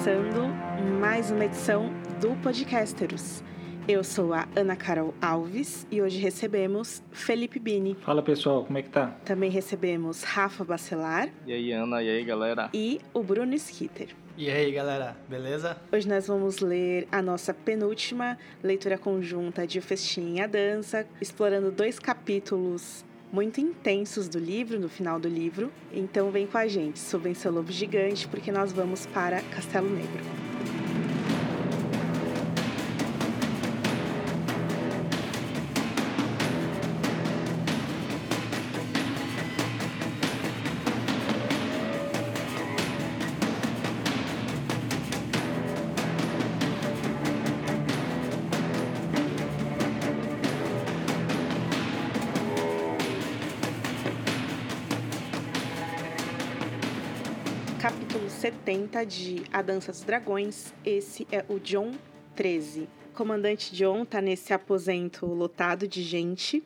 começando mais uma edição do Podcasteros. Eu sou a Ana Carol Alves e hoje recebemos Felipe Bini. Fala pessoal, como é que tá? Também recebemos Rafa Bacelar. E aí, Ana, e aí, galera? E o Bruno Skitter. E aí, galera, beleza? Hoje nós vamos ler a nossa penúltima leitura conjunta de O Festim e a Dança, explorando dois capítulos muito intensos do livro, no final do livro. Então vem com a gente, seu lobo gigante, porque nós vamos para Castelo Negro. 70 de A Dança dos Dragões. Esse é o John 13. O comandante John tá nesse aposento lotado de gente.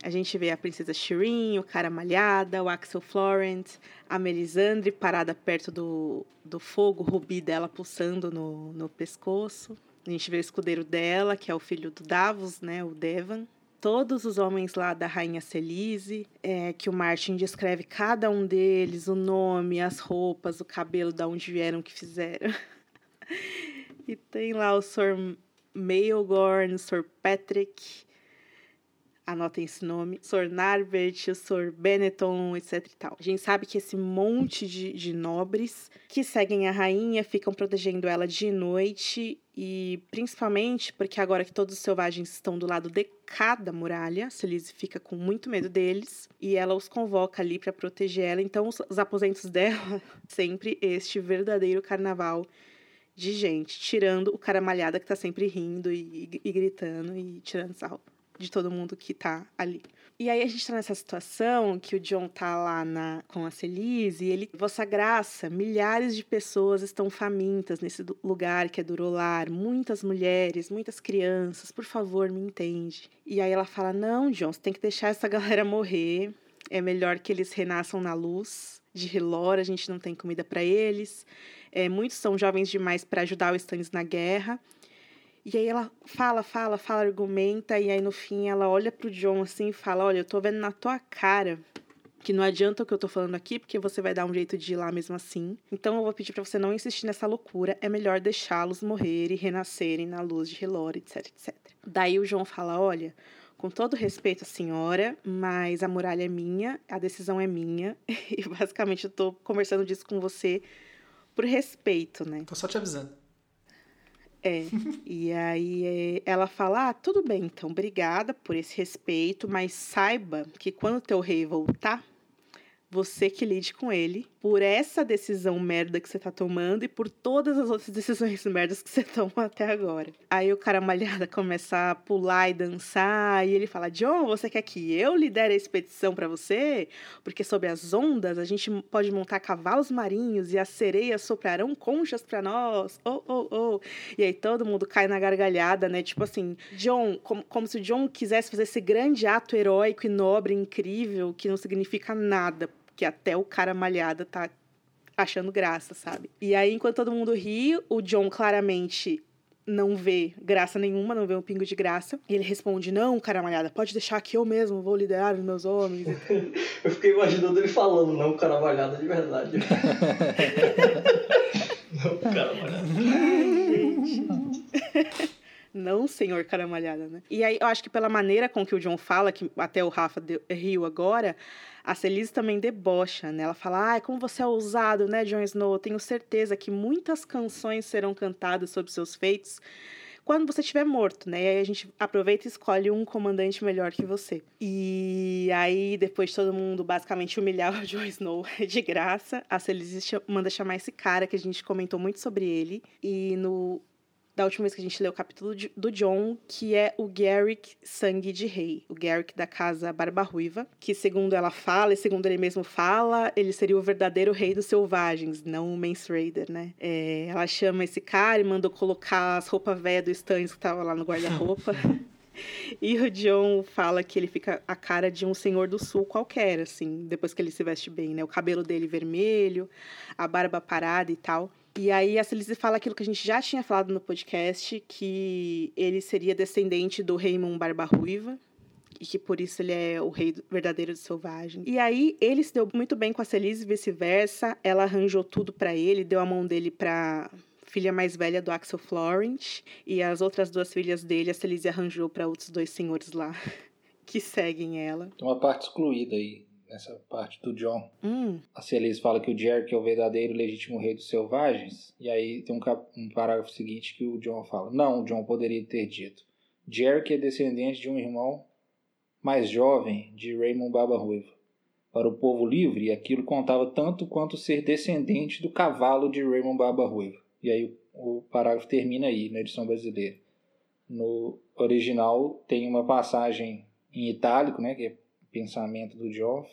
A gente vê a princesa Shireen, o cara malhada, o Axel Florent, a Melisandre parada perto do, do fogo, o rubi dela pulsando no, no pescoço. A gente vê o escudeiro dela, que é o filho do Davos, né, o Devan todos os homens lá da Rainha Celise, é, que o Martin descreve cada um deles, o nome, as roupas, o cabelo, da onde vieram, que fizeram. e tem lá o Sr. Maelgorn, o Sr. Patrick, anotem esse nome, Sr. Narbert, o Sr. Benetton, etc e tal. A gente sabe que esse monte de, de nobres que seguem a rainha ficam protegendo ela de noite e principalmente porque agora que todos os selvagens estão do lado de cada muralha, Celise fica com muito medo deles e ela os convoca ali para proteger ela. Então os, os aposentos dela sempre este verdadeiro carnaval de gente, tirando o cara malhada que tá sempre rindo e, e, e gritando e tirando sarro de todo mundo que tá ali. E aí a gente tá nessa situação que o John tá lá na, com a Celise e ele, Vossa Graça, milhares de pessoas estão famintas nesse lugar que é Durolar, muitas mulheres, muitas crianças, por favor, me entende. E aí ela fala: Não, John, você tem que deixar essa galera morrer. É melhor que eles renasçam na luz de Hilor, a gente não tem comida para eles. É, muitos são jovens demais para ajudar o Stannis na guerra. E aí ela fala, fala, fala, argumenta, e aí no fim ela olha pro John assim e fala: Olha, eu tô vendo na tua cara que não adianta o que eu tô falando aqui, porque você vai dar um jeito de ir lá mesmo assim. Então eu vou pedir para você não insistir nessa loucura, é melhor deixá-los morrer e renascerem na luz de Hilor, etc, etc. Daí o João fala: Olha, com todo respeito à senhora, mas a muralha é minha, a decisão é minha, e basicamente eu tô conversando disso com você por respeito, né? Tô só te avisando. É, e aí é, ela fala: ah, tudo bem, então, obrigada por esse respeito, mas saiba que quando teu rei voltar, você que lide com ele por essa decisão merda que você tá tomando e por todas as outras decisões merdas que você toma até agora. Aí o cara malhada começa a pular e dançar e ele fala: John, você quer que eu lidere a expedição para você? Porque sob as ondas a gente pode montar cavalos marinhos e as sereias soprarão conchas para nós. Oh, oh, oh. E aí todo mundo cai na gargalhada, né? Tipo assim, John, como, como se o John quisesse fazer esse grande ato heróico e nobre, incrível, que não significa nada que até o cara malhada tá achando graça, sabe? E aí, enquanto todo mundo ri, o John claramente não vê graça nenhuma, não vê um pingo de graça. E ele responde: Não, cara malhada, pode deixar que eu mesmo vou liderar os meus homens. eu fiquei imaginando ele falando, não, cara malhada de verdade. não, cara malhada. Não, senhor caramalhada, né? E aí, eu acho que pela maneira com que o John fala, que até o Rafa deu, riu agora, a Celise também debocha, né? Ela fala, ai, como você é ousado, né, Jon Snow? Eu tenho certeza que muitas canções serão cantadas sobre seus feitos quando você estiver morto, né? E aí a gente aproveita e escolhe um comandante melhor que você. E aí, depois de todo mundo basicamente humilhar o Jon Snow de graça, a Celise manda chamar esse cara que a gente comentou muito sobre ele. E no da última vez que a gente leu o capítulo de, do John, que é o Garrick Sangue de Rei, o Garrick da casa Barba Ruiva, que segundo ela fala e segundo ele mesmo fala, ele seria o verdadeiro rei dos selvagens, não o Mance Raider, né? É, ela chama esse cara e mandou colocar as roupas velhas do Stannis que tava lá no guarda-roupa. E o John fala que ele fica a cara de um senhor do sul qualquer, assim, depois que ele se veste bem, né? O cabelo dele vermelho, a barba parada e tal. E aí a Celise fala aquilo que a gente já tinha falado no podcast, que ele seria descendente do Raymond Barba Ruiva, e que por isso ele é o rei verdadeiro de selvagem. E aí ele se deu muito bem com a Celise vice-versa. Ela arranjou tudo para ele, deu a mão dele para filha mais velha do Axel Florent e as outras duas filhas dele a Celise arranjou para outros dois senhores lá que seguem ela. Tem uma parte excluída aí nessa parte do John. Hum. A Celise fala que o Jerry é o verdadeiro e legítimo rei dos selvagens. E aí tem um, um parágrafo seguinte que o John fala: Não, o John poderia ter dito. Jerry é descendente de um irmão mais jovem de Raymond Baba Ruiva. Para o povo livre, aquilo contava tanto quanto ser descendente do cavalo de Raymond Baba Ruiva. E aí o, o parágrafo termina aí, na edição brasileira. No original tem uma passagem em itálico, né, que é pensamento do John,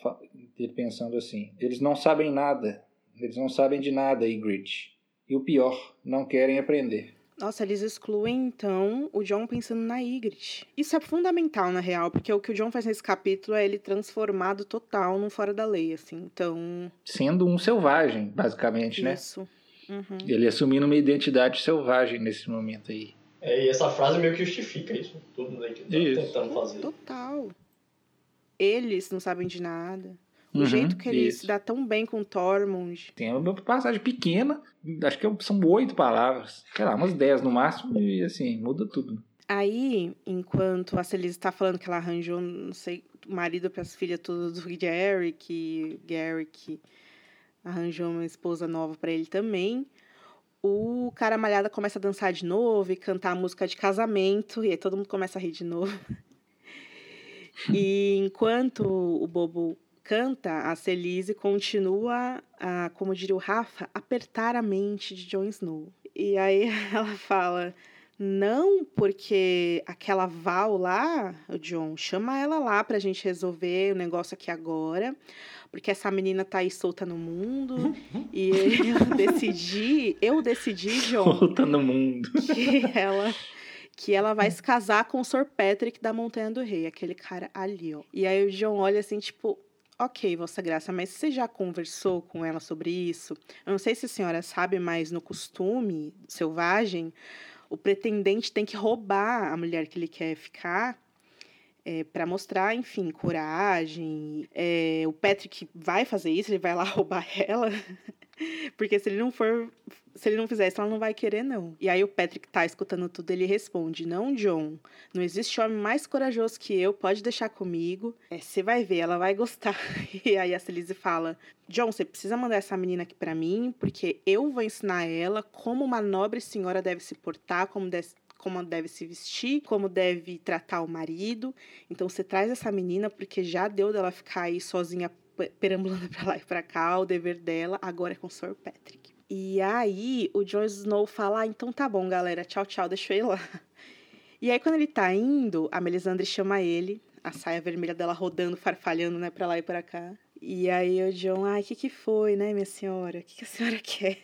ele pensando assim: eles não sabem nada, eles não sabem de nada, Ygritte. E o pior, não querem aprender. Nossa, eles excluem então o John pensando na Ygritte. Isso é fundamental na real, porque o que o John faz nesse capítulo é ele transformado total num fora da lei, assim. Então, Sendo um selvagem, basicamente, né? isso. Uhum. Ele assumindo uma identidade selvagem nesse momento aí. É, e essa frase meio que justifica isso. Tudo né, que tá Isso. tentando fazer. Total. Eles não sabem de nada. O Uhum, jeito que ele isso. se dá tão bem com o Tormund. Tem uma passagem pequena, acho que são oito palavras, sei lá, umas dez no máximo, e assim, muda tudo. Aí, enquanto a Celise tá falando que ela arranjou, não sei, marido para as filhas todas do Gary, que Gary que arranjou uma esposa nova para ele também. O cara malhada começa a dançar de novo e cantar a música de casamento, e aí todo mundo começa a rir de novo. e enquanto o bobo canta, a Celise continua, a, como diria o Rafa, apertar a mente de Jon Snow. E aí ela fala: não, porque aquela Val lá, o John, chama ela lá pra gente resolver o negócio aqui agora. Porque essa menina tá aí solta no mundo. e eu decidi, eu decidi, John, Volta no mundo. que ela que ela vai se casar com o Sir Patrick da Montanha do Rei, aquele cara ali, ó. E aí o John olha assim, tipo, ok, Vossa Graça, mas você já conversou com ela sobre isso? Eu não sei se a senhora sabe, mas no costume selvagem, o pretendente tem que roubar a mulher que ele quer ficar é, para mostrar, enfim, coragem. É, o Patrick vai fazer isso, ele vai lá roubar ela. Porque se ele não for. Se ele não fizer isso, ela não vai querer, não. E aí o Patrick tá escutando tudo, ele responde: Não, John, não existe homem mais corajoso que eu, pode deixar comigo. É, você vai ver, ela vai gostar. E aí a Celise fala: John, você precisa mandar essa menina aqui para mim, porque eu vou ensinar ela como uma nobre senhora deve se portar, como deve, como deve se vestir, como deve tratar o marido. Então você traz essa menina, porque já deu dela ficar aí sozinha pe- perambulando pra lá e pra cá, o dever dela agora é com o Sir Patrick. E aí o Jon Snow fala: ah, então tá bom, galera, tchau, tchau, deixa eu ir lá. E aí quando ele tá indo, a Melisandre chama ele, a saia vermelha dela rodando, farfalhando, né, pra lá e pra cá. E aí o John, ai, o que que foi, né, minha senhora? O que, que a senhora quer?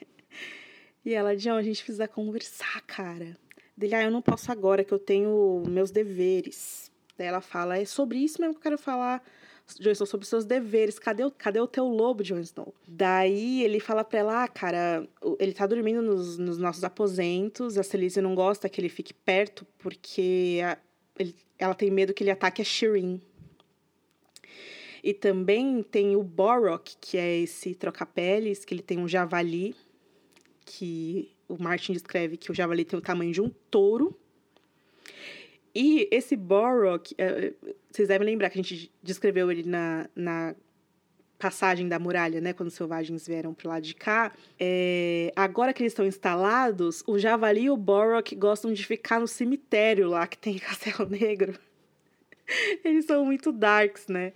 E ela, John, a gente precisa conversar, cara. Dele, ah, eu não posso agora, que eu tenho meus deveres. Daí ela fala, é sobre isso mesmo que eu quero falar, Jon Snow, sobre seus deveres. Cadê o, cadê o teu lobo, Jon Snow? Daí ele fala pra ela, ah, cara, ele tá dormindo nos, nos nossos aposentos, a Celise não gosta que ele fique perto, porque a- ele- ela tem medo que ele ataque a Shireen. E também tem o Borok, que é esse troca-peles, que ele tem um javali, que o Martin descreve que o javali tem o tamanho de um touro. E esse Borok, eh, vocês devem lembrar que a gente descreveu ele na, na passagem da muralha, né? Quando os selvagens vieram pro lado de cá. É, agora que eles estão instalados, o javali e o Borok gostam de ficar no cemitério lá que tem em Castelo Negro. Eles são muito darks, né?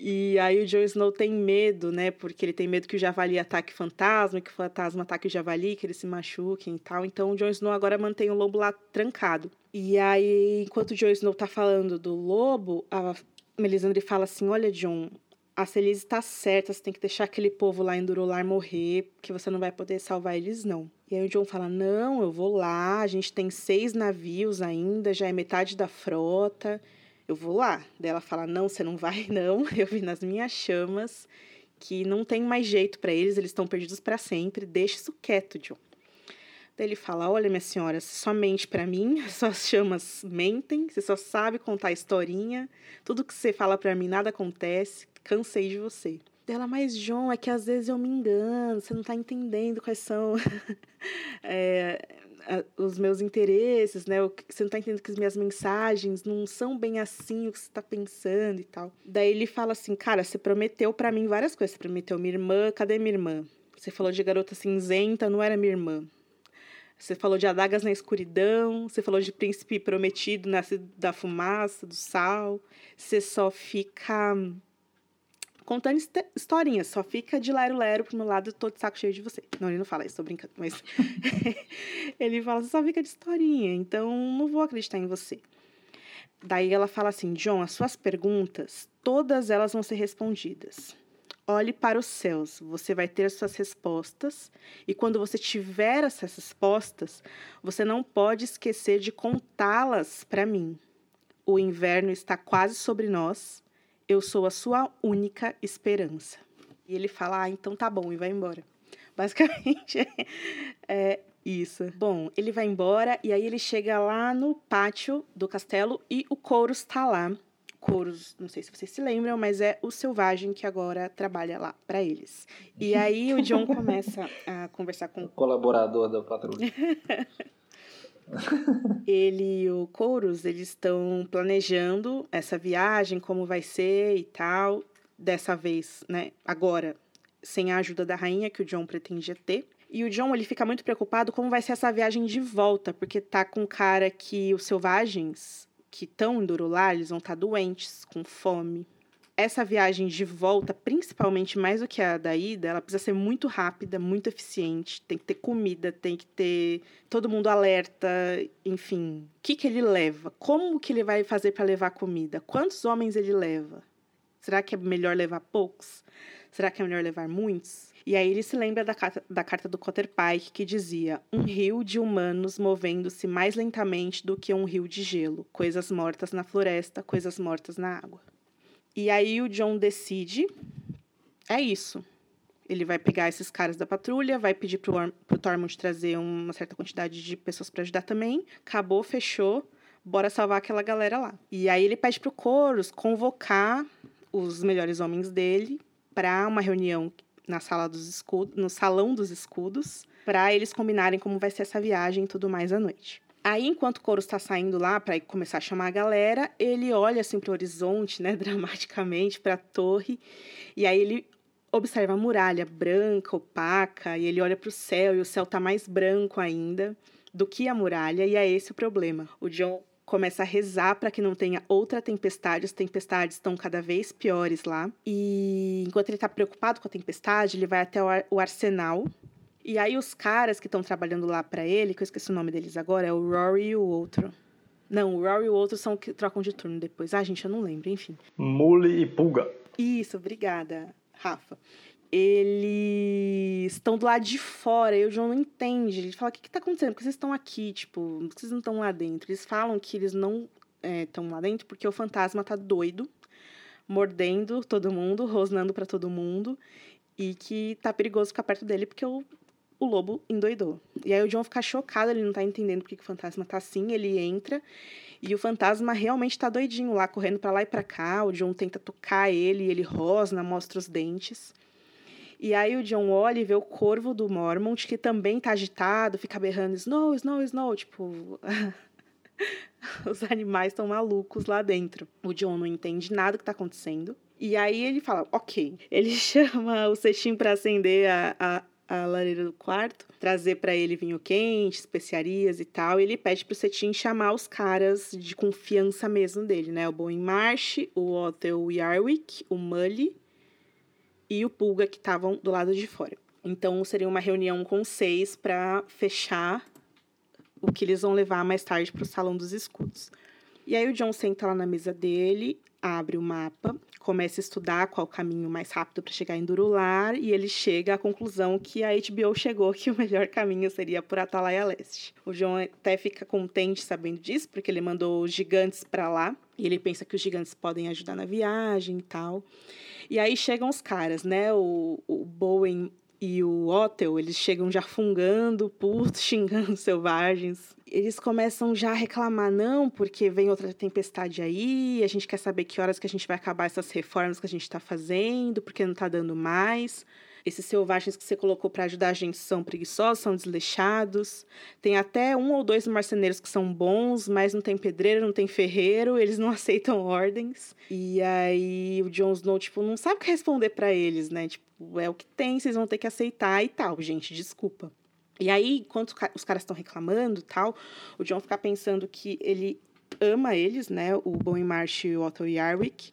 E aí o Jon Snow tem medo, né? Porque ele tem medo que o javali ataque fantasma, que o fantasma ataque o javali, que eles se machuquem e tal. Então o Jon Snow agora mantém o lobo lá trancado. E aí, enquanto o Jon Snow tá falando do lobo, a Melisandre fala assim: Olha, Jon, a Celise tá certa, você tem que deixar aquele povo lá em Durolar morrer, porque você não vai poder salvar eles, não. E aí o John fala: Não, eu vou lá, a gente tem seis navios ainda, já é metade da frota eu vou lá. Daí ela fala: Não, você não vai, não. Eu vi nas minhas chamas que não tem mais jeito para eles, eles estão perdidos para sempre, deixa isso quieto, John. Daí ele fala: Olha, minha senhora, só mente para mim, suas chamas mentem, você só sabe contar historinha, tudo que você fala para mim nada acontece, cansei de você. Dela, mas John, é que às vezes eu me engano, você não tá entendendo quais são é, os meus interesses, né? Você não tá entendendo que as minhas mensagens não são bem assim o que você tá pensando e tal. Daí ele fala assim, cara, você prometeu para mim várias coisas. Você prometeu minha irmã, cadê minha irmã? Você falou de garota cinzenta, não era minha irmã. Você falou de adagas na escuridão, você falou de príncipe prometido nascido da fumaça, do sal. Você só fica contando historinhas, só fica de lero-lero pro meu lado, tô de saco cheio de você. Não, ele não fala isso, tô brincando, mas ele fala, só fica de historinha, então não vou acreditar em você. Daí ela fala assim, John, as suas perguntas, todas elas vão ser respondidas. Olhe para os céus, você vai ter as suas respostas, e quando você tiver essas respostas, você não pode esquecer de contá-las para mim. O inverno está quase sobre nós eu sou a sua única esperança. E ele fala, ah, então tá bom, e vai embora. Basicamente é isso. Bom, ele vai embora e aí ele chega lá no pátio do castelo e o Couros tá lá. Couros, não sei se vocês se lembram, mas é o selvagem que agora trabalha lá para eles. E aí o John começa a conversar com o colaborador da patrulha. ele e o Couros, eles estão planejando essa viagem, como vai ser e tal. Dessa vez, né, agora, sem a ajuda da rainha que o John pretendia ter. E o John, ele fica muito preocupado como vai ser essa viagem de volta, porque tá com cara que os selvagens que estão em Durular, eles vão estar tá doentes, com fome, essa viagem de volta, principalmente mais do que a da ida, ela precisa ser muito rápida, muito eficiente. Tem que ter comida, tem que ter todo mundo alerta, enfim. O que, que ele leva? Como que ele vai fazer para levar comida? Quantos homens ele leva? Será que é melhor levar poucos? Será que é melhor levar muitos? E aí ele se lembra da carta, da carta do Cotter Pike que dizia: um rio de humanos movendo-se mais lentamente do que um rio de gelo, coisas mortas na floresta, coisas mortas na água. E aí o John decide, é isso. Ele vai pegar esses caras da patrulha, vai pedir pro, pro Tormund trazer uma certa quantidade de pessoas para ajudar também. Acabou, fechou. Bora salvar aquela galera lá. E aí ele pede pro Coros convocar os melhores homens dele para uma reunião na sala dos escudos, no salão dos escudos, para eles combinarem como vai ser essa viagem e tudo mais à noite. Aí, enquanto o Coro está saindo lá para começar a chamar a galera, ele olha assim para o horizonte, né, dramaticamente, para a torre, e aí ele observa a muralha branca, opaca, e ele olha para o céu, e o céu está mais branco ainda do que a muralha, e é esse o problema. O John começa a rezar para que não tenha outra tempestade. As tempestades estão cada vez piores lá. E enquanto ele está preocupado com a tempestade, ele vai até o arsenal e aí os caras que estão trabalhando lá para ele, que eu esqueci o nome deles agora, é o Rory e o outro. Não, o Rory e o outro são que trocam de turno depois. Ah, gente, eu não lembro, enfim. Mule e Pulga. Isso, obrigada, Rafa. Eles estão do lado de fora e o João não entende. Ele fala: o que, que tá acontecendo? Por que vocês estão aqui? Tipo, por que vocês não estão lá dentro? Eles falam que eles não estão é, lá dentro porque o fantasma tá doido, mordendo todo mundo, rosnando para todo mundo e que tá perigoso ficar perto dele porque o o lobo endoidou. E aí o John fica chocado, ele não tá entendendo porque que o fantasma tá assim, ele entra e o fantasma realmente tá doidinho lá, correndo para lá e para cá. O John tenta tocar ele, ele rosna, mostra os dentes. E aí o John olha e vê o corvo do Mormont, que também tá agitado, fica berrando Snow, Snow, Snow, tipo... os animais estão malucos lá dentro. O John não entende nada que tá acontecendo. E aí ele fala, ok. Ele chama o cestinho para acender a, a, a lareira do quarto, trazer para ele vinho quente, especiarias e tal. E ele pede pro Cetim chamar os caras de confiança mesmo dele, né? O Bowen Marsh, o Othel Yarwick, o Mully e o Pulga que estavam do lado de fora. Então seria uma reunião com seis para fechar o que eles vão levar mais tarde para o Salão dos Escudos. E aí o John senta lá na mesa dele, abre o mapa começa a estudar qual o caminho mais rápido para chegar em Durular e ele chega à conclusão que a HBO chegou que o melhor caminho seria por Atalaia Leste. O João até fica contente sabendo disso, porque ele mandou os gigantes para lá E ele pensa que os gigantes podem ajudar na viagem e tal. E aí chegam os caras, né? O, o Bowen e o Otel, eles chegam já fungando, putos, xingando selvagens. Eles começam já a reclamar, não, porque vem outra tempestade aí, a gente quer saber que horas que a gente vai acabar essas reformas que a gente está fazendo, porque não está dando mais. Esses selvagens que você colocou para ajudar a gente são preguiçosos, são desleixados. Tem até um ou dois marceneiros que são bons, mas não tem pedreiro, não tem ferreiro, eles não aceitam ordens. E aí o Jon Snow, tipo, não sabe o que responder para eles, né? Tipo, é o que tem, vocês vão ter que aceitar e tal, gente, desculpa. E aí, enquanto os caras estão reclamando tal, o John fica pensando que ele ama eles, né? O Bowen Marsh e o Otto Yarwick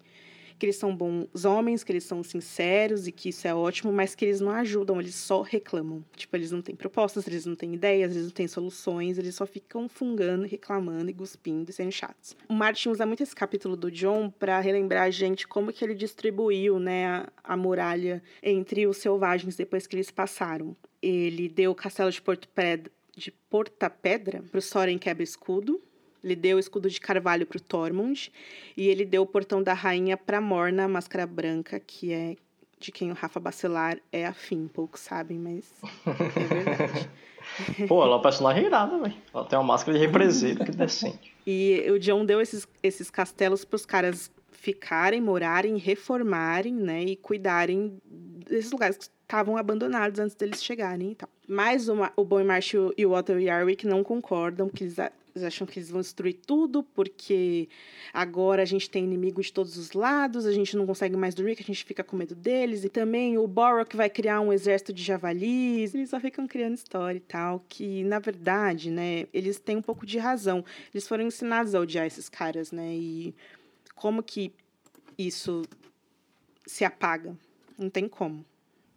que eles são bons homens, que eles são sinceros e que isso é ótimo, mas que eles não ajudam, eles só reclamam. Tipo, eles não têm propostas, eles não têm ideias, eles não têm soluções, eles só ficam fungando, reclamando e cuspindo e sendo chatos. O Martin usa muito esse capítulo do John para relembrar a gente como que ele distribuiu, né, a, a muralha entre os selvagens depois que eles passaram. Ele deu o castelo de Porto de Porta Pedra para o Soren Quebra-Escudo, ele deu o escudo de carvalho para o Tormund e ele deu o portão da rainha para Morna, máscara branca, que é de quem o Rafa Bacelar é afim. Poucos sabem, mas é verdade. Pô, ela é uma personagem irada, velho. Ela tem uma máscara de represento que decente. E o John deu esses, esses castelos para os caras ficarem, morarem, reformarem, né? E cuidarem desses lugares que estavam abandonados antes deles chegarem e tal. Mas o, o Boy Marsh e o Walter Yarwick não concordam, que eles eles acham que eles vão destruir tudo porque agora a gente tem inimigo de todos os lados, a gente não consegue mais dormir, que a gente fica com medo deles. E também o Borok vai criar um exército de javalis. Eles só ficam criando história e tal, que na verdade, né, eles têm um pouco de razão. Eles foram ensinados a odiar esses caras, né? E como que isso se apaga? Não tem como.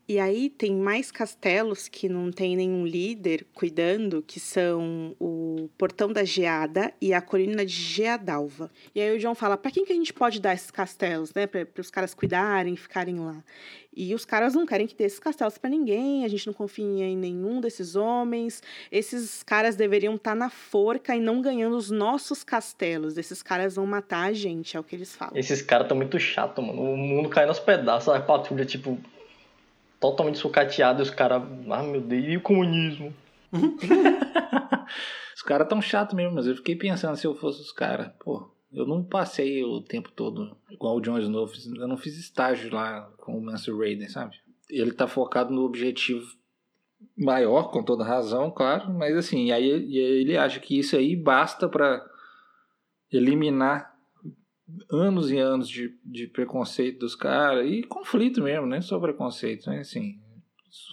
E aí tem mais castelos que não tem nenhum líder cuidando, que são o Portão da Geada e a Colina de Geadalva. E aí o João fala, para quem que a gente pode dar esses castelos, né? Para os caras cuidarem, ficarem lá. E os caras não querem que dê esses castelos para ninguém, a gente não confia em nenhum desses homens. Esses caras deveriam estar tá na forca e não ganhando os nossos castelos. Esses caras vão matar a gente, é o que eles falam. Esses caras estão muito chatos, mano. O mundo cai nos pedaços, a patrulha, tipo, totalmente sucateado e os caras, ah meu Deus, e o comunismo? os caras tão chato mesmo, mas eu fiquei pensando se eu fosse os caras, pô, eu não passei o tempo todo igual o Jon Snow, eu não fiz estágio lá com o Mansell Raiden, sabe? Ele tá focado no objetivo maior, com toda razão, claro, mas assim, aí ele acha que isso aí basta para eliminar anos e anos de, de preconceito dos caras e conflito mesmo, né? Só preconceito, né? Assim,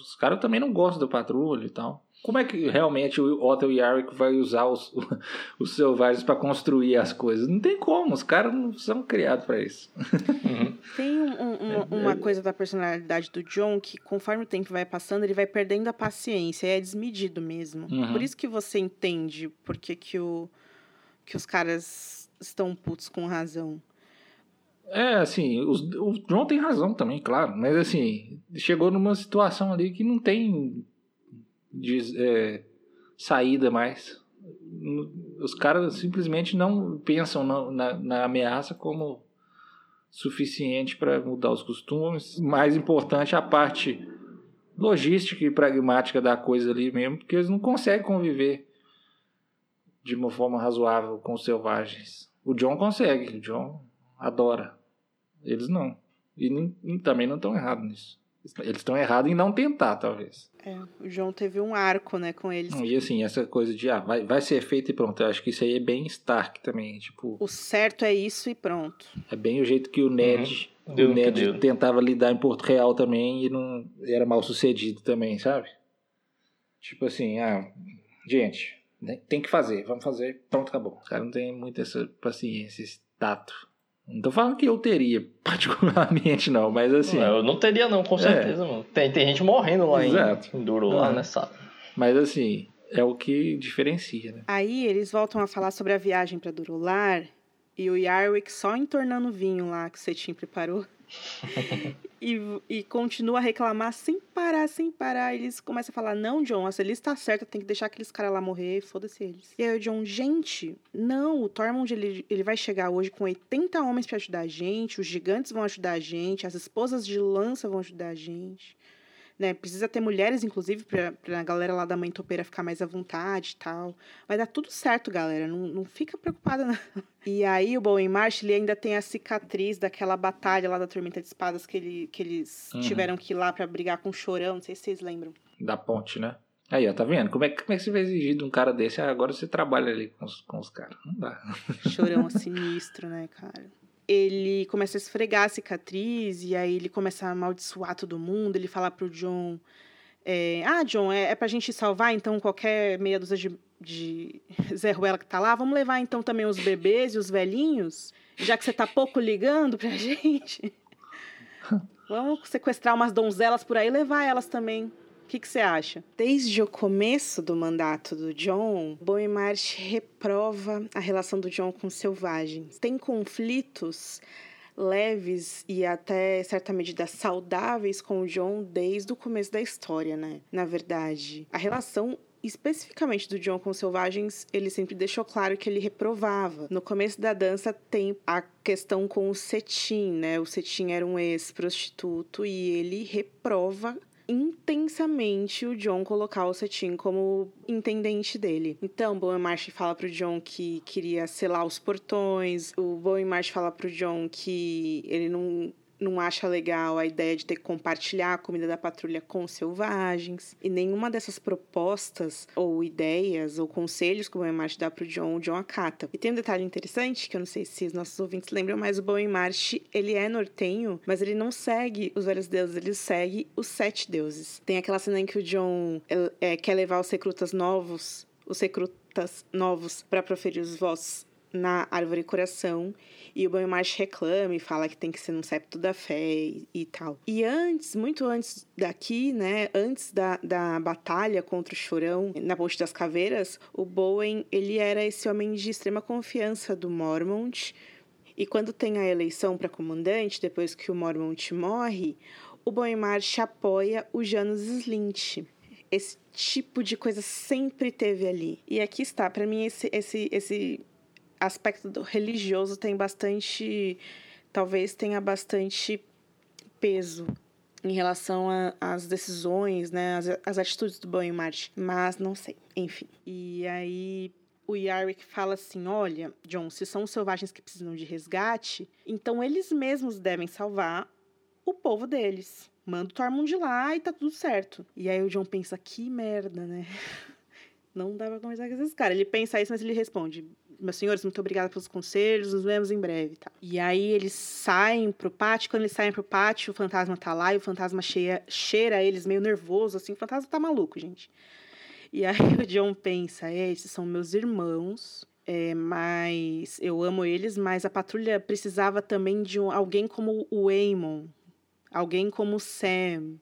os caras também não gostam do patrulho e tal. Como é que realmente o Otto Yarwick vai usar os, os selvagens para construir as coisas? Não tem como, os caras não são criados para isso. Uhum. Tem um, um, uma coisa da personalidade do John que, conforme o tempo vai passando, ele vai perdendo a paciência, é desmedido mesmo. Uhum. Por isso que você entende porque que, o, que os caras estão putos com razão. É, assim, os, o John tem razão também, claro, mas assim, chegou numa situação ali que não tem de, é, saída mais. Os caras simplesmente não pensam na, na, na ameaça como suficiente para mudar os costumes. Mais importante a parte logística e pragmática da coisa ali mesmo, porque eles não conseguem conviver de uma forma razoável com os selvagens. O John consegue, o John adora. Eles não. E também não estão errados nisso. Eles estão errados em não tentar, talvez. É, o João teve um arco, né, com eles. E assim, essa coisa de, ah, vai, vai ser feito e pronto. Eu acho que isso aí é bem Stark também, tipo... O certo é isso e pronto. É bem o jeito que o Ned, uhum. o Ned tentava lidar em Porto Real também e não era mal sucedido também, sabe? Tipo assim, ah, gente, né? Tem que fazer, vamos fazer, pronto, acabou. Os caras não tem muita essa paciência, esse tato. Não tô falando que eu teria, particularmente, não, mas assim. Não, eu não teria, não, com é. certeza, é. mano. Tem, tem gente morrendo lá Exato. em, em Duro, lá, né, sabe? Mas assim, é o que diferencia, né? Aí eles voltam a falar sobre a viagem para Durolar e o Yarwick só entornando o vinho lá que o Cetim preparou. e, e continua a reclamar sem parar, sem parar. Eles começam a falar: Não, John, essa lista tá certa, tem que deixar aqueles caras lá morrer, foda-se eles. E aí o John, gente, não, o Tormund ele, ele vai chegar hoje com 80 homens para ajudar a gente, os gigantes vão ajudar a gente, as esposas de lança vão ajudar a gente né? Precisa ter mulheres, inclusive, pra, pra galera lá da mãe topeira ficar mais à vontade e tal. Vai dar tudo certo, galera. Não, não fica preocupada, não. E aí o Bowen Marsh, ele ainda tem a cicatriz daquela batalha lá da Tormenta de Espadas que, ele, que eles uhum. tiveram que ir lá para brigar com o Chorão. Não sei se vocês lembram. Da ponte, né? Aí, ó, tá vendo? Como é, como é que você vai exigir de um cara desse? Ah, agora você trabalha ali com os, com os caras. Não dá. Chorão sinistro, né, cara? Ele começa a esfregar a cicatriz e aí ele começa a amaldiçoar todo mundo. Ele fala pro John: é, Ah, John, é, é pra gente salvar então qualquer meia dúzia de, de Zé Ruela que tá lá? Vamos levar então também os bebês e os velhinhos? Já que você tá pouco ligando pra gente? Vamos sequestrar umas donzelas por aí e levar elas também. O que, você acha? Desde o começo do mandato do John, Boemart reprova a relação do John com os selvagens. Tem conflitos leves e até certa medida saudáveis com o John desde o começo da história, né? Na verdade, a relação especificamente do John com os selvagens, ele sempre deixou claro que ele reprovava. No começo da dança tem a questão com o Cetim, né? O Cetim era um ex-prostituto e ele reprova intensamente o John colocar o Cetim como intendente dele. Então, Bowen Marsh fala pro John que queria selar os portões, o Bowen Marsh fala pro John que ele não não acha legal a ideia de ter que compartilhar a comida da patrulha com selvagens. E nenhuma dessas propostas, ou ideias, ou conselhos que o Bowen Marsh dá pro John, o John acata. E tem um detalhe interessante, que eu não sei se os nossos ouvintes lembram, mas o Marsh, ele é nortenho, mas ele não segue os velhos deuses, ele segue os sete deuses. Tem aquela cena em que o John é, quer levar os recrutas novos, os recrutas novos, para proferir os votos na árvore coração e o Banho March reclama e fala que tem que ser um septo da fé e, e, tal. E antes, muito antes daqui, né, antes da, da batalha contra o Chorão na Ponte das Caveiras, o Bowen, ele era esse homem de extrema confiança do Mormont. E quando tem a eleição para comandante, depois que o Mormont morre, o Bowen March apoia o Janus Slint. Esse tipo de coisa sempre teve ali. E aqui está, para mim esse esse esse aspecto religioso tem bastante. Talvez tenha bastante peso em relação às decisões, né, as atitudes do Boeing March, mas não sei, enfim. E aí o Yarwick fala assim: olha, John, se são os selvagens que precisam de resgate, então eles mesmos devem salvar o povo deles. Manda o Tormund lá e tá tudo certo. E aí o John pensa: que merda, né? Não dá pra conversar com esses caras. Ele pensa isso, mas ele responde: meus senhores, muito obrigada pelos conselhos, nos vemos em breve. Tá? E aí eles saem pro pátio, quando eles saem pro pátio, o fantasma tá lá e o fantasma cheia, cheira eles meio nervoso, assim, o fantasma tá maluco, gente. E aí o John pensa, é, esses são meus irmãos, é, mas eu amo eles, mas a patrulha precisava também de um, alguém como o Aemon, alguém como o Sam,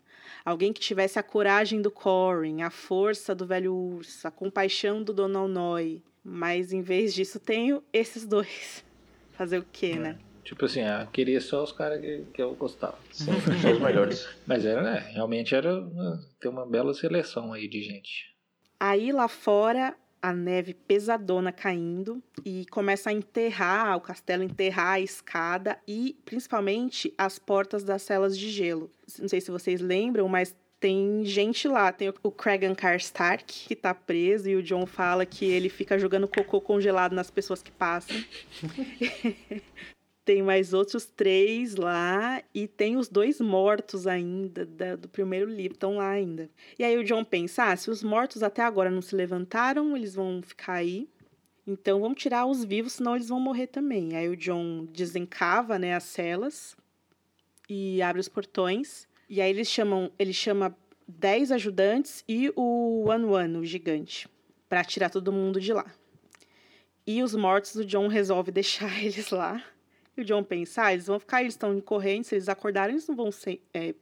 alguém que tivesse a coragem do Corin, a força do velho urso, a compaixão do Donald Noy. Mas em vez disso, tenho esses dois. Fazer o quê, é. né? Tipo assim, ah, queria só os caras que, que eu gostava. Sim, só os melhores. Mas era, né? Realmente era uma, ter uma bela seleção aí de gente. Aí lá fora, a neve pesadona caindo e começa a enterrar o castelo, enterrar a escada e principalmente as portas das celas de gelo. Não sei se vocês lembram, mas tem gente lá. Tem o Cragan Karstark, que tá preso, e o John fala que ele fica jogando cocô congelado nas pessoas que passam. tem mais outros três lá, e tem os dois mortos ainda da, do primeiro livro, estão lá ainda. E aí o John pensa: ah, se os mortos até agora não se levantaram, eles vão ficar aí. Então vamos tirar os vivos, senão eles vão morrer também. Aí o John desencava né, as celas e abre os portões. E aí eles chamam, ele chama 10 ajudantes e o One One, o gigante, para tirar todo mundo de lá. E os mortos, o John resolve deixar eles lá. E o John pensa, ah, eles vão ficar, eles estão em correntes, se eles acordarem, eles não vão ser, é,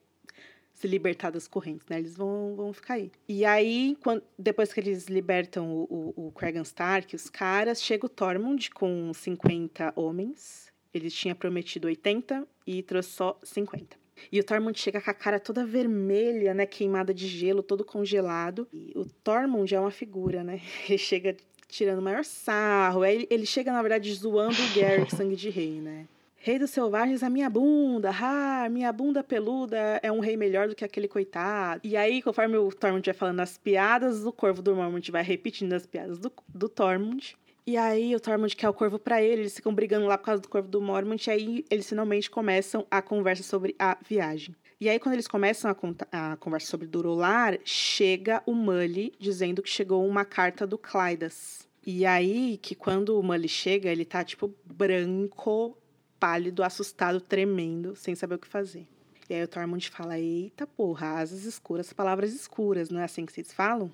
se libertar das correntes, né? Eles vão, vão ficar aí. E aí, quando, depois que eles libertam o, o, o Stark, os caras, chega o Tormund com 50 homens Ele tinha prometido 80 e trouxe só 50. E o Tormund chega com a cara toda vermelha, né? Queimada de gelo, todo congelado. E o Tormund é uma figura, né? Ele chega tirando o maior sarro. Aí ele chega, na verdade, zoando o Garrick, sangue de rei, né? Rei dos selvagens, a minha bunda, ah, minha bunda peluda é um rei melhor do que aquele coitado. E aí, conforme o Tormund vai falando as piadas, o corvo do Mormont vai repetindo as piadas do, do Tormund. E aí o Tormund quer o corvo para ele, eles ficam brigando lá por causa do corvo do Mormont, e aí eles finalmente começam a conversa sobre a viagem. E aí, quando eles começam a, a conversa sobre Durolar, chega o Mully dizendo que chegou uma carta do Clydas. E aí, que quando o Mully chega, ele tá, tipo, branco, pálido, assustado, tremendo, sem saber o que fazer. E aí o Tormund fala, eita porra, asas escuras, palavras escuras, não é assim que vocês falam?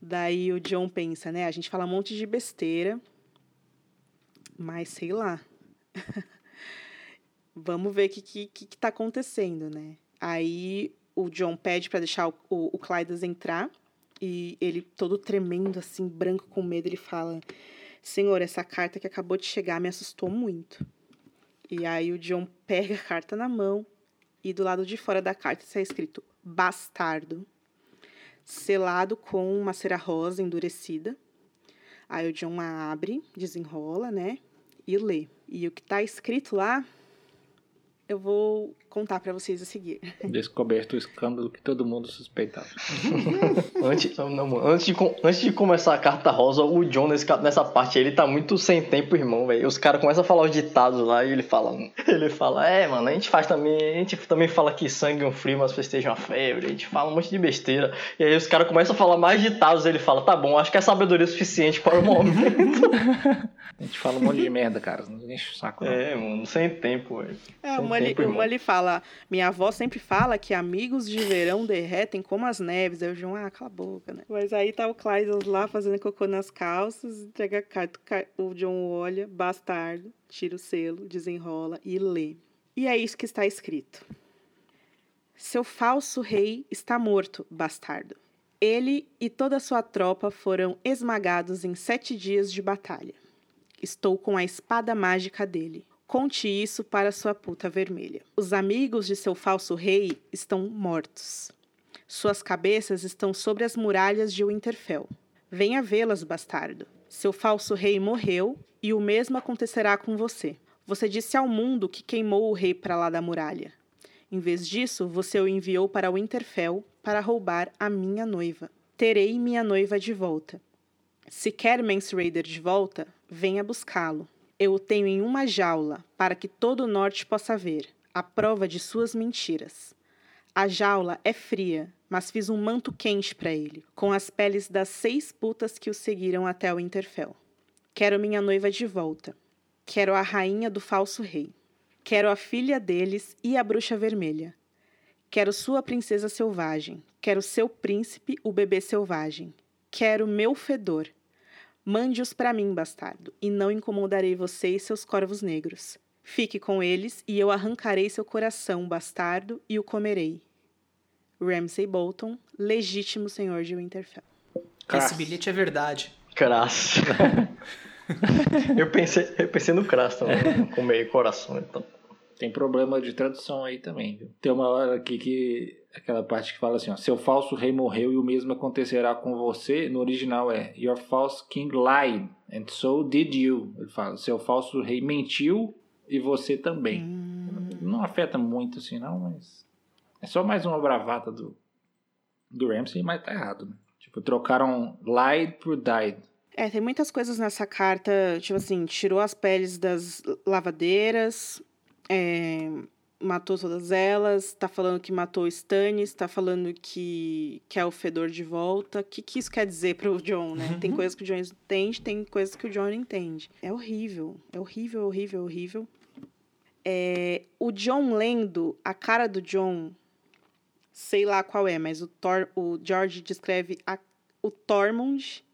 Daí o John pensa, né? A gente fala um monte de besteira, mas sei lá. Vamos ver o que, que, que tá acontecendo, né? Aí o John pede para deixar o, o, o entrar e ele, todo tremendo, assim, branco com medo, ele fala: Senhor, essa carta que acabou de chegar me assustou muito. E aí o John pega a carta na mão e do lado de fora da carta está escrito bastardo selado com uma cera rosa endurecida. Aí o John abre, desenrola, né? E lê. E o que está escrito lá eu vou contar para vocês a seguir. Descoberto o escândalo que todo mundo suspeitava. antes, não, antes, de, antes de começar a carta rosa, o John nesse, nessa parte ele tá muito sem tempo, irmão, velho. Os caras começam a falar os ditados lá e ele fala. Ele fala, é, mano, a gente faz também. A gente também fala que sangue é um frio, mas festeja uma febre. A gente fala um monte de besteira. E aí os caras começam a falar mais ditados. Ele fala, tá bom, acho que é sabedoria suficiente para o momento. a gente fala um monte de merda, cara. Não enche o saco. Não. É, mano, sem tempo, velho. É, sem Molly, o Molly fala: Minha avó sempre fala que amigos de verão derretem como as neves. Aí o João, ah, cala a boca, né? Mas aí tá o Clyde lá fazendo cocô nas calças, entrega a carta. O John olha, bastardo, tira o selo, desenrola e lê. E é isso que está escrito: Seu falso rei está morto, bastardo. Ele e toda a sua tropa foram esmagados em sete dias de batalha. Estou com a espada mágica dele. Conte isso para sua puta vermelha. Os amigos de seu falso rei estão mortos. Suas cabeças estão sobre as muralhas de Winterfell. Venha vê-las, bastardo. Seu falso rei morreu e o mesmo acontecerá com você. Você disse ao mundo que queimou o rei para lá da muralha. Em vez disso, você o enviou para Winterfell para roubar a minha noiva. Terei minha noiva de volta. Se quer Mance Raider de volta, venha buscá-lo. Eu o tenho em uma jaula, para que todo o norte possa ver, a prova de suas mentiras. A jaula é fria, mas fiz um manto quente para ele, com as peles das seis putas que o seguiram até o Interfell. Quero minha noiva de volta. Quero a rainha do falso rei. Quero a filha deles e a bruxa vermelha. Quero sua princesa selvagem. Quero seu príncipe, o bebê selvagem. Quero meu fedor. Mande-os para mim, bastardo, e não incomodarei você e seus corvos negros. Fique com eles, e eu arrancarei seu coração, bastardo, e o comerei. Ramsay Bolton, legítimo senhor de Winterfell. Esse bilhete é verdade. Crass. eu, pensei, eu pensei no Crass também, comer coração. Então. Tem problema de tradução aí também. Viu? Tem uma hora aqui que aquela parte que fala assim, ó, seu falso rei morreu e o mesmo acontecerá com você. No original é Your false king lied and so did you. Ele fala, seu falso rei mentiu e você também. Hum. Não afeta muito assim não, mas é só mais uma bravata do do Ramsey, mas tá errado, né? Tipo, trocaram lied por died. É, tem muitas coisas nessa carta, tipo assim, tirou as peles das lavadeiras, é, matou todas elas, tá falando que matou o Stannis, tá falando que quer o Fedor de volta. O que, que isso quer dizer pro John, né? Tem coisas que o John entende, tem coisas que o John não entende. É horrível, é horrível, horrível, horrível. É, o John lendo, a cara do John, sei lá qual é, mas o, Thor, o George descreve a, o Tormund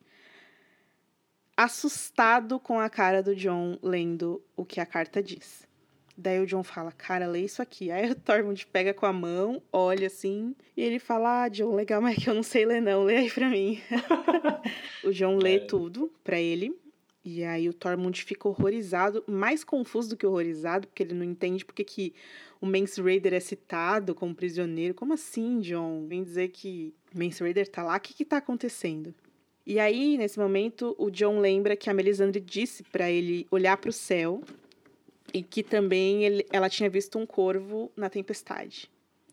assustado com a cara do John lendo o que a carta diz. Daí o John fala, cara, lê isso aqui. Aí o Tormund pega com a mão, olha assim, e ele fala, ah, John, legal, mas é que eu não sei ler não, lê aí pra mim. o John lê é. tudo pra ele, E aí o Tormund fica horrorizado, mais confuso do que horrorizado, porque ele não entende porque que o Mance Raider é citado como prisioneiro. Como assim, John? Vem dizer que o Mance Raider tá lá? O que que tá acontecendo? E aí, nesse momento, o John lembra que a Melisandre disse para ele olhar para o céu e que também ele, ela tinha visto um corvo na tempestade.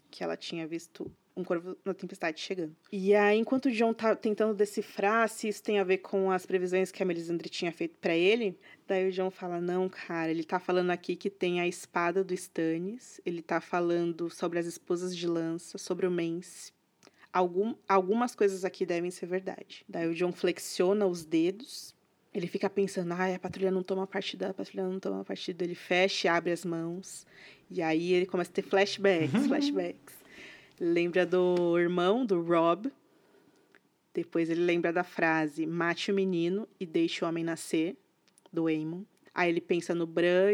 Que ela tinha visto um corvo na tempestade chegando. E aí, enquanto o John tá tentando decifrar se isso tem a ver com as previsões que a Melisandre tinha feito para ele, daí o John fala: Não, cara, ele tá falando aqui que tem a espada do Stannis, ele tá falando sobre as esposas de lança, sobre o Mance. Algum, algumas coisas aqui devem ser verdade. Daí o John flexiona os dedos. Ele fica pensando, ah, a patrulha não toma partida, a patrulha não toma partida. Ele fecha e abre as mãos. E aí ele começa a ter flashbacks, uhum. flashbacks. Lembra do irmão, do Rob. Depois ele lembra da frase: mate o menino e deixe o homem nascer, do Aemon. Aí ele pensa no Bran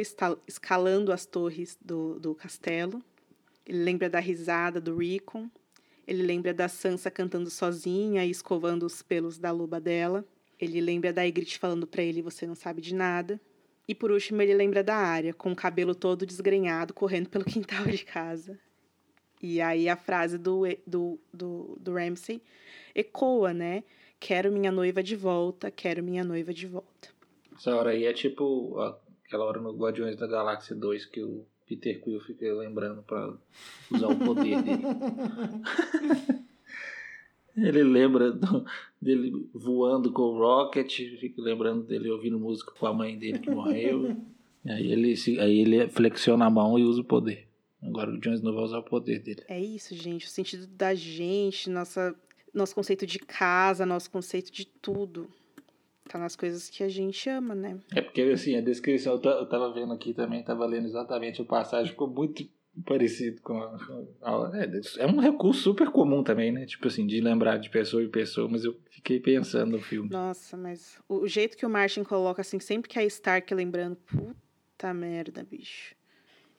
escalando as torres do, do castelo. Ele lembra da risada do Rickon. Ele lembra da Sansa cantando sozinha e escovando os pelos da luba dela. Ele lembra da Ygritte falando para ele: Você não sabe de nada. E por último, ele lembra da Arya, com o cabelo todo desgrenhado, correndo pelo quintal de casa. E aí a frase do, do, do, do Ramsey ecoa, né? Quero minha noiva de volta, quero minha noiva de volta. Essa hora aí é tipo aquela hora no Guardiões da Galáxia 2 que o Peter Quill fica lembrando para usar o poder dele. Ele lembra do, dele voando com o Rocket, fica lembrando dele ouvindo música com a mãe dele que morreu. aí ele, aí ele flexiona a mão e usa o poder. Agora o Jones não vai usar o poder dele. É isso, gente. O sentido da gente, nossa, nosso conceito de casa, nosso conceito de tudo. Tá nas coisas que a gente ama, né? É porque, assim, a descrição, eu tava vendo aqui também, tava lendo exatamente o passagem, ficou muito parecido com a, a, é, é, um recurso super comum também, né? Tipo assim, de lembrar de pessoa em pessoa, mas eu fiquei pensando no filme. Nossa, mas o, jeito que o Martin coloca, assim, sempre que é Stark lembrando, puta merda, bicho.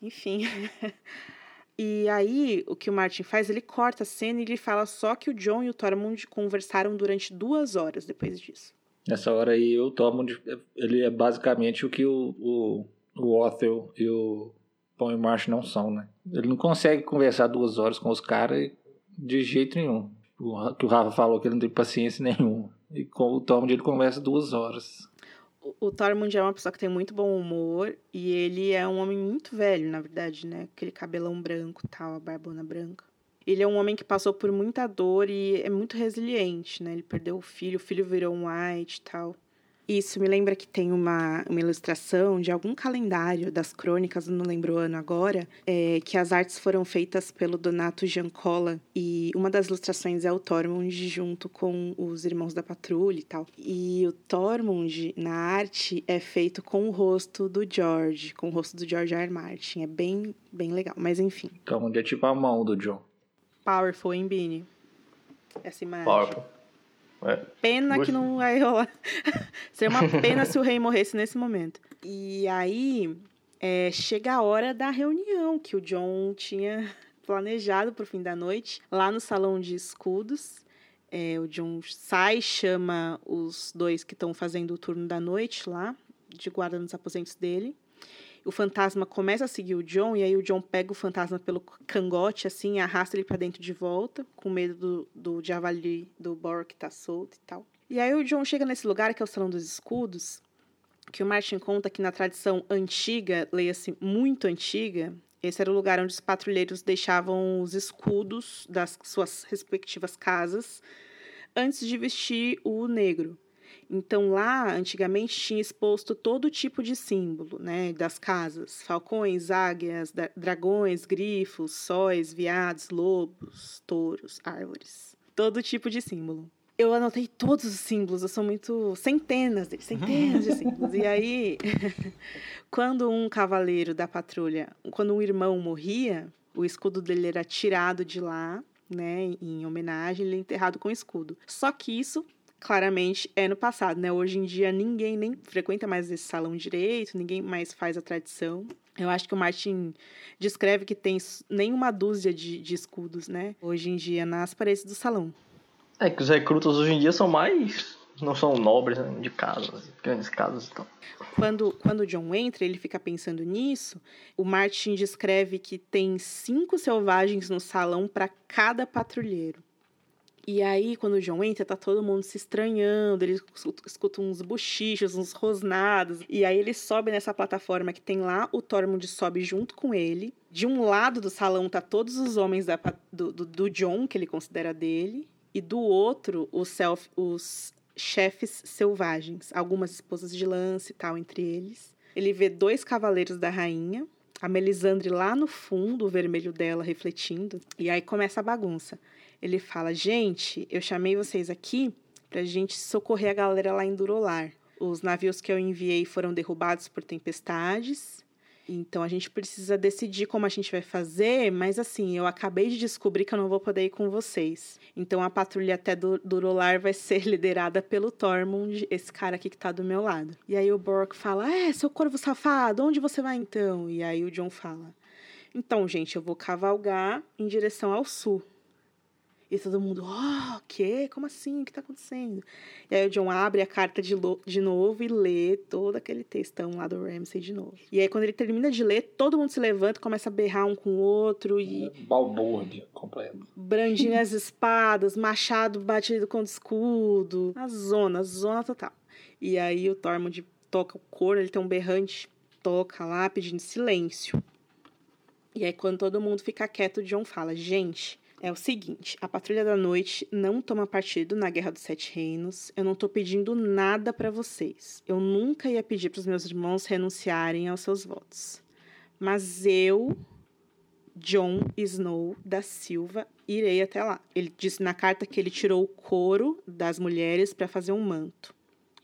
Enfim. e aí, o que o Martin faz, ele corta a cena e ele fala só que o John e o Tormund conversaram durante duas horas depois disso. Nessa hora aí, o Tormund, ele é basicamente o que o, o, o Othel e o Pão e Marsh não são, né? Ele não consegue conversar duas horas com os caras de jeito nenhum. O que o Rafa falou que ele não tem paciência nenhuma. E com o Tormund ele conversa duas horas o Tormund é uma pessoa que tem muito bom humor e ele é um homem muito velho, na verdade, né? Aquele cabelão branco tal, a barbona branca. Ele é um homem que passou por muita dor e é muito resiliente, né? Ele perdeu o filho, o filho virou um white e tal. Isso me lembra que tem uma, uma ilustração de algum calendário das crônicas, não lembro o ano agora, é, que as artes foram feitas pelo Donato Giancola. E uma das ilustrações é o Tormund junto com os irmãos da patrulha e tal. E o Tormund, na arte, é feito com o rosto do George, com o rosto do George R. R. Martin. É bem, bem legal, mas enfim. Tormund é tipo a mão do John. Powerful, hein, Bini? Essa imagem. Powerful. É. Pena que não vai rolar. Seria uma pena se o rei morresse nesse momento. E aí é, chega a hora da reunião que o John tinha planejado para o fim da noite, lá no salão de escudos. É, o John sai, chama os dois que estão fazendo o turno da noite lá, de guarda nos aposentos dele o fantasma começa a seguir o John, e aí o John pega o fantasma pelo cangote, assim, e arrasta ele para dentro de volta, com medo do, do javali do Bor que tá solto e tal. E aí o John chega nesse lugar, que é o Salão dos Escudos, que o Martin conta que na tradição antiga, leia-se muito antiga, esse era o lugar onde os patrulheiros deixavam os escudos das suas respectivas casas antes de vestir o negro. Então lá, antigamente, tinha exposto todo tipo de símbolo, né, das casas: falcões, águias, dragões, grifos, sóis, viados, lobos, touros, árvores. Todo tipo de símbolo. Eu anotei todos os símbolos, eu sou muito. centenas deles, centenas de símbolos. E aí, quando um cavaleiro da patrulha, quando um irmão morria, o escudo dele era tirado de lá, né, em homenagem, ele é enterrado com escudo. Só que isso claramente é no passado, né? Hoje em dia ninguém nem frequenta mais esse salão direito, ninguém mais faz a tradição. Eu acho que o Martin descreve que tem nem uma dúzia de, de escudos, né? Hoje em dia nas paredes do salão. É que os recrutas hoje em dia são mais não são nobres, né? de casas, grandes casas e tal. Quando, quando o John entra, ele fica pensando nisso. O Martin descreve que tem cinco selvagens no salão para cada patrulheiro. E aí, quando o John entra, tá todo mundo se estranhando, ele escuta uns bochichos, uns rosnados. E aí ele sobe nessa plataforma que tem lá, o Tormund sobe junto com ele. De um lado do salão tá todos os homens da, do, do, do John, que ele considera dele. E do outro, self, os chefes selvagens, algumas esposas de lance e tal entre eles. Ele vê dois cavaleiros da rainha, a Melisandre lá no fundo, o vermelho dela refletindo, e aí começa a bagunça. Ele fala: Gente, eu chamei vocês aqui pra gente socorrer a galera lá em Durolar. Os navios que eu enviei foram derrubados por tempestades. Então a gente precisa decidir como a gente vai fazer, mas assim, eu acabei de descobrir que eu não vou poder ir com vocês. Então a patrulha até Durolar vai ser liderada pelo Tormund, esse cara aqui que tá do meu lado. E aí o Bork fala: É, seu corvo safado, onde você vai então? E aí o John fala: Então, gente, eu vou cavalgar em direção ao sul. E todo mundo, oh, o quê? Como assim? O que está acontecendo? E aí o John abre a carta de, de novo e lê todo aquele textão lá do Ramsay de novo. E aí quando ele termina de ler, todo mundo se levanta, começa a berrar um com o outro e... Balbúrdia completo. Brandindo as espadas, machado batido contra escudo. A zona, a zona total. E aí o Tormund toca o coro, ele tem um berrante, toca lá pedindo silêncio. E aí quando todo mundo fica quieto, o John fala, gente é o seguinte: a Patrulha da Noite não toma partido na Guerra dos Sete Reinos. Eu não tô pedindo nada para vocês. Eu nunca ia pedir para os meus irmãos renunciarem aos seus votos. Mas eu, John Snow da Silva, irei até lá. Ele disse na carta que ele tirou o couro das mulheres para fazer um manto.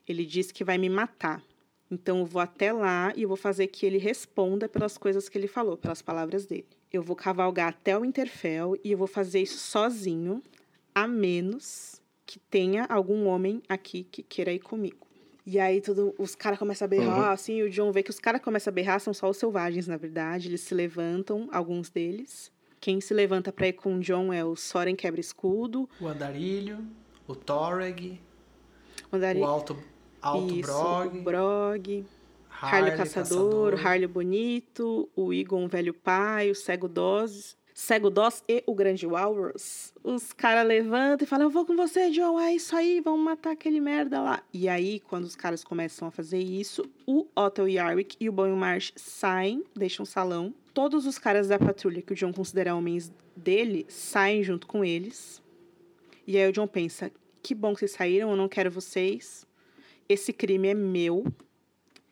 Ele disse que vai me matar. Então eu vou até lá e vou fazer que ele responda pelas coisas que ele falou, pelas palavras dele eu vou cavalgar até o Interfell e eu vou fazer isso sozinho, a menos que tenha algum homem aqui que queira ir comigo. E aí tudo, os caras começam a berrar, uhum. assim, e o John vê que os caras começam a berrar, são só os selvagens, na verdade. Eles se levantam, alguns deles. Quem se levanta pra ir com o John é o Soren Quebra-Escudo. O Andarilho, o Toreg, o, Andarilho, o Alto, Alto Isso, Brog. O Brog. Harley, Caçador, o Harley Bonito, o Egon Velho Pai, o Cego Doses. Cego Dós e o Grande Walrus. Os caras levantam e falam: Eu vou com você, John. É isso aí, vamos matar aquele merda lá. E aí, quando os caras começam a fazer isso, o Otto Yarwick e o Bonnie Marsh saem, deixam o salão. Todos os caras da patrulha que o John considera homens dele saem junto com eles. E aí o John pensa: Que bom que vocês saíram, eu não quero vocês. Esse crime é meu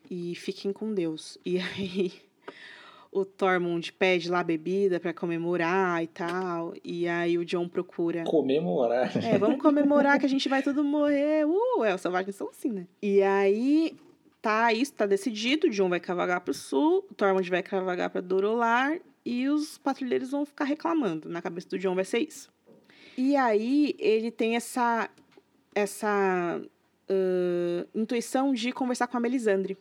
e fiquem com Deus. E aí o Tormund pede lá bebida para comemorar e tal. E aí o John procura. Comemorar. É, vamos comemorar que a gente vai todo morrer. Uh, é, os selvagens são assim, né? E aí tá isso, tá decidido. O John vai cavalgar pro sul, o Tormund vai cavalgar pra Dorolar e os patrulheiros vão ficar reclamando. Na cabeça do John vai ser isso. E aí ele tem essa essa uh, intuição de conversar com a Melisandre.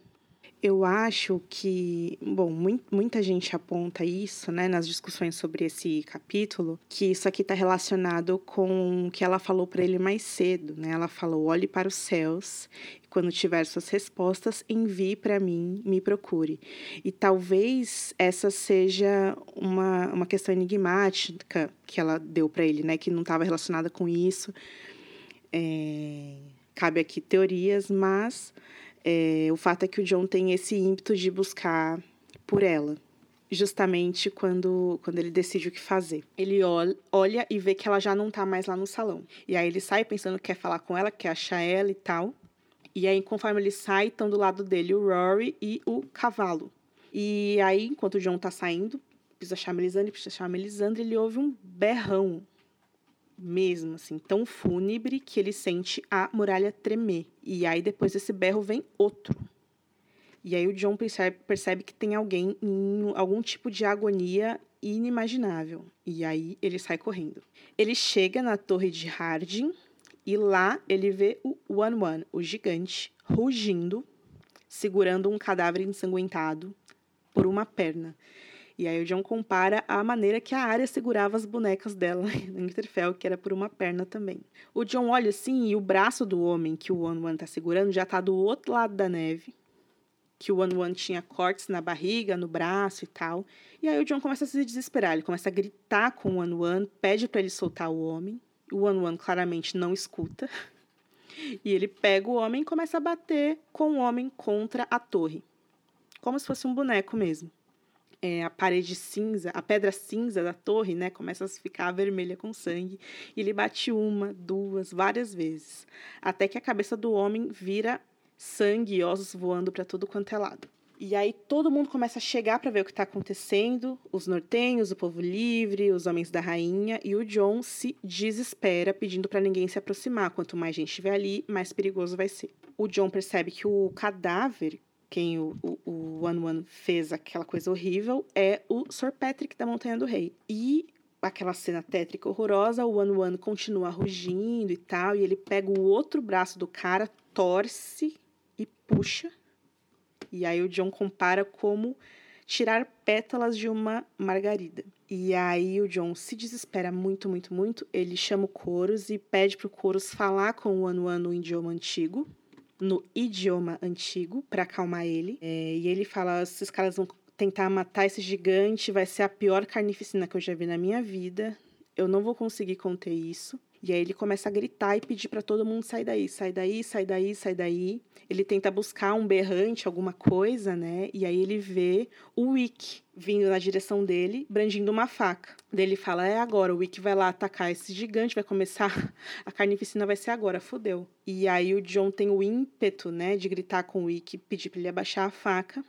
Eu acho que, bom, muita gente aponta isso, né, nas discussões sobre esse capítulo, que isso aqui está relacionado com o que ela falou para ele mais cedo, né? Ela falou: olhe para os céus quando tiver suas respostas, envie para mim, me procure. E talvez essa seja uma, uma questão enigmática que ela deu para ele, né, que não estava relacionada com isso. É, cabe aqui teorias, mas é, o fato é que o John tem esse ímpeto de buscar por ela, justamente quando, quando ele decide o que fazer. Ele olha e vê que ela já não tá mais lá no salão. E aí ele sai pensando que quer falar com ela, quer achar ela e tal. E aí, conforme ele sai, estão do lado dele o Rory e o cavalo. E aí, enquanto o John tá saindo, precisa achar a Melisandre, precisa achar a Melisandre, ele ouve um berrão mesmo, assim, tão fúnebre que ele sente a muralha tremer. E aí, depois desse berro, vem outro. E aí o John percebe, percebe que tem alguém em algum tipo de agonia inimaginável. E aí ele sai correndo. Ele chega na torre de Harding e lá ele vê o One One, o gigante, rugindo, segurando um cadáver ensanguentado por uma perna. E aí o John compara a maneira que a área segurava as bonecas dela no Winterfell, que era por uma perna também. O John olha assim e o braço do homem que o One One tá segurando já tá do outro lado da neve. Que o One One tinha cortes na barriga, no braço e tal. E aí o John começa a se desesperar, ele começa a gritar com o One One, pede para ele soltar o homem. O One One claramente não escuta. E ele pega o homem e começa a bater com o homem contra a torre. Como se fosse um boneco mesmo é, a parede cinza, a pedra cinza da torre, né, começa a ficar vermelha com sangue. E ele bate uma, duas, várias vezes, até que a cabeça do homem vira sangue e ossos voando para todo quanto é lado. E aí todo mundo começa a chegar para ver o que está acontecendo, os nortenhos, o povo livre, os homens da rainha, e o John se desespera, pedindo para ninguém se aproximar. Quanto mais gente estiver ali, mais perigoso vai ser. O John percebe que o cadáver quem o, o, o One One fez aquela coisa horrível, é o Sir Patrick da Montanha do Rei. E aquela cena tétrica horrorosa, o One One continua rugindo e tal, e ele pega o outro braço do cara, torce e puxa. E aí o John compara como tirar pétalas de uma margarida. E aí o John se desespera muito, muito, muito. Ele chama o Coros e pede pro Coros falar com o One One no idioma antigo no idioma antigo para acalmar ele. É, e ele fala: esses caras vão tentar matar esse gigante, vai ser a pior carnificina que eu já vi na minha vida. Eu não vou conseguir conter isso. E aí ele começa a gritar e pedir para todo mundo sair daí, sai daí, sai daí, sai daí. Ele tenta buscar um berrante, alguma coisa, né? E aí ele vê o Wick vindo na direção dele, brandindo uma faca. Daí ele fala: "É agora, o Wick vai lá atacar esse gigante, vai começar a carnificina vai ser agora, fodeu". E aí o John tem o ímpeto, né, de gritar com o Wick, pedir para ele abaixar a faca.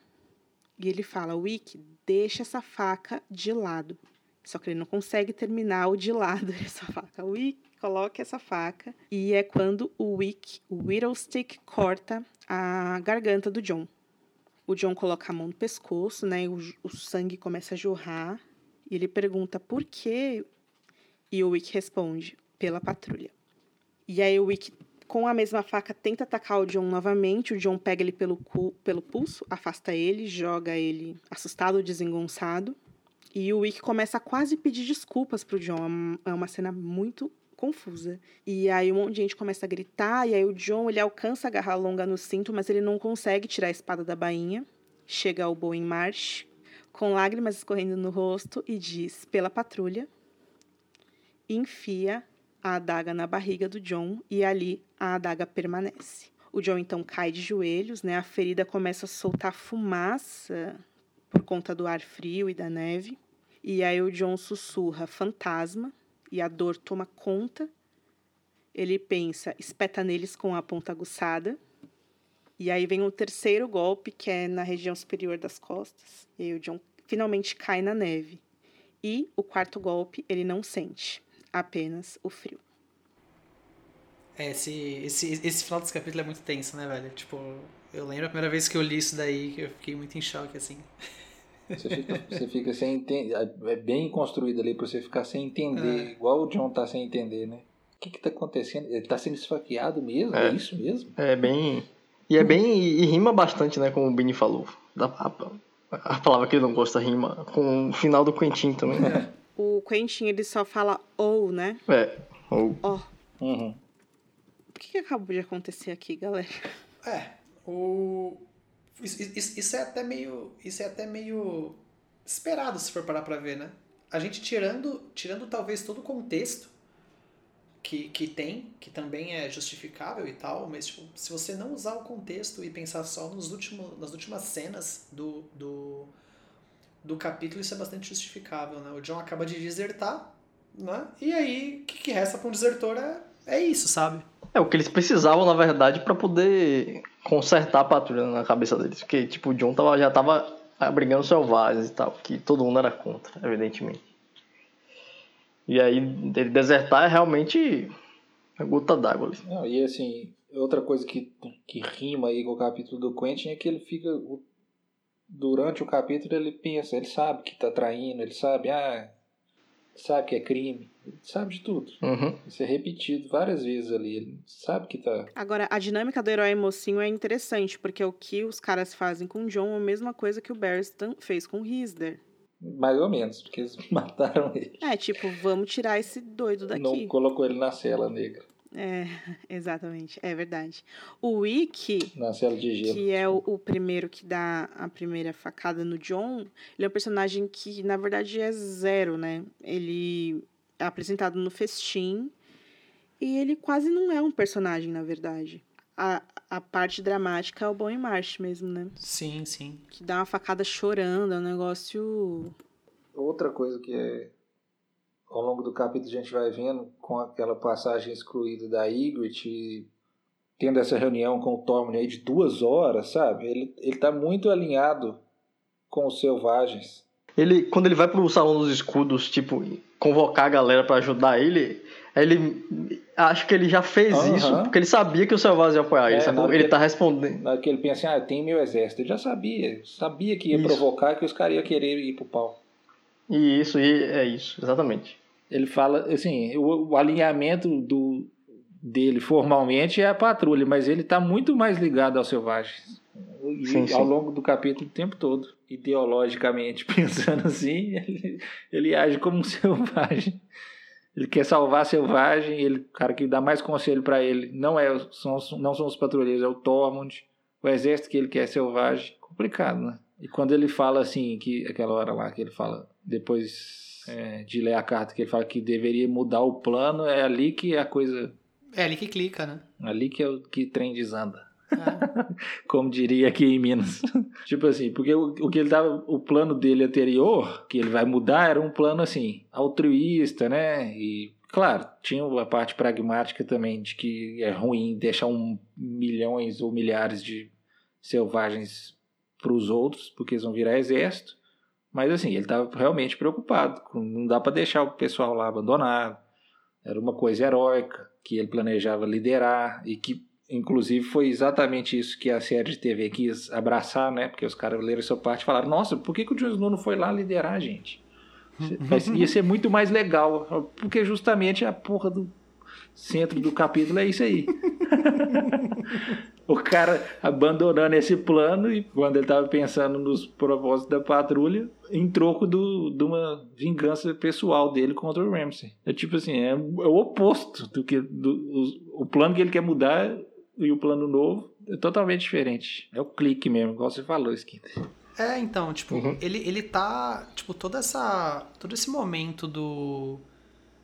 E ele fala: "Wick, deixa essa faca de lado". Só que ele não consegue terminar o de lado dessa faca. Wick, coloca essa faca e é quando o Wick, o Whittlestick, corta a garganta do John. O John coloca a mão no pescoço, né? O, o sangue começa a jorrar. E ele pergunta por quê? E o Wick responde: pela patrulha. E aí o Wick, com a mesma faca, tenta atacar o John novamente. O John pega ele pelo, cu, pelo pulso, afasta ele, joga ele assustado, desengonçado. E o Wick começa a quase pedir desculpas pro John. É uma cena muito confusa. E aí um monte de gente começa a gritar, e aí o John, ele alcança a garra longa no cinto, mas ele não consegue tirar a espada da bainha. Chega ao Bowen Marsh, com lágrimas escorrendo no rosto, e diz, pela patrulha, enfia a adaga na barriga do John, e ali a adaga permanece. O John então cai de joelhos, né? A ferida começa a soltar fumaça por conta do ar frio e da neve. E aí o John sussurra fantasma, e a dor toma conta, ele pensa, espeta neles com a ponta aguçada. E aí vem o terceiro golpe, que é na região superior das costas. E aí o John finalmente cai na neve. E o quarto golpe ele não sente, apenas o frio. É, esse, esse, esse final desse capítulo é muito tenso, né, velho? Tipo, eu lembro a primeira vez que eu li isso daí, que eu fiquei muito em choque, assim. Você fica, você fica sem entender. É bem construído ali pra você ficar sem entender. É. Igual o John tá sem entender, né? O que que tá acontecendo? Ele tá sendo esfaqueado mesmo? É, é isso mesmo? É bem. E é bem. E rima bastante, né? Como o Bini falou. Da, a, a, palavra que ele não gosta rima com o final do Quentin também. É. O Quentin, ele só fala ou, né? É, ou. Ó. Oh. Uhum. O que, que acabou de acontecer aqui, galera? É, o isso, isso, é até meio. Isso é até meio esperado se for parar pra ver, né? A gente tirando, tirando talvez todo o contexto que, que tem, que também é justificável e tal, mas tipo, se você não usar o contexto e pensar só nos últimos, nas últimas cenas do, do, do capítulo, isso é bastante justificável, né? O John acaba de desertar, né? E aí, o que, que resta para um desertor é, é isso, sabe? É o que eles precisavam, na verdade, para poder consertar a patrulha na cabeça deles. Porque, tipo, o John tava, já tava abrigando selvagens e tal, que todo mundo era contra, evidentemente. E aí, ele desertar é realmente a gota d'água ali. Não, e assim, outra coisa que, que rima aí com o capítulo do Quentin é que ele fica. Durante o capítulo ele pensa, ele sabe que tá traindo, ele sabe, ah, sabe que é crime, ele sabe de tudo. Uhum. Isso é repetido várias vezes ali, ele sabe que tá. Agora, a dinâmica do herói mocinho é interessante, porque o que os caras fazem com o John é a mesma coisa que o Barristan fez com o. Mais ou menos, porque eles mataram ele. É, tipo, vamos tirar esse doido daqui. Não colocou ele na cela negra. É, exatamente, é verdade. O gelo. que é o, o primeiro que dá a primeira facada no John, ele é um personagem que, na verdade, é zero, né? Ele é apresentado no festim e ele quase não é um personagem, na verdade. A, a parte dramática é o Bom e March mesmo, né? Sim, sim. Que dá uma facada chorando, é um negócio. Outra coisa que é, ao longo do capítulo a gente vai vendo com aquela passagem excluída da Ygritte tendo essa reunião com o Tormund aí de duas horas, sabe? Ele, ele tá muito alinhado com os selvagens. Ele, quando ele vai pro Salão dos Escudos, tipo, convocar a galera pra ajudar ele, ele. Acho que ele já fez Aham. isso, porque ele sabia que o Selvagem ia apoiar ele, É, na hora Ele tá respondendo. Na hora que ele pensa assim, ah, tem meu exército. Ele já sabia. Sabia que ia Isso. provocar, que os caras iam querer ir pro pau. E isso, e é isso, exatamente. Ele fala, assim, o, o alinhamento do, dele formalmente é a patrulha, mas ele tá muito mais ligado aos selvagens. E Sim, sim. ao longo do capítulo o tempo todo. Ideologicamente, pensando assim, ele, ele age como um selvagem. Ele quer salvar a selvagem, ele, o cara que dá mais conselho pra ele não é são, os- não são os patrulheiros, é o Tormund. O exército que ele quer é selvagem. Complicado, né? E quando ele fala assim, que aquela hora lá que ele fala, depois é, de ler a carta, que ele fala que deveria mudar o plano, é ali que a coisa. É ali que clica, né? Ali que é o que trem desanda. É. Como diria aqui em Minas. tipo assim, porque o, o que ele tava. O plano dele anterior, que ele vai mudar, era um plano assim, altruísta, né? E. Claro, tinha a parte pragmática também de que é ruim deixar um milhões ou milhares de selvagens para os outros, porque eles vão virar exército. Mas assim, ele estava realmente preocupado. Não dá para deixar o pessoal lá abandonado. Era uma coisa heróica que ele planejava liderar e que, inclusive, foi exatamente isso que a série de TV quis abraçar, né? Porque os caras leram essa parte e falaram: Nossa, por que, que o Jon Snow não foi lá liderar, gente? Vai- Ia ser muito mais legal, porque justamente a porra do centro do capítulo é isso aí. o cara abandonando esse plano e quando ele estava pensando nos propósitos da patrulha, em troco do, de uma vingança pessoal dele contra o Ramsey. É tipo assim, é, é o oposto do que do, os- o plano que ele quer mudar e o plano novo é totalmente diferente. É o clique mesmo, igual você falou, Skinner. É, então, tipo, Uhum. ele, ele tá, tipo, toda essa, todo esse momento do...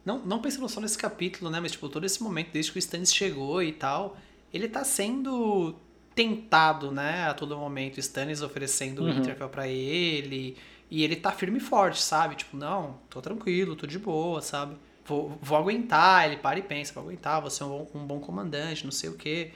Não, não pensando só nesse capítulo, né, mas, tipo, todo esse momento desde que o Stannis chegou e tal, ele tá sendo tentado, né, a todo momento, Stannis oferecendo o Uhum. Winterfell pra ele, e ele tá firme e forte, sabe? Tipo, não, tô tranquilo, tô de boa, sabe? Vou, vou aguentar, ele para e pensa, vou aguentar, vou ser um bom, um bom comandante, não sei o quê.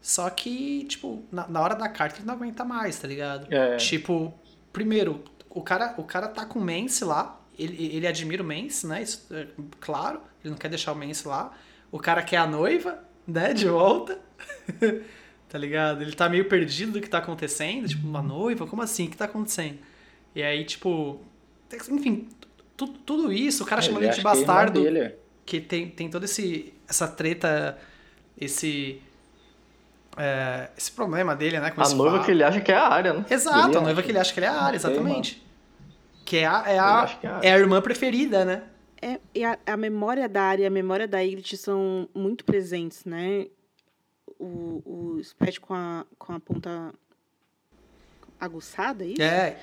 Só que, tipo, na, na hora da carta ele não aguenta mais, tá ligado? É. Tipo, primeiro, o cara, o cara tá com o Mance lá, ele, ele admira o Mance, né? Isso é claro, ele não quer deixar o Mance lá. O cara quer a noiva, né? De volta. tá ligado? Ele tá meio perdido do que tá acontecendo. Tipo, uma noiva? Como assim? O que tá acontecendo? E aí, tipo. Enfim, tu- tudo isso, o cara chamando Ele de que é bastardo dele, é. que tem, tem toda esse, essa treta, esse. é, esse problema dele, né? com A noiva que ele acha que é a área, né? Exato, Ele a noiva acha. que ele acha que ele é a área, exatamente. Que é a, é a, que é a é a irmã preferida, né? É, e a, a memória da área e a memória da Ygritte são muito presentes, né? O, o Spet com a, com a ponta aguçada, é isso? É.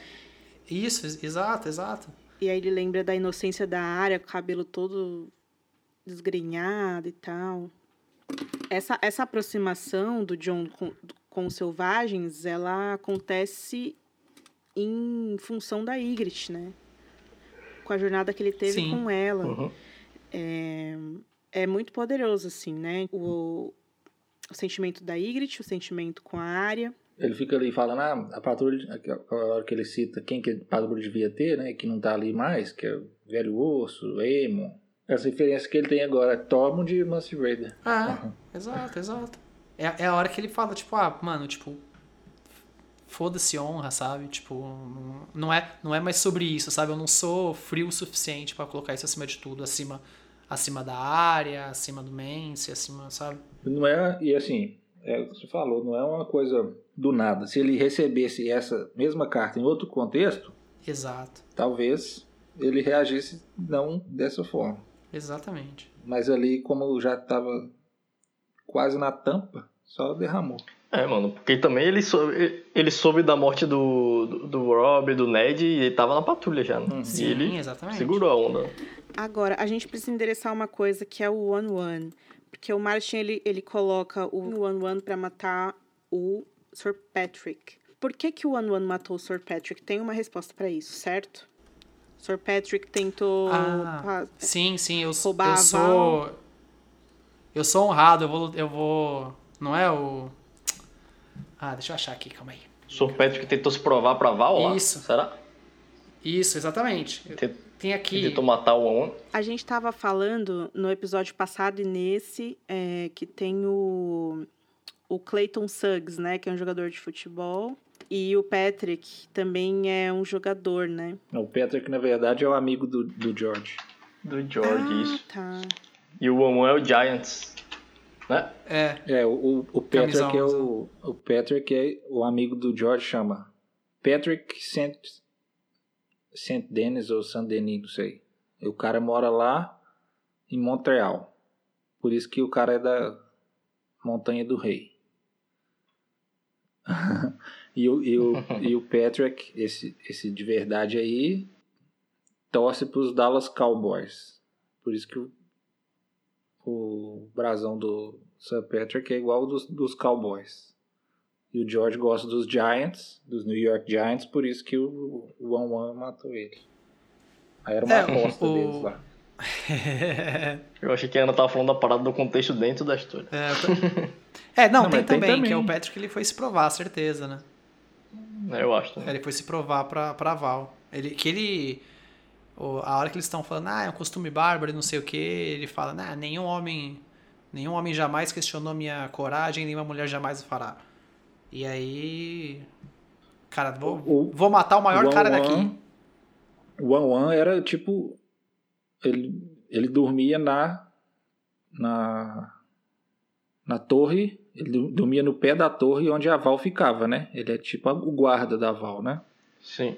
Isso, ex- exato, exato. E aí ele lembra da inocência da área, com o cabelo todo desgrenhado e tal. Essa, essa aproximação do John com, com os selvagens, ela acontece em função da Ygritte, né? Com a jornada que ele teve Sim. com ela. Uhum. É, é muito poderoso, assim, né? O, o sentimento da Ygritte, o sentimento com a área. Ele fica ali falando, ah, a patrulha, aquela hora que ele cita quem que a patrulha devia ter, né, que não tá ali mais, que é o Velho Osso, Aemon. Essa referência que ele tem agora é Tormund e Mance Raider. Ah, exato, exato. É, é a hora que ele fala, tipo, ah, mano, tipo, foda-se honra, sabe? Tipo, não- é, não é mais sobre isso, sabe? Eu não sou frio o suficiente pra colocar isso acima de tudo, acima, acima da área, acima do Mance, acima, sabe? Não é, e assim, é o que você falou, não é uma coisa do nada. Se ele recebesse essa mesma carta em outro contexto, Exato. Talvez ele reagisse não dessa forma. Exatamente. Mas ali, como já estava quase na tampa, só derramou. É, mano, porque também ele soube, ele soube da morte do, do, do Rob, do Ned, e ele tava na patrulha já, né? Sim, e ele exatamente. segurou a onda. Agora, a gente precisa endereçar uma coisa que é o One One. Porque o Martin, ele, ele coloca o One One pra matar o Sir Patrick. Por que que o One One matou o Sir Patrick? Tem uma resposta pra isso, certo? Sir Patrick tentou... Ah, sim, sim, eu, Roubar eu a sou. Eu sou honrado, eu vou. Eu vou. Não é o. Ah, deixa eu achar aqui, calma aí. Sr. Patrick tentou se provar pra Val lá. Isso. Será? Isso, exatamente. Tem Ele aqui. tentou matar o One. A gente tava falando no episódio passado e nesse é, que tem o, o Clayton Suggs, né? Que é um jogador de futebol. E o Patrick também é um jogador, né? O Patrick, na verdade, é o amigo do, do George. Do George, ah, isso. tá. E o One é o Giants. Né? É, É, o, o Patrick Camisão, é o, o Patrick é o amigo do George chama Patrick Saint Saint Denis ou Saint Denis, não sei. E o cara mora lá em Montreal. Por isso que o cara é da Montanha do Rei. e, o, e, o, e o Patrick, esse, esse de verdade aí, torce pros Dallas Cowboys. Por isso que o, o brasão do St. Patrick é igual ao dos, dos Cowboys. E o George gosta dos Giants, dos New York Giants, por isso que o o One One matou ele. Aí era uma É, aposta o- deles lá. Eu achei que a Ana tava falando da parada do contexto dentro da história. é, é, não, Não, tem mas tem também, também. que é o Patrick ele foi se provar, certeza, né? É, Eu acho. Né? Ele foi se provar pra, pra Val. Ele, que ele. A hora que eles estão falando, ah, é um costume bárbaro e não sei o que, ele fala, nah, nenhum homem. Nenhum homem jamais questionou minha coragem, nenhuma mulher jamais o fará. E aí. Cara, vou, O- vou matar o maior o cara One daqui. One- O One One era tipo. Ele, ele dormia na. Na. Na torre. Ele dormia no pé da torre onde a Val ficava, né? Ele é tipo o guarda da Val, né? Sim.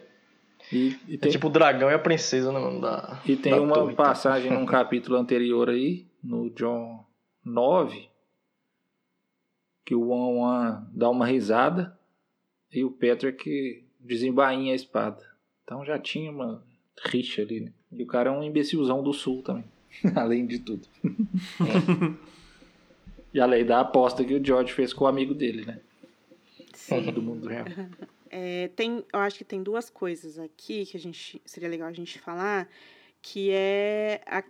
E, e É tem, tipo o dragão e a princesa, né, mano? Da, e tem da uma torre. passagem num capítulo anterior aí, no John 9, que o One One dá uma risada e o Patrick desembainha a espada. Então já tinha uma rixa ali, né? E o cara é um imbecilzão do sul também, além de tudo. e além da aposta que o George fez com o amigo dele, né? Sim. Do mundo real. É, tem, eu acho que tem duas coisas aqui que a gente seria legal a gente falar, que é a-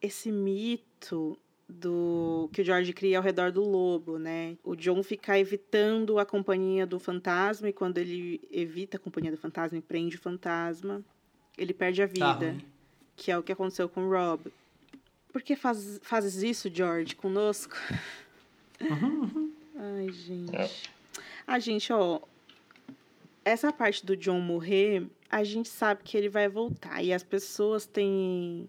esse mito do que o George cria ao redor do lobo, né? O John ficar evitando a companhia do fantasma e quando ele evita a companhia do fantasma e prende o fantasma, ele perde a Tá vida, ruim. que é o que aconteceu com o Rob. Por que faz, fazes isso, George, conosco? Ai, gente. É. Ah, gente, ó. Essa parte do John morrer, a gente sabe que ele vai voltar. E as pessoas têm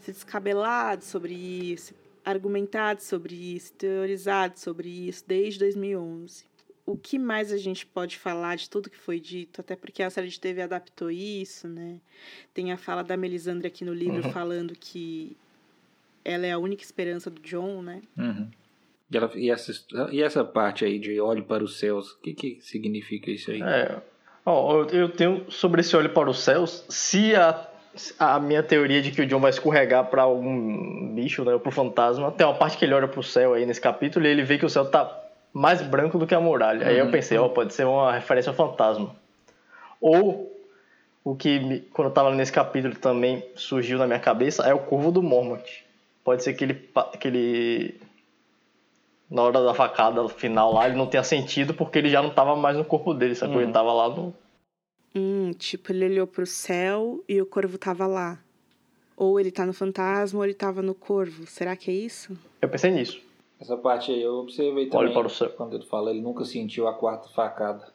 se descabelado sobre isso, argumentado sobre isso, teorizado sobre isso desde 2011. O que mais a gente pode falar de tudo que foi dito? Até porque a série de TV adaptou isso, né? Tem a fala da Melisandre aqui no livro Uhum. falando que ela é a única esperança do John, né? Uhum. E, ela- e essa, e essa parte aí de olhe para os céus, o que, que significa isso aí? É. Ó, eu, tenho sobre esse olho para os céus, se a, a minha teoria de que o John vai escorregar para algum bicho, né, ou pro fantasma, tem uma parte que ele olha pro céu aí nesse capítulo e ele vê que o céu tá mais branco do que a muralha. Aí eu Uhum. pensei, ó, pode ser uma referência ao fantasma. Ou o que quando eu tava nesse capítulo também surgiu na minha cabeça é o corvo do Mormont. Pode ser que ele, que ele na hora da facada final lá, ele não tenha sentido porque ele já não tava mais no corpo dele, sacou? Uhum. Ele tava lá no. Hum, tipo, ele olhou pro céu e o corvo tava lá. Ou ele tá no fantasma ou ele tava no corvo. Será que é isso? Eu pensei nisso. Essa parte aí eu observei Olhe também. para o céu. Quando ele fala, ele nunca sentiu a quarta facada.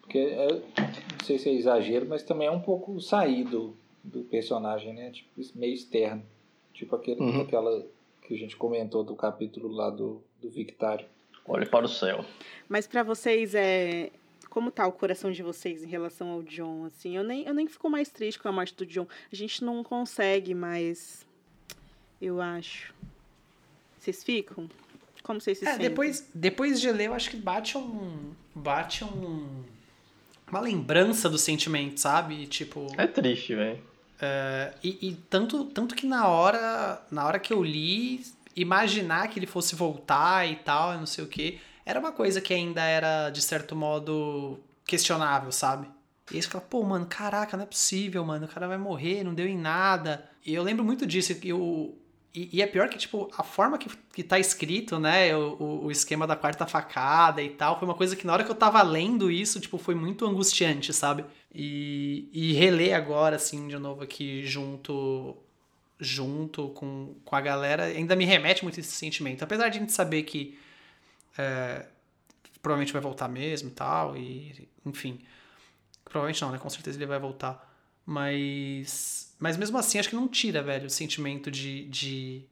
Porque, é, não sei se é exagero, mas também é um pouco saído do personagem, né? Tipo, meio externo. Tipo aquele, Uhum. aquela que a gente comentou do capítulo lá do, do Victário. Olhe para o céu. Mas pra vocês é como tá o coração de vocês em relação ao John, assim? Eu nem, eu nem fico mais triste com a morte do John. A gente não consegue mais, eu acho. Vocês ficam? Como vocês se É, sentem? depois, depois de ler, eu acho que bate um. Bate um. Uma lembrança do sentimento, sabe? Tipo. É triste, velho. É, e e tanto, tanto que na hora. Na hora que eu li, imaginar que ele fosse voltar e tal, e não sei o que, era uma coisa que ainda era, de certo modo, questionável, sabe? E aí você fala, pô, mano, caraca, não é possível, mano. O cara vai morrer, não deu em nada. E eu lembro muito disso. eu, e, e é pior que, tipo, a forma que, que tá escrito, né? O, o, o esquema da quarta facada e tal, foi uma coisa que na hora que eu tava lendo isso, tipo, foi muito angustiante, sabe? E, e reler agora, assim, de novo aqui, junto junto com, com a galera, ainda me remete muito esse sentimento. Apesar de a gente saber que é, provavelmente vai voltar mesmo tal, e enfim. Provavelmente não, né? Com certeza ele vai voltar. Mas. Mas mesmo assim, acho que não tira, velho, o sentimento de, de,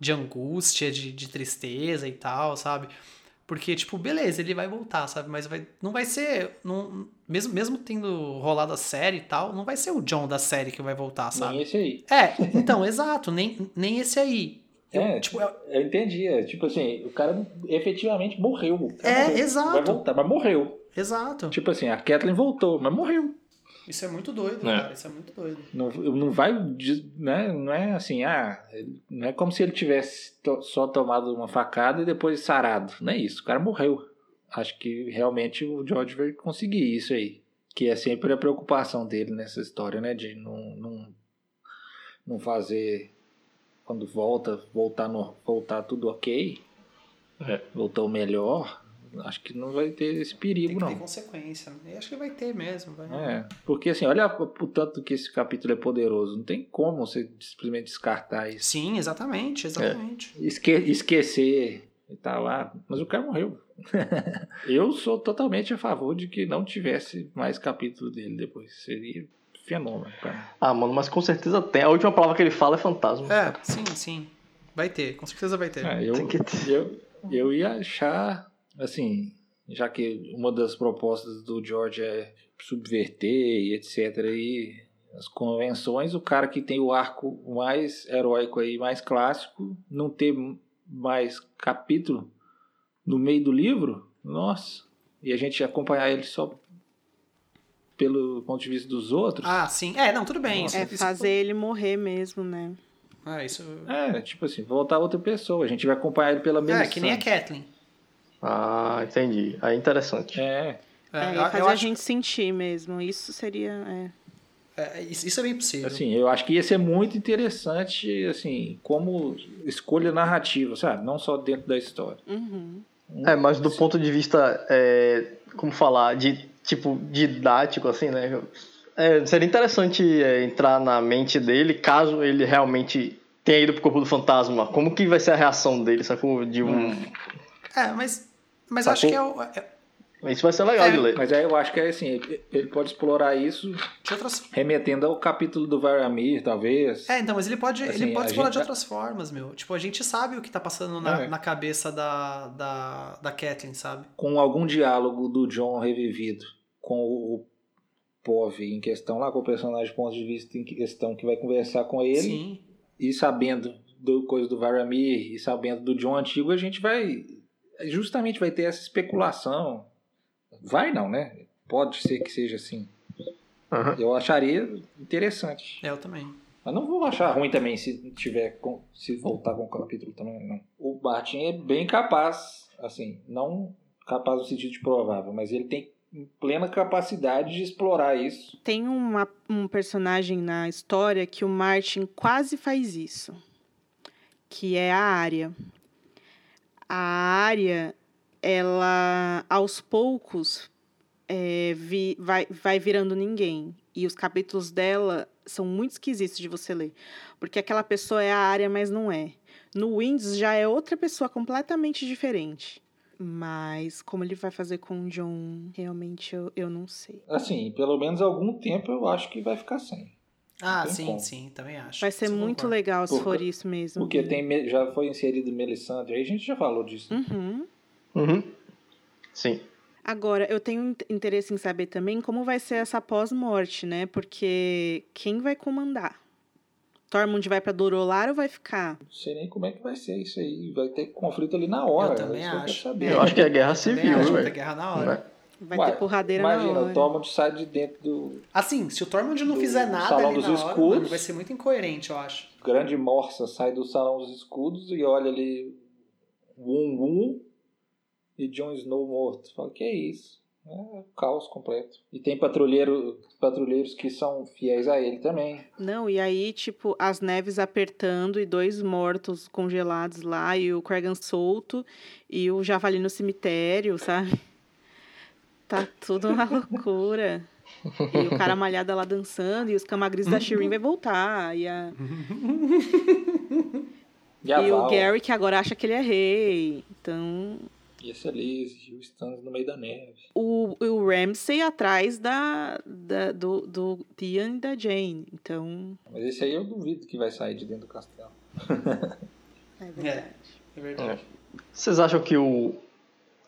de angústia, de, de tristeza e tal, sabe? Porque, tipo, beleza, ele vai voltar, sabe? Mas vai, não vai ser. Não, mesmo, mesmo tendo rolado a série e tal, não vai ser o John da série que vai voltar, sabe? Nem esse aí. É, então, exato, nem, nem esse aí. Eu, É, tipo, eu- Eu entendi. é, Tipo assim, o cara efetivamente morreu. Cara É, morreu. exato. Vai voltar, mas morreu. exato. Tipo assim, a Kathleen voltou, mas morreu. Isso é muito doido, É. cara. Isso é muito doido. Não, não vai, né? Não é assim, ah, não é como se ele tivesse to- só tomado uma facada e depois sarado. Não é isso, o cara morreu. Acho que realmente o George vai conseguir isso aí. Que é sempre a preocupação dele nessa história, né? De não, não, não fazer quando volta, voltar, no, voltar tudo ok. É. Voltou melhor. Acho que não vai ter esse Tem perigo, que não. ter consequência. né? Eu acho que vai ter mesmo. Vai. É, porque assim, olha o tanto que esse capítulo é poderoso. Não tem como você simplesmente descartar isso. Sim, exatamente, exatamente. Esque esquecer e tal lá. Mas o cara morreu. Eu sou totalmente a favor de que não tivesse mais capítulo dele depois. Seria fenômeno, cara. Ah, mano, mas com certeza tem. A última palavra que ele fala é fantasma. É, sim, sim. Vai ter, com certeza vai ter. É, eu, Tem que ter. eu, eu ia achar, assim, já que uma das propostas do George é subverter e etc. E as convenções, o cara que tem o arco mais heróico aí, mais clássico, não ter mais capítulo no meio do livro, nossa. E a gente acompanhar ele só pelo ponto de vista dos outros. Ah, sim. É, não, tudo bem. Isso, É isso- fazer ele morrer mesmo, né? É, isso. É, tipo assim, voltar outra pessoa. A gente vai acompanhar ele pela É, Melisandre. que nem a Kathleen. Ah, entendi. Aí é interessante. É, É, É, fazer a acho, gente sentir mesmo. Isso seria. é. é, isso isso é bem possível. Assim, eu acho que ia ser muito interessante, assim, como escolha narrativa, sabe? Não só dentro da história. Uhum. É, mas do ponto de vista, é, como falar, de tipo didático, assim, né? É, seria interessante é, entrar na mente dele, caso ele realmente tenha ido pro corpo do fantasma. Como que vai ser a reação dele, sacou? De um... É, mas, mas acho que é, o- é- Isso vai ser legal É, de ler. Mas aí eu acho que é assim, ele- pode explorar isso de outras. remetendo ao capítulo do Varamir, talvez. É, então, mas ele pode, Assim, ele pode explorar gente de outras formas, meu. Tipo, a gente sabe o que tá passando na, É. na cabeça da, da, da Kathleen, sabe? Com algum diálogo do John revivido com o Pove em questão lá, com o personagem de ponto de vista em questão que vai conversar com ele. Sim. e sabendo do coisa do Varamir e sabendo do John antigo, a gente vai justamente vai ter essa especulação. Vai não, né? Pode ser que seja assim. Aham. Eu acharia interessante. É, eu também. Mas não vou achar ruim também se tiver com- se voltar com o capítulo também não. O Martin é bem capaz, assim, não capaz no sentido de provável, mas ele tem plena capacidade de explorar isso. Tem uma- um personagem na história que o Martin quase faz isso. Que é a Arya. A Arya, ela, aos poucos, é, vi- vai, vai virando ninguém. E os capítulos dela são muito esquisitos de você ler. Porque aquela pessoa é a Arya, mas não é. No Windows já é outra pessoa completamente diferente. Mas como ele vai fazer com o John, realmente eu, eu não sei. Assim, pelo menos algum tempo eu acho que vai ficar sem. Ah, sim, como. sim, também acho. Vai ser Isso muito concordo. legal se Porque- for isso mesmo. Porque tem, já foi inserido Melisandre, aí a gente já falou disso. Uhum. Uhum. Sim. Agora, eu tenho interesse em saber também como vai ser essa pós-morte, né? Porque quem vai comandar? Tormund vai para Dorolar ou vai ficar? Não sei nem como é que vai ser isso aí. Vai ter conflito ali na hora. Eu também acho. Eu. Eu acho que é guerra civil, acho que vai ter velho. guerra na hora. Vai Ué, ter porradeira Imagina, na o hora. Tormund sai de dentro do Assim, se o Tormund não Do fizer nada Salão ali dos na hora, Escudos. mano, vai ser muito incoerente, eu acho. grande morsa, sai do salão dos escudos e olha ali Wum Wum e Jon Snow morto. Fala, que é isso? É caos completo. E tem patrulheiro, patrulheiros que são fiéis a ele também. Não, e aí, tipo, as neves apertando e dois mortos congelados lá, e o Cregan solto, e o Javali no cemitério, sabe? Tá tudo uma loucura. E o cara malhada lá dançando, e os camagris da Shireen vai voltar, e, a, E a e o Gary que agora acha que ele é rei. Então, e a Celise, e o Stannis no meio da neve. o, o Ramsay atrás da, da, do, do Theon e da Jane. Então, Mas esse aí eu duvido que vai sair de dentro do castelo. é verdade. É verdade. Vocês acham que o,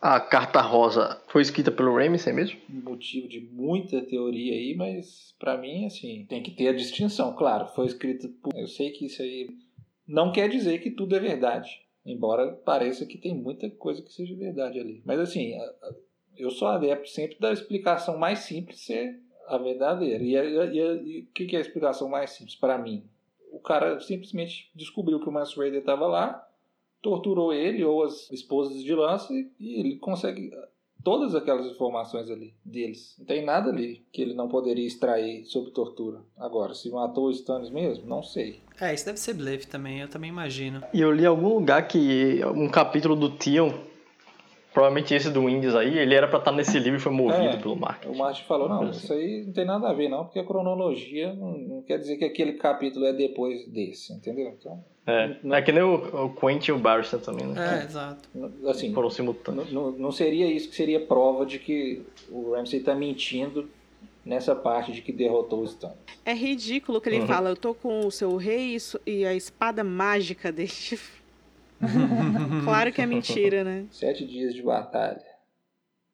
a carta rosa foi escrita pelo Ramsay mesmo? Um motivo de muita teoria aí, mas pra mim, assim, tem que ter a distinção. Claro, foi escrito por... Eu sei que isso aí não quer dizer que tudo é verdade. Embora pareça que tem muita coisa que seja verdade ali. Mas assim, eu sou adepto sempre da explicação mais simples ser a verdadeira. E, o que é a explicação mais simples para mim? O cara simplesmente descobriu que o Mance Raider estava lá, torturou ele ou as esposas de Lance e ele consegue todas aquelas informações ali deles. Não tem nada ali que ele não poderia extrair sob tortura. Agora, se matou o Stannis mesmo, não sei. É, isso deve ser blefe também, eu também imagino. E eu li em algum lugar que um capítulo do Tion, provavelmente esse do Indies aí, ele era pra estar nesse livro e foi movido É, pelo marketing. O Martin falou, não, Assim. isso aí não tem nada a ver não, porque a cronologia não, não quer dizer que aquele capítulo é depois desse, entendeu? Então, É, não- é que nem o, o Quentin e o Barristan também, né? É, exato. não- assim, Foram simultâneos. não- não seria isso que seria prova de que o Ramsay está mentindo nessa parte de que derrotou o Stannis. É ridículo que ele Uhum. fala, eu tô com o seu rei e e a espada mágica dele. claro que é mentira, né? Sete dias de batalha.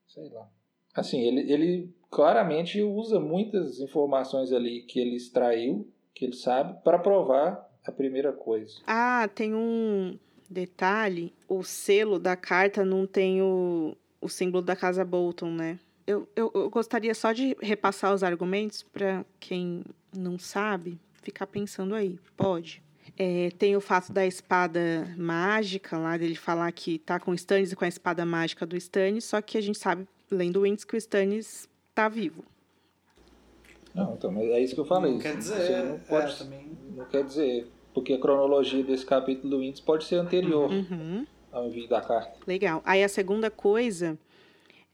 Sei lá. Assim, ele, ele claramente usa muitas informações ali que ele extraiu, que ele sabe, para provar a primeira coisa. Ah, tem um detalhe: o selo da carta não tem o, o símbolo da casa Bolton, né? Eu, eu, eu gostaria só de repassar os argumentos para quem não sabe ficar pensando aí. Pode. É, tem o fato da espada mágica lá, dele falar que tá com o Stannis e com a espada mágica do Stannis, só que a gente sabe, lendo o índice, que o Stannis tá vivo. Não, então, mas é isso que eu falei. Não quer dizer, não, pode, é, também. não quer dizer. Porque a cronologia desse capítulo do índice pode ser anterior Uhum. ao envio da carta. Legal. Aí a segunda coisa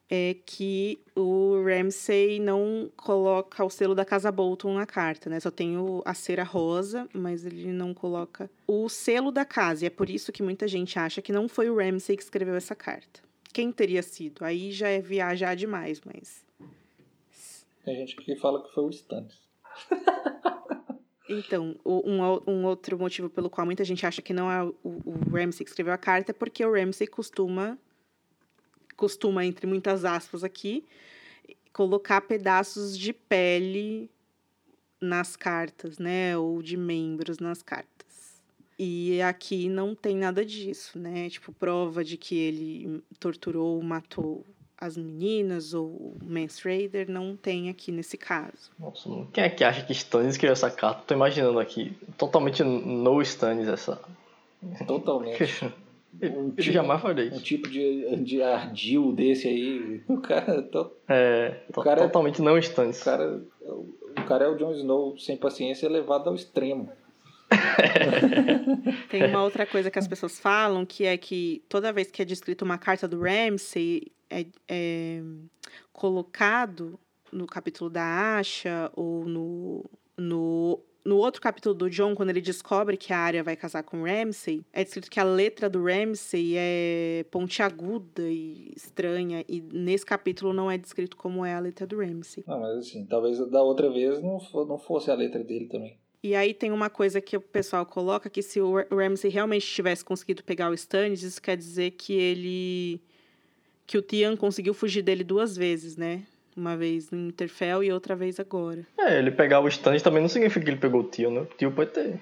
é que o Ramsay não coloca o selo da Casa Bolton na carta, né? Só tem o- a cera rosa, mas ele não coloca o selo da casa. E é por isso que muita gente acha que não foi o Ramsay que escreveu essa carta. Quem teria sido? Aí já é viajar demais, mas. Tem gente que fala que foi o Stannis. Então, um, um outro motivo pelo qual muita gente acha que não é o, o Ramsay que escreveu a carta é porque o Ramsay costuma, costuma, entre muitas aspas aqui, colocar pedaços de pele nas cartas, né? Ou de membros nas cartas. E aqui não tem nada disso, né? Tipo, prova de que ele torturou, matou as meninas ou o Mance Raider não tem aqui nesse caso. Nossa, quem é que acha que Stannis escreveu essa carta? Tô imaginando aqui, totalmente no Stannis essa. Totalmente. Eu Um tipo, jamais farei. um tipo de, de ardil desse aí. O cara, to- É, to- cara é- totalmente não Stannis. o cara, o cara é o Jon Snow sem paciência levado ao extremo. Tem uma outra coisa que as pessoas falam, que é que toda vez que é descrita uma carta do Ramsay, é, é colocado no capítulo da Asha ou no, no, no outro capítulo do John, quando ele descobre que a Arya vai casar com o Ramsay, é descrito que a letra do Ramsay é pontiaguda e estranha, e nesse capítulo não é descrito como é a letra do Ramsay. Não, mas assim, talvez da outra vez não, não fosse a letra dele também. E aí tem uma coisa que o pessoal coloca que se o Ramsay realmente tivesse conseguido pegar o Stannis, isso quer dizer que ele Que o Tian conseguiu fugir dele duas vezes, né? Uma vez no Interfell e outra vez agora. É, ele pegar o stand também não significa que ele pegou o tio, né? O tio pode ter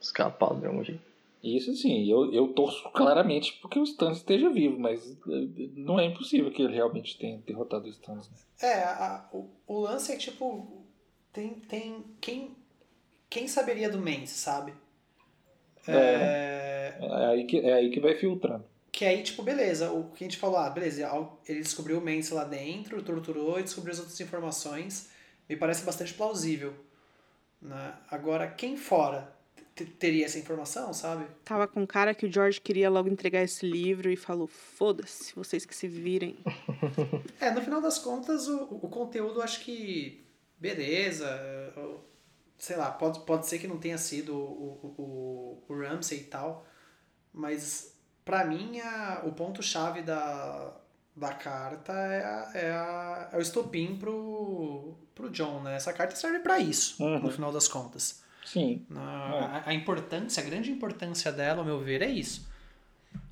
escapado de algum jeito. Isso sim, eu, eu torço claramente porque o Stannis esteja vivo, mas eh, não é impossível que ele realmente tenha derrotado o Stannis. Né? É, a- o, o lance é tipo, tem, tem quem, quem saberia do Mance, sabe? É, É aí que, é aí que vai filtrando. Que aí, tipo, beleza, o que a gente falou, ah, beleza, ele descobriu o Mance lá dentro, torturou e descobriu as outras informações, me parece bastante plausível. Né? Agora, quem fora teria essa informação, sabe? Tava com cara que o George queria logo entregar esse livro e falou: foda-se, vocês que se virem. É, no final das contas, o, o conteúdo acho que. Beleza. Sei lá, pode, pode ser que não tenha sido o, o, o, o Ramsey e tal. Mas pra mim a, o ponto-chave da, da carta é, a, é, a, é o estopim pro, pro John, né? Essa carta serve pra isso, Uhum. no final das contas. Sim. A, a- a importância, a grande importância dela, ao meu ver, é isso.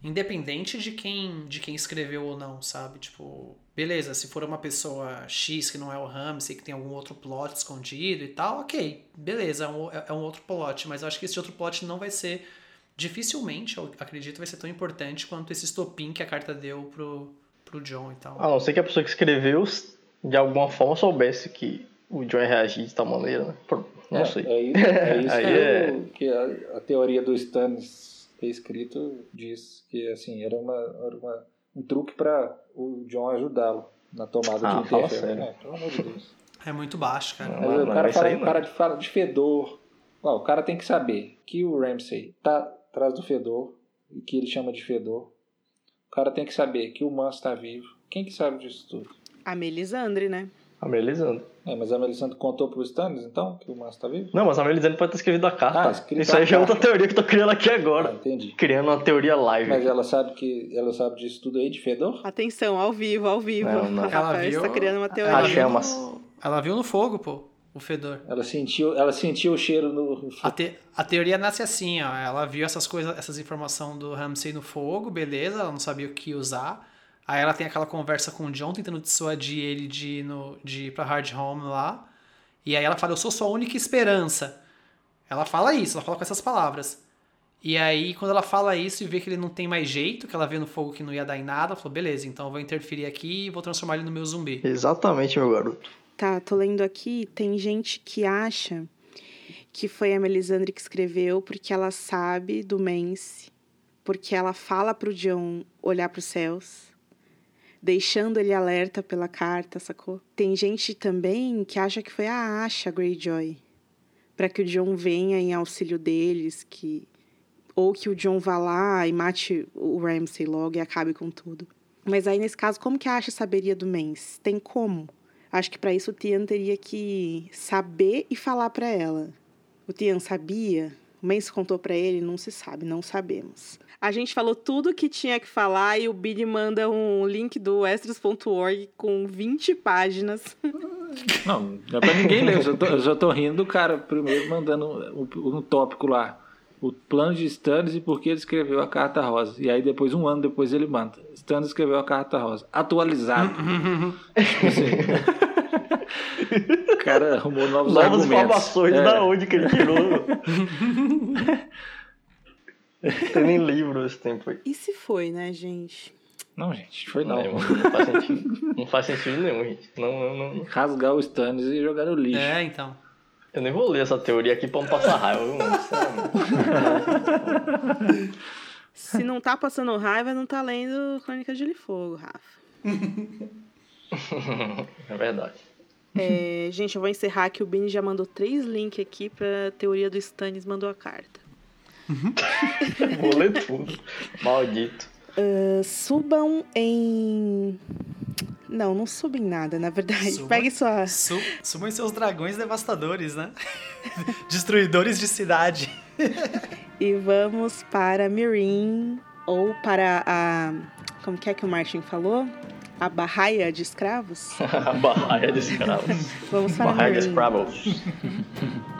Independente de quem, de quem escreveu ou não, sabe? Tipo, beleza, se for uma pessoa X que não é o Ramsey, que tem algum outro plot escondido e tal, ok, beleza, é um, é um outro plot, mas eu acho que esse outro plot não vai ser, dificilmente, eu acredito, vai ser tão importante quanto esse estopim que a carta deu pro, pro John e tal. A não ser que a pessoa que escreveu de alguma forma soubesse que o John ia reagir de tal maneira, né? Por- Não é, sei. É isso, é isso Aí que, é- que a, a teoria do Stannis ter escrito diz que assim era, uma, era uma- um truque para o John ajudá-lo na tomada Ah, de fala Interfell. sério. É, pelo amor de Deus. É muito baixo, cara. Não, Mas mas o cara é fala, não. para de falar de fedor. Ó, o cara tem que saber que o Ramsay tá atrás do fedor e que ele chama de fedor. O cara tem que saber que o Manso tá vivo. Quem que sabe disso tudo? A Melisandre, né? A Melisandre. É, mas a Melisandre contou pro Stannis, então, que o Manso tá vivo? Não, mas a Melisandre pode ter escrevido a carta. Ah, Isso a aí já é outra teoria que eu tô criando aqui Ah, agora. entendi. Criando uma teoria live. Mas ela sabe que ela sabe disso tudo aí de fedor? Atenção, ao vivo, ao vivo. Não, não. A Rafael está criando uma ela teoria. Ah, viu chamas. no- ela viu no fogo, pô, o fedor. Ela sentiu, ela sentiu o cheiro no. A, te- a teoria nasce assim, ó. Ela viu essas coisas, essas informações do Ramsey no fogo, beleza, ela não sabia o que usar. Aí ela tem aquela conversa com o John, tentando dissuadir ele de ir, no, de ir pra Hard Home lá. E aí ela fala, eu sou sua única esperança. Ela fala isso, ela fala com essas palavras. E aí, quando ela fala isso e vê que ele não tem mais jeito, que ela vê no fogo que não ia dar em nada, ela falou, beleza, então eu vou interferir aqui e vou transformar ele no meu zumbi. Exatamente, meu garoto. Tá, tô lendo aqui, tem gente que acha que foi a Melisandre que escreveu porque ela sabe do Mance, porque ela fala pro John olhar pros céus, deixando ele alerta pela carta, sacou? Tem gente também que acha que foi a Asha Greyjoy, para que o John venha em auxílio deles, que ou que o John vá lá e mate o Ramsay logo e acabe com tudo. Mas aí nesse caso, como que a Asha saberia do Mance? Tem como? Acho que para isso o Tian teria que saber e falar para ela. O Tian sabia? O Mance contou para ele? Não se sabe, não sabemos. A gente falou tudo que tinha que falar e o Billy manda um link do extras.org com 20 páginas. Não, não é pra ninguém ler. Eu já tô, eu já tô rindo do cara primeiro mandando um, um tópico lá. O plano de Stannis e por que ele escreveu a carta rosa. E aí depois, um ano depois, ele manda. Stannis escreveu a carta rosa. Atualizado. o cara arrumou novos Novas argumentos. informações É. da onde que ele tirou. Tem nem livro esse tempo aí. E se foi, né, gente? Não, gente, foi não. Não, não faz sentido. Não faz sentido nenhum, gente. Não, não, não. Rasgar o Stannis e jogar no lixo. É, então. Eu nem vou ler essa teoria aqui pra não passar raiva? Sinceramente. Se não tá passando raiva, não tá lendo Crônica de e Fogo, Rafa. É verdade. É, gente, eu vou encerrar que o Bini já mandou três links aqui pra teoria do Stannis mandou a carta. Vou ler tudo. Maldito. Uh, subam em. Não, não subem nada, na verdade. Suba. Pegue sua. Su subam seus dragões devastadores, né? Destruidores de cidade. E vamos para Mirin ou para a. Como que é que o Martin falou? A barraia de escravos? Barraia de escravos. Vamos para Barraia de escravos.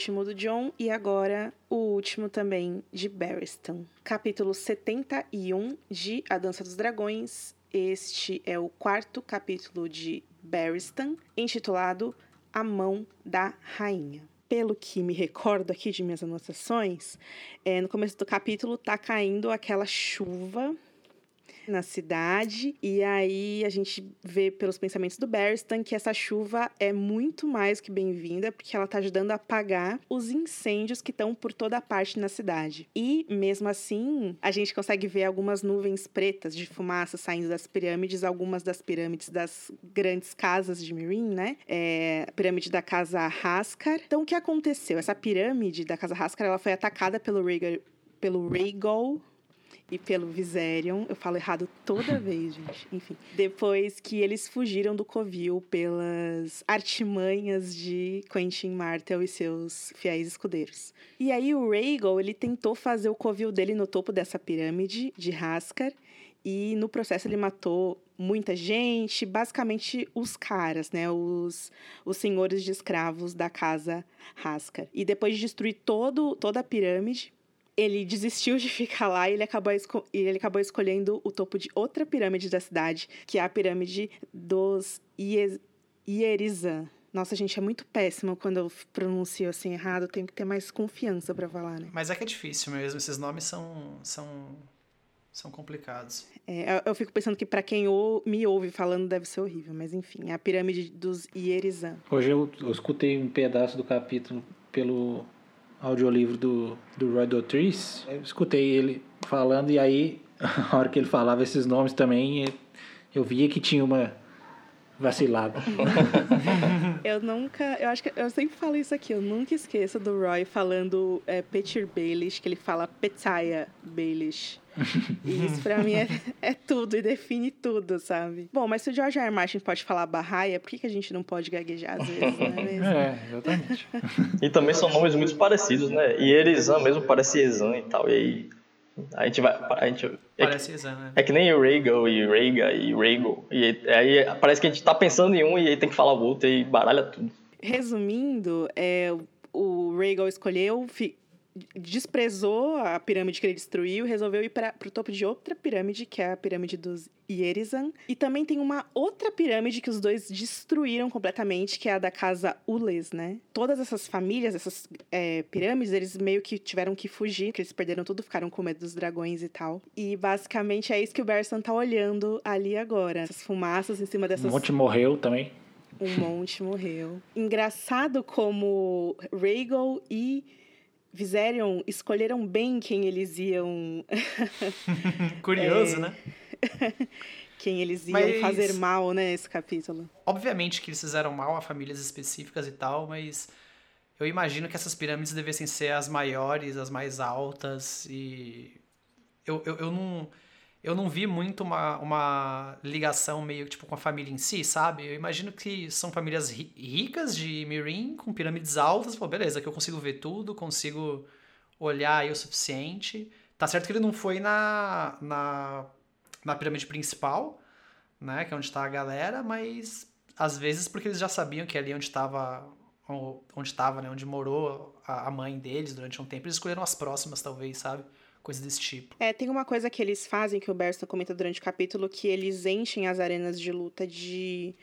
último do John e agora o último também de Barristan. Capítulo 71 de A Dança dos Dragões. Este é o quarto capítulo de Barristan, intitulado A Mão da Rainha pelo que me recordo aqui de minhas anotações, é, no começo do capítulo tá caindo aquela chuva na cidade. E aí a gente vê pelos pensamentos do Berstan que essa chuva é muito mais que bem-vinda, porque ela está ajudando a apagar os incêndios que estão por toda parte na cidade. E mesmo assim, a gente consegue ver algumas nuvens pretas de fumaça saindo das pirâmides, algumas das pirâmides das grandes casas de Mirin, né? É, pirâmide da casa Haskar. Então o que aconteceu? Essa pirâmide da casa Haskar, ela foi atacada pelo Rhaegar pelo Rhaegal e pelo Viserion. Eu falo errado toda vez, gente. Enfim. Depois que eles fugiram do Covil pelas artimanhas de Quentin Martel e seus fiéis escudeiros. E aí o Rhaegal, ele tentou fazer o Covil dele no topo dessa pirâmide de Haskar. E no processo ele matou muita gente, basicamente os caras, né? Os, os senhores de escravos da casa Haskar. E depois de destruir todo, toda a pirâmide, ele desistiu de ficar lá e ele acabou, ele acabou escolhendo o topo de outra pirâmide da cidade, que é a pirâmide dos Ierizan. Nossa, gente, é muito péssimo quando eu pronuncio assim errado. Eu tenho que ter mais confiança para falar, né? Mas é que é difícil mesmo. Esses nomes são, são, são complicados. É, eu fico pensando que para quem ou, me ouve falando deve ser horrível. Mas enfim, é a pirâmide dos Ierizan. Hoje eu, eu escutei um pedaço do capítulo pelo audiolivro do, do Roy Dotrice, eu escutei ele falando e aí, a hora que ele falava esses nomes também, eu via que tinha uma vacilada. eu nunca, eu acho que eu sempre falo isso aqui, eu nunca esqueço do Roy falando é, Petir Baelish, que ele fala Petaya Baelish. E isso pra mim é, é, tudo e define tudo, sabe? Bom, mas se o George R. R. Martin pode falar barraia, por que, que a gente não pode gaguejar às vezes, não é mesmo? É, exatamente. e também são nomes muito parecidos, né? E Erizan mesmo parece Ezan e tal, e aí a gente vai. A gente, é parece Ezan, né? É que nem o Regal e Rega e Regal. E aí parece que a gente tá pensando em um e aí tem que falar o outro e baralha tudo. Resumindo, é, o Regal escolheu desprezou a pirâmide que ele destruiu e resolveu ir para o topo de outra pirâmide, que é a pirâmide dos Ierizan. E também tem uma outra pirâmide que os dois destruíram completamente, que é a da casa Ules, né? Todas essas famílias, essas é, pirâmides, eles meio que tiveram que fugir, que eles perderam tudo, ficaram com medo dos dragões e tal. E basicamente é isso que o Bersan tá olhando ali agora. Essas fumaças em cima dessas... Um monte morreu também. Um monte morreu. Engraçado como Rhaegal e Viserion escolheram bem quem eles iam. Curioso, é... né? quem eles iam mas... fazer mal, né, esse capítulo. Obviamente que eles fizeram mal a famílias específicas e tal, mas eu imagino que essas pirâmides devessem ser as maiores, as mais altas e eu, eu, eu não eu não vi muito uma, uma ligação meio tipo com a família em si, sabe? Eu imagino que são famílias ri ricas de Mirim, com pirâmides altas. Pô, beleza, que eu consigo ver tudo, consigo olhar aí o suficiente. Tá certo que ele não foi na, na, na pirâmide principal, né? Que é onde está a galera, mas às vezes porque eles já sabiam que ali onde estava onde estava, né, onde morou a mãe deles durante um tempo, eles escolheram as próximas, talvez, sabe? Coisa desse tipo. É, tem uma coisa que eles fazem, que o Berston comenta durante o capítulo, que eles enchem as arenas de luta de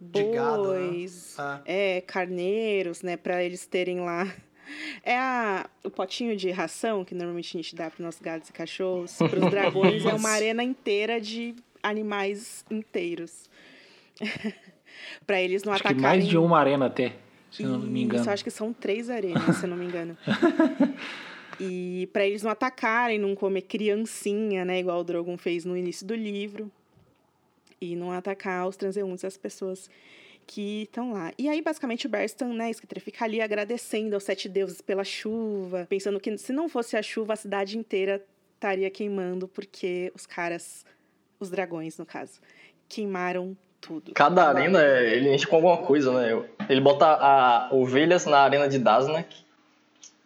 bois, de gado, né? é. é, carneiros, né, para eles terem lá é a, o potinho de ração que normalmente a gente dá para nossos gatos e cachorros. Para os dragões é uma arena inteira de animais inteiros. para eles não acho atacarem. Que mais de uma arena até, se não me engano. Isso, acho que são três arenas, se não me engano. E para eles não atacarem, não comer criancinha, né? Igual o Drogon fez no início do livro. E não atacar os transeuntes, as pessoas que estão lá. E aí, basicamente, o Berstan, né, Skitler, fica ali agradecendo aos sete deuses pela chuva, pensando que se não fosse a chuva, a cidade inteira estaria queimando, porque os caras, os dragões, no caso, queimaram tudo. Cada arena, ele enche com alguma coisa, né? Ele bota a ovelhas na arena de Dasnak,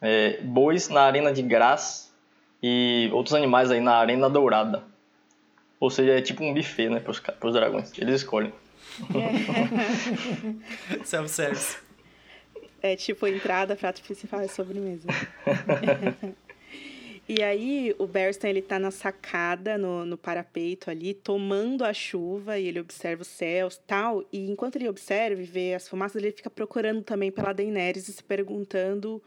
é, bois na Arena de Graz e outros animais aí na Arena Dourada. Ou seja, é tipo um buffet, né, pros, pros dragões. Eles escolhem. Self-service. É tipo entrada, prato principal e sobremesa. e aí o Berston ele tá na sacada, no, no parapeito ali, tomando a chuva e ele observa os céus tal. E enquanto ele observa e vê as fumaças, ele fica procurando também pela Daenerys e se perguntando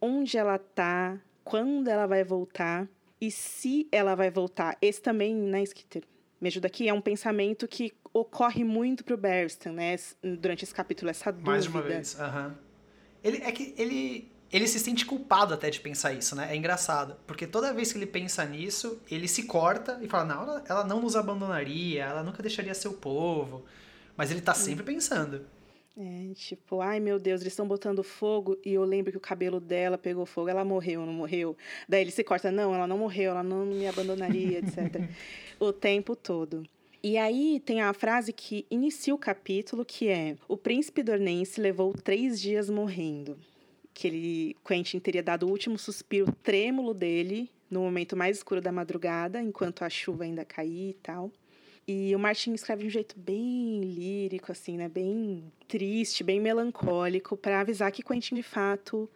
onde ela tá, quando ela vai voltar e se ela vai voltar. Esse também, né, Skitter? Me ajuda aqui, é um pensamento que ocorre muito pro Berston, né? Durante esse capítulo, essa dúvida. Mais de uma vez, aham. Uhum. Ele, é que ele, ele se sente culpado até de pensar isso, né? É engraçado. Porque toda vez que ele pensa nisso, ele se corta e fala, não, ela, ela não nos abandonaria, ela nunca deixaria seu povo. Mas ele tá sempre pensando. É, tipo, ai meu Deus, eles estão botando fogo e eu lembro que o cabelo dela pegou fogo, ela morreu, não morreu? Daí ele se corta, não, ela não morreu, ela não me abandonaria, etc. o tempo todo. E aí tem a frase que inicia o capítulo, que é: O príncipe dornense levou três dias morrendo. Que ele, Quentin teria dado o último suspiro trêmulo dele no momento mais escuro da madrugada, enquanto a chuva ainda caía e tal. E o Martin escreve de um jeito bem lírico, assim, né? Bem triste, bem melancólico, para avisar que Quentin, de fato,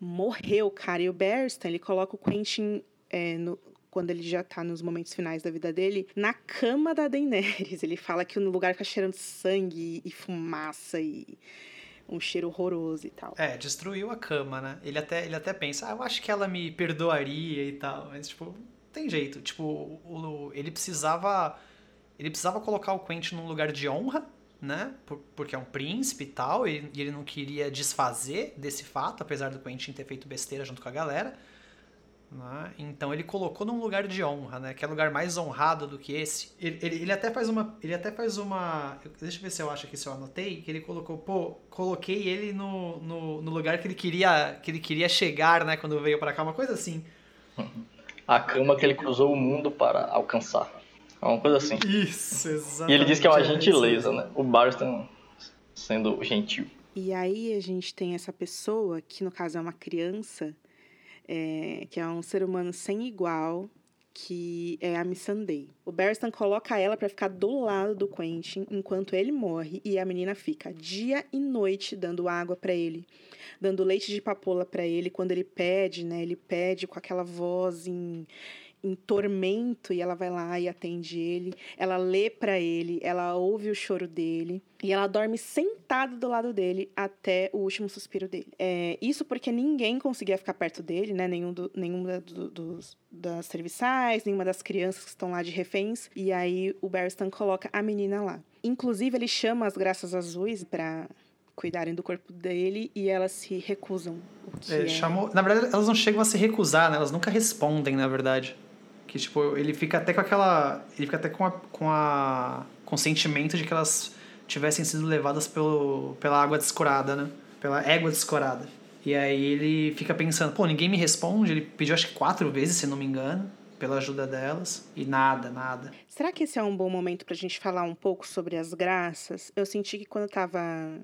morreu, cara. E o Berston, ele coloca o Quentin, é, no, quando ele já tá nos momentos finais da vida dele, na cama da Daenerys. Ele fala que o lugar fica cheirando sangue e fumaça e um cheiro horroroso e tal. É, destruiu a cama, né? Ele até, ele até pensa, ah, eu acho que ela me perdoaria e tal. Mas, tipo, tem jeito. Tipo, o, ele precisava ele precisava colocar o Quentin num lugar de honra, né? Por, porque é um príncipe e tal, e, e, ele não queria desfazer desse fato, apesar do Quentin ter feito besteira junto com a galera. Né? Então ele colocou num lugar de honra, né? Que é lugar mais honrado do que esse. Ele, ele, ele, até faz uma. Ele até faz uma. Deixa eu ver se eu acho aqui se eu anotei. Que ele colocou, pô, coloquei ele no, no, no lugar que ele queria. Que ele queria chegar, né? Quando veio para cá, uma coisa assim. A cama que ele cruzou o mundo para alcançar. É uma coisa assim. Isso, exatamente. E ele diz que é uma gentileza, né? O Barston sendo gentil. E aí a gente tem essa pessoa, que no caso é uma criança, é, que é um ser humano sem igual, que é a Missandei. O Barristan coloca ela para ficar do lado do Quentin enquanto ele morre e a menina fica dia e noite dando água para ele, dando leite de papoula para ele quando ele pede, né? Ele pede com aquela voz em em tormento e ela vai lá e atende ele. Ela lê para ele, ela ouve o choro dele e ela dorme sentada do lado dele até o último suspiro dele. É, isso porque ninguém conseguia ficar perto dele, né? Nenhum, do, nenhum da, do, dos, das serviçais, nenhuma das crianças que estão lá de reféns. E aí o Barristan coloca a menina lá. Inclusive, ele chama as graças azuis para cuidarem do corpo dele e elas se recusam. É, é... Chamou... Na verdade, elas não chegam a se recusar, né? Elas nunca respondem, na verdade. Que, tipo, ele fica até com aquela. Ele fica até com a. com a. com o sentimento de que elas tivessem sido levadas pelo, pela água descorada, né? Pela égua descorada. E aí ele fica pensando, pô, ninguém me responde. Ele pediu acho que quatro vezes, se não me engano pela ajuda delas e nada, nada. Será que esse é um bom momento pra gente falar um pouco sobre as graças? Eu senti que quando eu tava.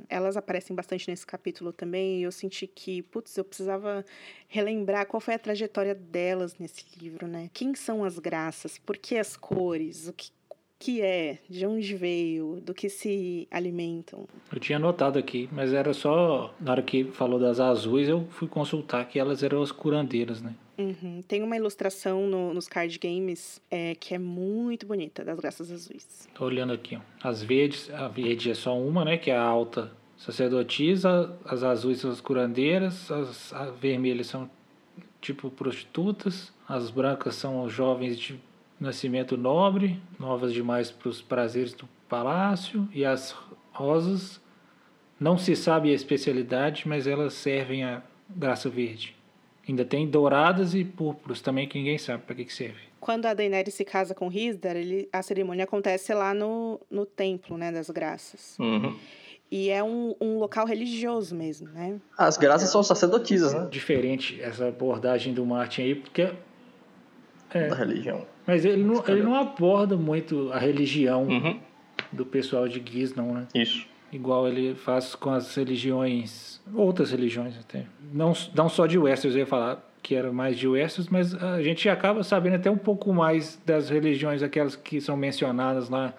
Elas aparecem bastante nesse capítulo também, e eu senti que, putz, eu precisava relembrar qual foi a trajetória delas nesse livro, né? Quem são as graças? Por que as cores? O que que é, de onde veio, do que se alimentam. Eu tinha notado aqui, mas era só na hora que falou das azuis, eu fui consultar que elas eram as curandeiras, né? Uhum. Tem uma ilustração no, nos card games é, que é muito bonita, das graças azuis. Tô olhando aqui, ó. As verdes, a verde é só uma, né? Que é a alta sacerdotisa, as azuis são as curandeiras, as, as vermelhas são tipo prostitutas, as brancas são jovens de nascimento nobre, novas demais para os prazeres do palácio, e as rosas não se sabe a especialidade, mas elas servem a graça verde. Ainda tem douradas e púrpuras também que ninguém sabe para que, que serve. Quando a Daenerys se casa com Risdar, ele, a cerimônia acontece lá no, no templo, né, das graças. Uhum. E é um, um local religioso mesmo, né? As graças são sacerdotisas, né? Diferente essa abordagem do Martin aí, porque... É, da religião. Mas ele não, ele não aborda muito a religião uhum. do pessoal de Giz, não, né? Isso. Igual ele faz com as religiões, outras religiões até. Não, não só de Westeros, eu ia falar que era mais de Westeros, mas a gente acaba sabendo até um pouco mais das religiões, aquelas que são mencionadas lá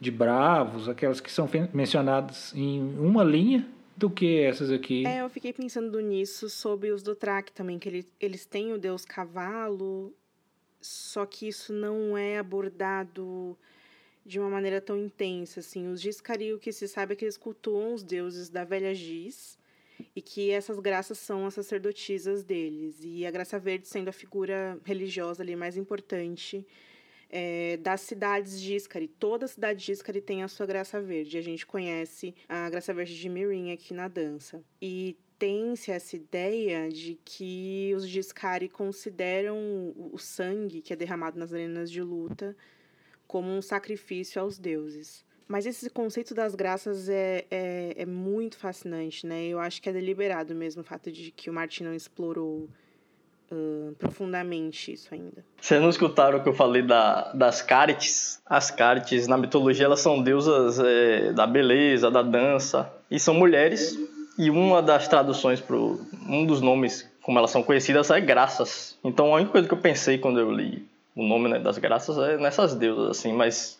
de Bravos, aquelas que são mencionadas em uma linha, do que essas aqui. É, eu fiquei pensando nisso sobre os Dothraki também, que ele, eles têm o deus cavalo, só que isso não é abordado de uma maneira tão intensa, assim. Os o que se sabe é que eles cultuam os deuses da velha Giz e que essas graças são as sacerdotisas deles. E a graça verde sendo a figura religiosa ali mais importante é, das cidades de Iscari. Toda cidade de Iscari tem a sua graça verde. A gente conhece a graça verde de Mirin aqui na dança. E tem-se essa ideia de que os Giscari consideram o sangue que é derramado nas arenas de luta como um sacrifício aos deuses. Mas esse conceito das graças é, é, é muito fascinante, né? Eu acho que é deliberado mesmo o fato de que o Martin não explorou uh, profundamente isso ainda. Vocês não escutaram o que eu falei da, das Carites? As Carites, na mitologia, elas são deusas é, da beleza, da dança. E são mulheres. E uma das traduções para um dos nomes, como elas são conhecidas, é Graças. Então a única coisa que eu pensei quando eu li o nome né, das Graças é nessas deusas, assim. Mas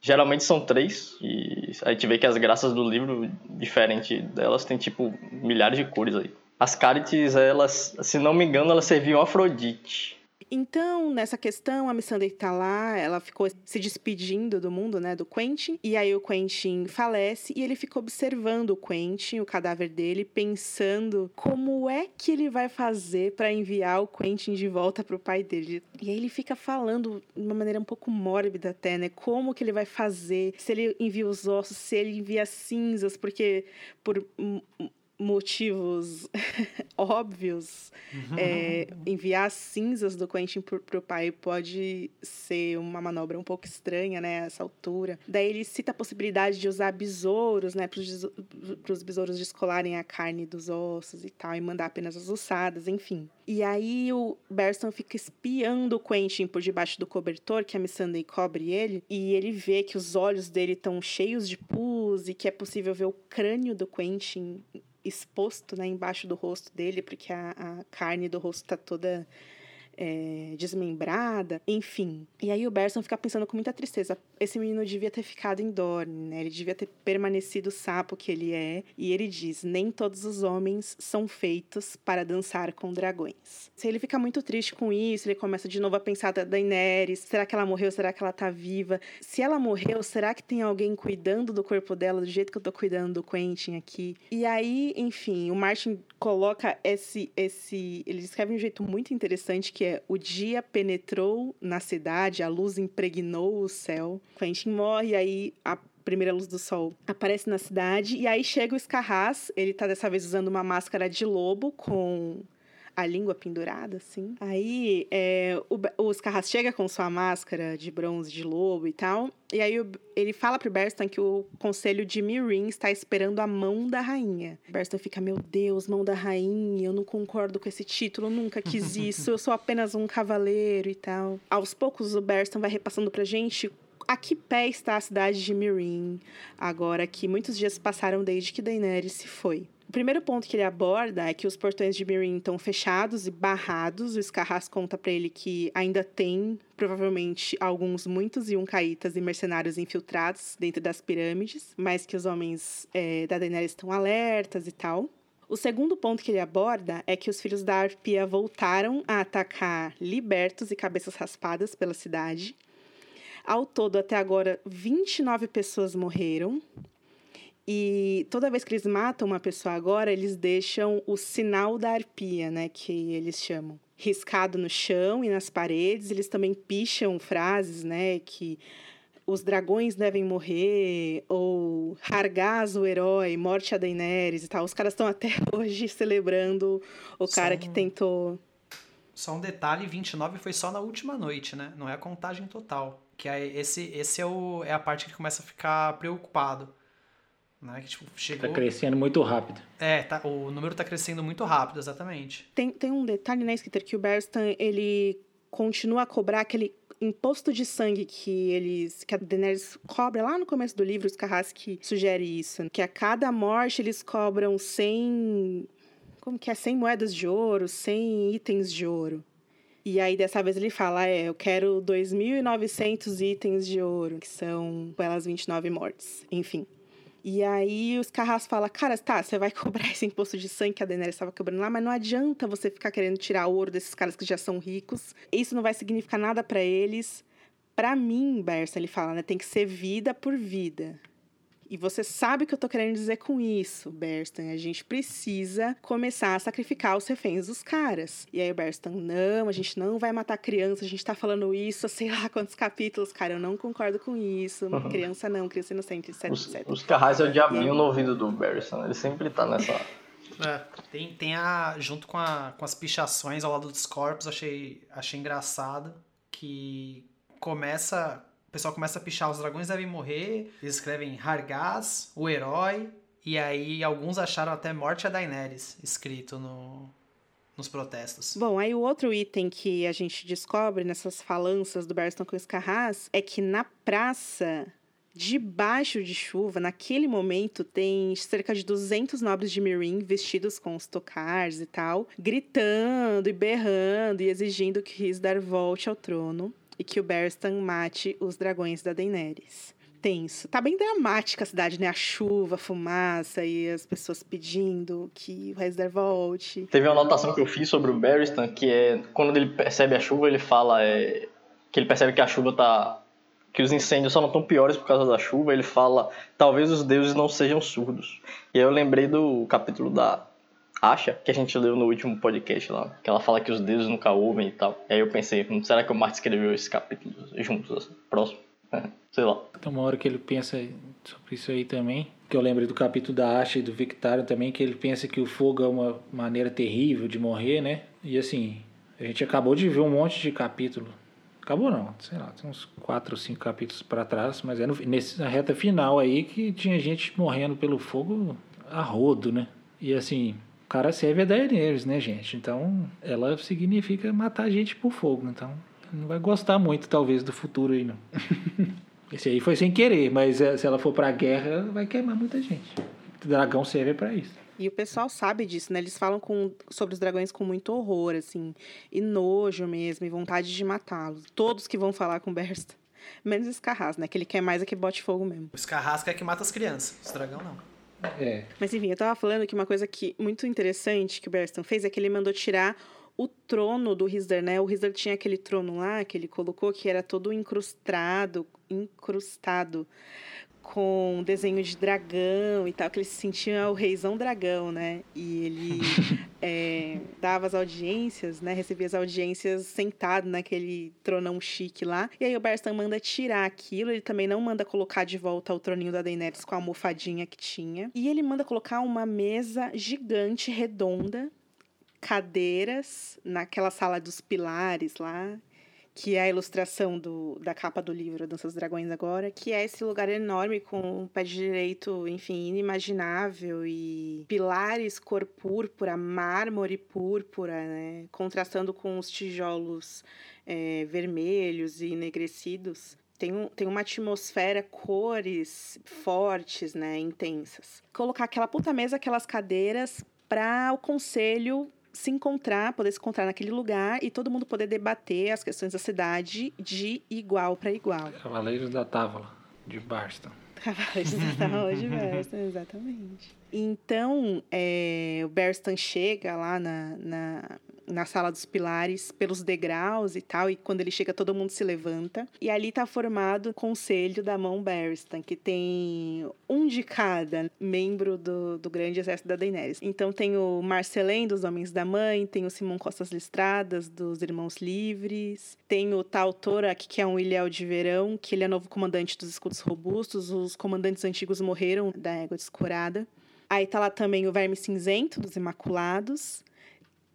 geralmente são três. E a gente vê que as graças do livro, diferente delas, tem tipo milhares de cores aí. As Carites, elas, se não me engano, elas serviam Afrodite. Então, nessa questão, a Missandei tá lá, ela ficou se despedindo do mundo, né, do Quentin, e aí o Quentin falece e ele fica observando o Quentin, o cadáver dele, pensando como é que ele vai fazer para enviar o Quentin de volta pro pai dele. E aí ele fica falando de uma maneira um pouco mórbida até, né, como que ele vai fazer, se ele envia os ossos, se ele envia cinzas, porque por motivos óbvios, uhum. é, enviar cinzas do Quentin pro, pro pai pode ser uma manobra um pouco estranha, né, essa altura. Daí ele cita a possibilidade de usar besouros, né, para os besouros descolarem a carne dos ossos e tal, e mandar apenas as ossadas, enfim. E aí o Berston fica espiando o Quentin por debaixo do cobertor, que a Missandei cobre ele, e ele vê que os olhos dele estão cheios de pus e que é possível ver o crânio do Quentin exposto né, embaixo do rosto dele, porque a, a carne do rosto está toda é, desmembrada, enfim. E aí o Berson fica pensando com muita tristeza: esse menino devia ter ficado em Dorne, né? Ele devia ter permanecido o sapo que ele é. E ele diz: nem todos os homens são feitos para dançar com dragões. Ele fica muito triste com isso, ele começa de novo a pensar da Daenerys: será que ela morreu? Será que ela tá viva? Se ela morreu, será que tem alguém cuidando do corpo dela do jeito que eu tô cuidando do Quentin aqui? E aí, enfim, o Martin coloca esse. esse ele descreve de um jeito muito interessante que é o dia penetrou na cidade, a luz impregnou o céu. Quentin morre, aí a primeira luz do sol aparece na cidade, e aí chega o Escarraz, ele tá dessa vez usando uma máscara de lobo com a língua pendurada, assim. Aí é, o, o Scarras chega com sua máscara de bronze de lobo e tal. E aí o, ele fala pro Berston que o conselho de Mirin está esperando a mão da rainha. Berston fica, meu Deus, mão da rainha, eu não concordo com esse título, nunca quis isso, eu sou apenas um cavaleiro e tal. Aos poucos o Berston vai repassando pra gente a que pé está a cidade de Mirin, agora que muitos dias passaram desde que Daenerys se foi. O primeiro ponto que ele aborda é que os portões de Mirin estão fechados e barrados. O Scarras conta para ele que ainda tem, provavelmente, alguns, muitos Yuncaítas e mercenários infiltrados dentro das pirâmides, mas que os homens é, da Daenerys estão alertas e tal. O segundo ponto que ele aborda é que os filhos da Arpia voltaram a atacar libertos e cabeças raspadas pela cidade. Ao todo, até agora, 29 pessoas morreram, e toda vez que eles matam uma pessoa agora, eles deixam o sinal da arpia, né? Que eles chamam. Riscado no chão e nas paredes. Eles também picham frases, né? Que os dragões devem morrer, ou Hargaz, o herói, morte a Daenerys e tal. Os caras estão até hoje celebrando o cara que tentou. Só um detalhe: 29 foi só na última noite, né? Não é a contagem total. Que é esse, esse é, o, é a parte que começa a ficar preocupado. Né? Que, tipo, chegou... Tá crescendo muito rápido. É, tá, o número tá crescendo muito rápido, exatamente. Tem, tem um detalhe, né, Skitter, que o Berstan, ele continua a cobrar aquele imposto de sangue que eles que a Daenerys cobra lá no começo do livro, os Carrasque sugere isso, que a cada morte eles cobram 100 como que é 100 moedas de ouro, 100 itens de ouro. E aí dessa vez ele fala, é, eu quero 2.900 itens de ouro, que são pelas 29 mortes. Enfim. E aí os Carras fala, cara, tá, você vai cobrar esse imposto de sangue que a Daenerys estava cobrando lá, mas não adianta você ficar querendo tirar ouro desses caras que já são ricos. Isso não vai significar nada para eles. Para mim, Bersa, ele fala, né, tem que ser vida por vida. E você sabe o que eu tô querendo dizer com isso, Berstan. A gente precisa começar a sacrificar os reféns dos caras. E aí o Berstan, não, a gente não vai matar criança, a gente tá falando isso há sei lá quantos capítulos, cara. Eu não concordo com isso. Uhum. Criança não, criança inocente, etc, os, etc. Os carrais é o diabinho no ouvido do Berstan. Ele sempre tá nessa. É, tem, tem a. Junto com, a, com as pichações ao lado dos corpos, achei, achei engraçado que começa o pessoal começa a pichar, os dragões devem morrer, eles escrevem Hargaz, o herói, e aí alguns acharam até Morte a Daenerys escrito no, nos protestos. Bom, aí o outro item que a gente descobre nessas falanças do Barristan com Escarraz é que na praça, debaixo de chuva, naquele momento, tem cerca de 200 nobres de Mirin vestidos com os tocars e tal, gritando e berrando e exigindo que Risdar volte ao trono e que o Berstan mate os dragões da Daenerys. Tenso. Tá bem dramática a cidade, né? A chuva, a fumaça e as pessoas pedindo que o Resder volte. Teve uma anotação que eu fiz sobre o Berestan, que é quando ele percebe a chuva, ele fala é, que ele percebe que a chuva tá. que os incêndios só não estão piores por causa da chuva. Ele fala, talvez os deuses não sejam surdos. E aí eu lembrei do capítulo da acha, que a gente leu no último podcast lá, que ela fala que os deuses nunca ouvem e tal. E aí eu pensei, hum, será que o Martin escreveu esse capítulo juntos, assim, próximo? Sei lá. Tem uma hora que ele pensa sobre isso aí também, que eu lembrei do capítulo da Asha e do Victário também, que ele pensa que o fogo é uma maneira terrível de morrer, né? E assim, a gente acabou de ver um monte de capítulo. Acabou não, sei lá, tem uns quatro ou cinco capítulos para trás, mas é no, reta final aí que tinha gente morrendo pelo fogo a rodo, né? E assim, o cara serve a Daenerys, né, gente? Então, ela significa matar gente por fogo. Então, não vai gostar muito, talvez, do futuro aí, não. Esse aí foi sem querer, mas eh, se ela for pra guerra, vai queimar muita gente. O dragão serve para isso. E o pessoal sabe disso, né? Eles falam com, sobre os dragões com muito horror, assim, e nojo mesmo, e vontade de matá-los. Todos que vão falar com Bersta. Menos Escarras, né? Que ele quer mais é que bote fogo mesmo. O Escarras quer que mata as crianças, os dragão não. É. Mas enfim, eu tava falando que uma coisa que muito interessante que o Berston fez é que ele mandou tirar o trono do Risder, né? O Risder tinha aquele trono lá que ele colocou que era todo incrustado, incrustado com desenho de dragão e tal, que ele se sentia o reizão dragão, né? E ele é, dava as audiências, né? Recebia as audiências sentado naquele tronão chique lá. E aí o Barstan manda tirar aquilo, ele também não manda colocar de volta o troninho da Daenerys com a almofadinha que tinha. E ele manda colocar uma mesa gigante, redonda, cadeiras naquela sala dos pilares lá, que é a ilustração do, da capa do livro Dança dos Dragões agora, que é esse lugar enorme com um pé direito, enfim, inimaginável e pilares cor púrpura, mármore púrpura, né? Contrastando com os tijolos é, vermelhos e enegrecidos. Tem, um, tem uma atmosfera, cores fortes, né? Intensas. Colocar aquela puta mesa, aquelas cadeiras para o conselho se encontrar, poder se encontrar naquele lugar e todo mundo poder debater as questões da cidade de igual para igual. Cavaleiros da Távola, de Barston. Cavaleiros da Távola de Barston, exatamente. Então, é, o Barston chega lá na, na na sala dos pilares pelos degraus e tal, e quando ele chega todo mundo se levanta. E ali tá formado o conselho da mão Barristan, que tem um de cada membro do, do grande exército da Daenerys. Então tem o Marcelém dos Homens da Mãe, tem o Simão Costas Listradas dos Irmãos Livres, tem o Tal Torak, que é um ilhéu de verão, que ele é novo comandante dos escudos robustos, os comandantes antigos morreram da égua descurada. Aí tá lá também o Verme Cinzento, dos Imaculados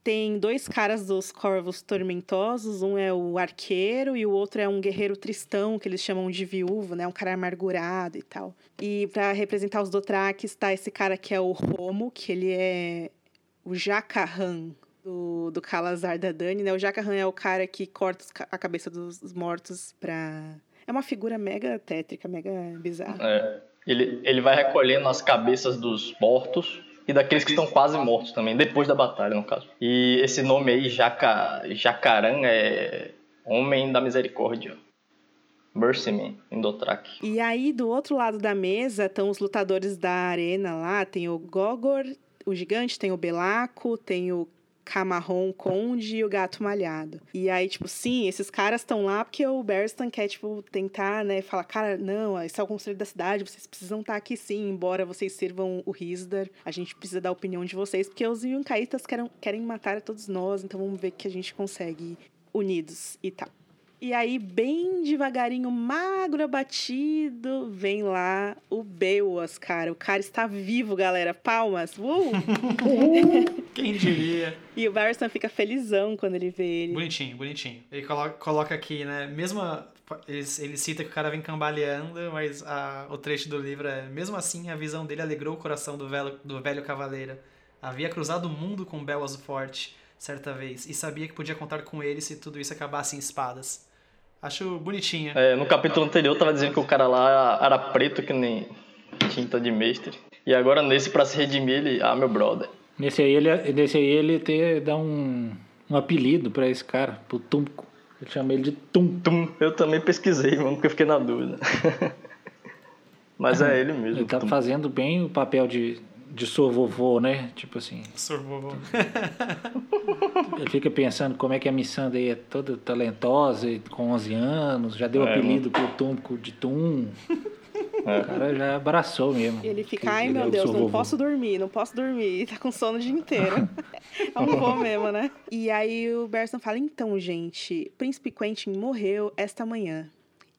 tem dois caras dos corvos tormentosos, um é o arqueiro e o outro é um guerreiro tristão, que eles chamam de viúvo, né? Um cara amargurado e tal. E para representar os Dothraques está esse cara que é o Romo, que ele é o Jacarran do, do Calazar da Dani, né? O Jacarran é o cara que corta a cabeça dos mortos pra... É uma figura mega tétrica, mega bizarra. É. Ele, ele vai recolhendo as cabeças dos mortos e daqueles que estão quase mortos também, depois da batalha, no caso. E esse nome aí, Jaca, Jacaran, é Homem da Misericórdia. Mercy Man, em Dothraki. E aí, do outro lado da mesa, estão os lutadores da arena lá. Tem o Gogor, o gigante, tem o Belaco, tem o Camarron Conde e o Gato Malhado. E aí, tipo, sim, esses caras estão lá porque o Berstan quer, tipo, tentar, né, falar, cara, não, esse é o conselho da cidade, vocês precisam estar aqui sim, embora vocês sirvam o Risdar, a gente precisa da opinião de vocês, porque os Yunkaitas querem, querem matar todos nós, então vamos ver que a gente consegue unidos e tal. E aí, bem devagarinho, magro, abatido, vem lá o Beoas, cara. O cara está vivo, galera. Palmas. Uh! Quem diria? E o Barristan fica felizão quando ele vê ele. Bonitinho, bonitinho. Ele coloca, coloca aqui, né? Mesmo. Ele, ele cita que o cara vem cambaleando, mas a, o trecho do livro é: Mesmo assim, a visão dele alegrou o coração do velho, do velho cavaleiro. Havia cruzado o mundo com Belas Forte certa vez e sabia que podia contar com ele se tudo isso acabasse em espadas. Acho bonitinha. É, no capítulo anterior tava dizendo que o cara lá era preto que nem tinta de mestre. E agora nesse, pra se redimir, ele. Ah, meu brother. Nesse aí ele, nesse aí ele te, dá um, um apelido pra esse cara, pro Tumco. Ele chama ele de Tum. Tum. Eu também pesquisei, mano, porque eu fiquei na dúvida. Mas é ele mesmo. Ele tá Tum. fazendo bem o papel de, de sor vovô, né? Tipo assim. Sor vovô. Ele fica pensando como é que a Missandei é toda talentosa e com 11 anos, já deu É, apelido pro Tumco de Tum. É. O cara já abraçou mesmo. E ele fica, ai ele meu Deus, não vovô." posso dormir, não posso dormir. E tá com sono o dia inteiro. é um vô mesmo, né? E aí o Berson fala, então, gente, Príncipe Quentin morreu esta manhã.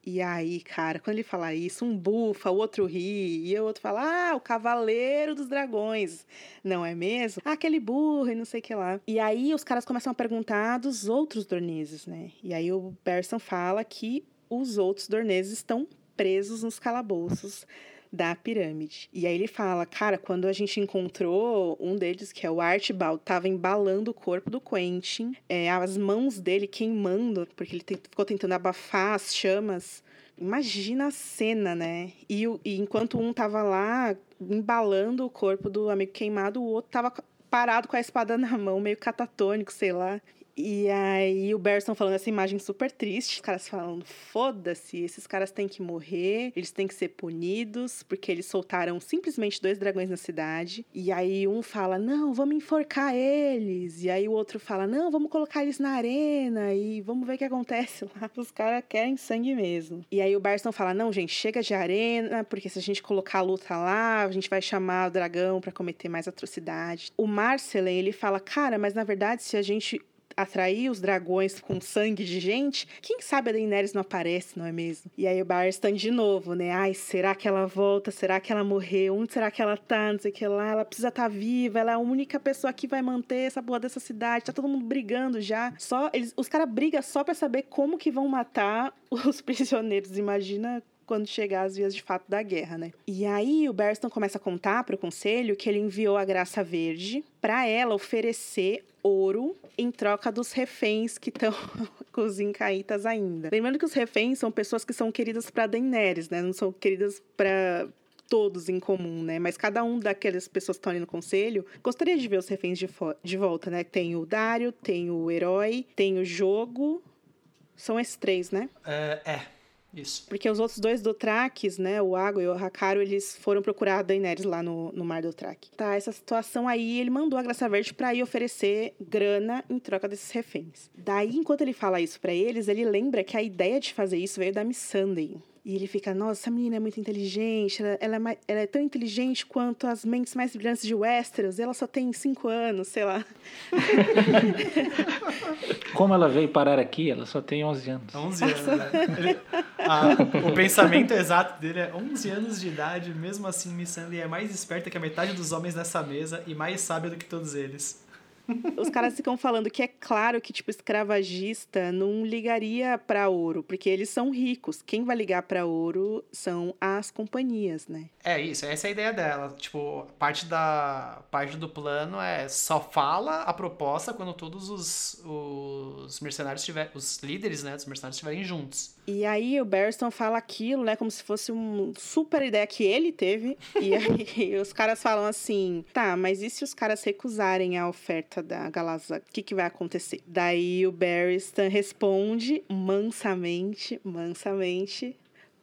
E aí, cara, quando ele fala isso, um bufa, o outro ri, e o outro fala, ah, o Cavaleiro dos Dragões. Não é mesmo? Ah, aquele burro e não sei o que lá. E aí os caras começam a perguntar dos outros dorneses, né? E aí o Berson fala que os outros dorneses estão presos nos calabouços da pirâmide. E aí ele fala, cara, quando a gente encontrou um deles, que é o Archibald, tava embalando o corpo do Quentin, é, as mãos dele queimando, porque ele ficou tentando abafar as chamas. Imagina a cena, né? E, e enquanto um tava lá embalando o corpo do amigo queimado, o outro tava parado com a espada na mão, meio catatônico, sei lá. E aí o Berson falando essa imagem super triste, os caras falando, foda-se, esses caras têm que morrer, eles têm que ser punidos, porque eles soltaram simplesmente dois dragões na cidade. E aí um fala, não, vamos enforcar eles. E aí o outro fala, não, vamos colocar eles na arena e vamos ver o que acontece lá. Os caras querem sangue mesmo. E aí o Berson fala, não, gente, chega de arena, porque se a gente colocar a luta lá, a gente vai chamar o dragão pra cometer mais atrocidade. O Marcelen, ele fala, cara, mas na verdade, se a gente atrair os dragões com sangue de gente, quem sabe a Daenerys não aparece, não é mesmo? E aí o Barstan de novo, né? Ai, será que ela volta? Será que ela morreu? Onde será que ela tá? Não sei o que lá. Ela precisa estar viva, ela é a única pessoa que vai manter essa porra dessa cidade. Tá todo mundo brigando já. Só eles, os caras brigam só pra saber como que vão matar os prisioneiros. Imagina quando chegar as vias de fato da guerra, né? E aí o Berston começa a contar para o conselho que ele enviou a Graça Verde para ela oferecer ouro em troca dos reféns que estão com os incaítas ainda. Lembrando que os reféns são pessoas que são queridas para Daenerys, né? Não são queridas para todos em comum, né? Mas cada um daquelas pessoas que estão ali no conselho gostaria de ver os reféns de, de volta, né? Tem o Dário, tem o Herói, tem o Jogo. São esses três, né? É, é, isso. Porque os outros dois do Traques, né, o Água e o Hakaro, eles foram procurar a Daenerys lá no, no Mar do Traque. Tá, essa situação aí, ele mandou a Graça Verde pra ir oferecer grana em troca desses reféns. Daí, enquanto ele fala isso pra eles, ele lembra que a ideia de fazer isso veio da Miss Sunday. E ele fica, nossa, essa menina é muito inteligente, ela, ela, é, mais, ela é tão inteligente quanto as mentes mais brilhantes de Westeros, e ela só tem cinco anos, sei lá. Como ela veio parar aqui, ela só tem 11 anos. 11 anos, né? Ele- a- o pensamento exato dele é 11 anos de idade, mesmo assim Missandei é mais esperta que a metade dos homens nessa mesa e mais sábia do que todos eles. Os caras ficam falando que é claro que, tipo, escravagista não ligaria pra ouro, porque eles são ricos. Quem vai ligar pra ouro são as companhias, né? É isso, essa é a ideia dela. Tipo, parte da parte do plano é só fala a proposta quando todos os, os mercenários estiverem, os líderes, né, dos mercenários estiverem juntos. E aí o Barristan fala aquilo, né, como se fosse uma super ideia que ele teve. E aí os caras falam assim: tá, mas e se os caras recusarem a oferta carta da Galazar, o que, que vai acontecer? Daí o Barristan responde mansamente, mansamente,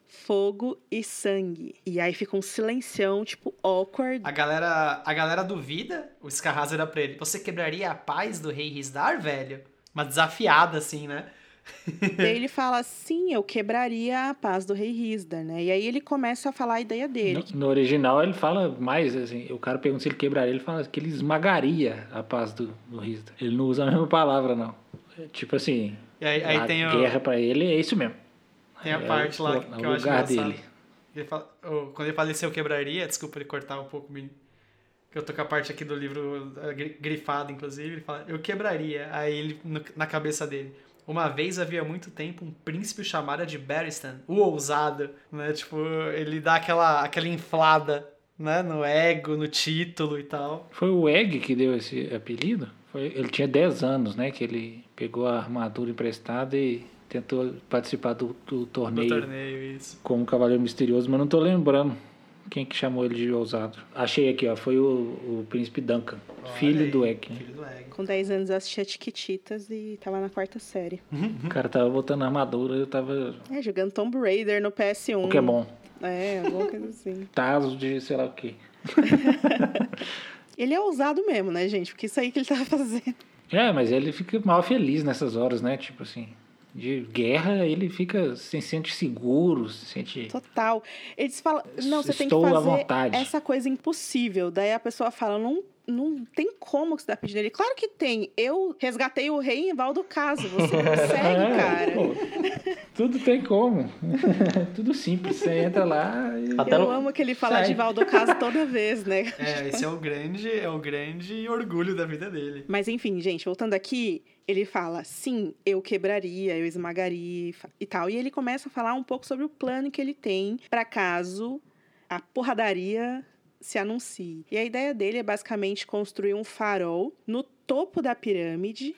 fogo e sangue. E aí fica um silencião, tipo, awkward. A galera, a galera duvida, o Scarraz era pra ele, você quebraria a paz do rei Risdar, velho? Uma desafiada, assim, né? Daí ele fala, sim, eu quebraria a paz do rei Risdar, né? E aí ele começa a falar a ideia dele. No, no original ele fala mais, assim, o cara pergunta se ele quebraria, ele fala que ele esmagaria a paz do, do Risdar. Ele não usa a mesma palavra, não. É, Tipo assim, E aí, aí a tem, o, guerra pra ele é isso mesmo. tem a É parte o- lá é que o eu acho lugar engraçado. dele. Ele fala- o- quando ele fala se eu quebraria, desculpa ele cortar um pouco, que eu tô com a parte aqui do livro eh, gri- grifada, inclusive, ele fala, eu quebraria. Aí ele, no- na cabeça dele, uma vez havia muito tempo um príncipe chamado de Barristan, o ousado, né? Tipo, ele dá aquela, aquela inflada, né? No ego, no título e tal. Foi o Egg que deu esse apelido? Foi, ele tinha 10 anos, né? Que ele pegou a armadura emprestada e tentou participar do, do torneio torneio, isso. como Cavaleiro Misterioso, mas não tô lembrando quem que chamou ele de ousado. Achei aqui, ó. Foi o, o Príncipe Duncan, Olha filho aí, do Egg. né? Filho do Egg. Com 10 anos eu assistia Tiquititas e tava na quarta série. O cara tava botando armadura, eu tava É, jogando Tomb Raider no PS1. Pokémon. É, alguma coisa assim. Tazo de sei lá o quê. Ele é ousado mesmo, né, gente? Porque isso aí que ele tava fazendo. É, mas ele fica mal feliz nessas horas, né? Tipo assim, de guerra ele fica se sente seguro, se sente. Total. Eles falam, não, você tem que fazer essa coisa impossível. Daí a pessoa fala, não, não tem como que você tá pedindo ele. Claro que tem. Eu resgatei o rei em Valdo Caso. Você consegue, É, cara. pô, tudo tem como. tudo simples. Você entra lá e. Até Eu no- amo que ele fala Sai. de Valdo Caso toda vez, né? É, esse é o grande, é o grande orgulho da vida dele. Mas enfim, gente, voltando aqui, ele fala: sim, eu quebraria, eu esmagaria e e tal. E ele começa a falar um pouco sobre o plano que ele tem para caso a porradaria se anuncie. E a ideia dele é basicamente construir um farol no topo da pirâmide.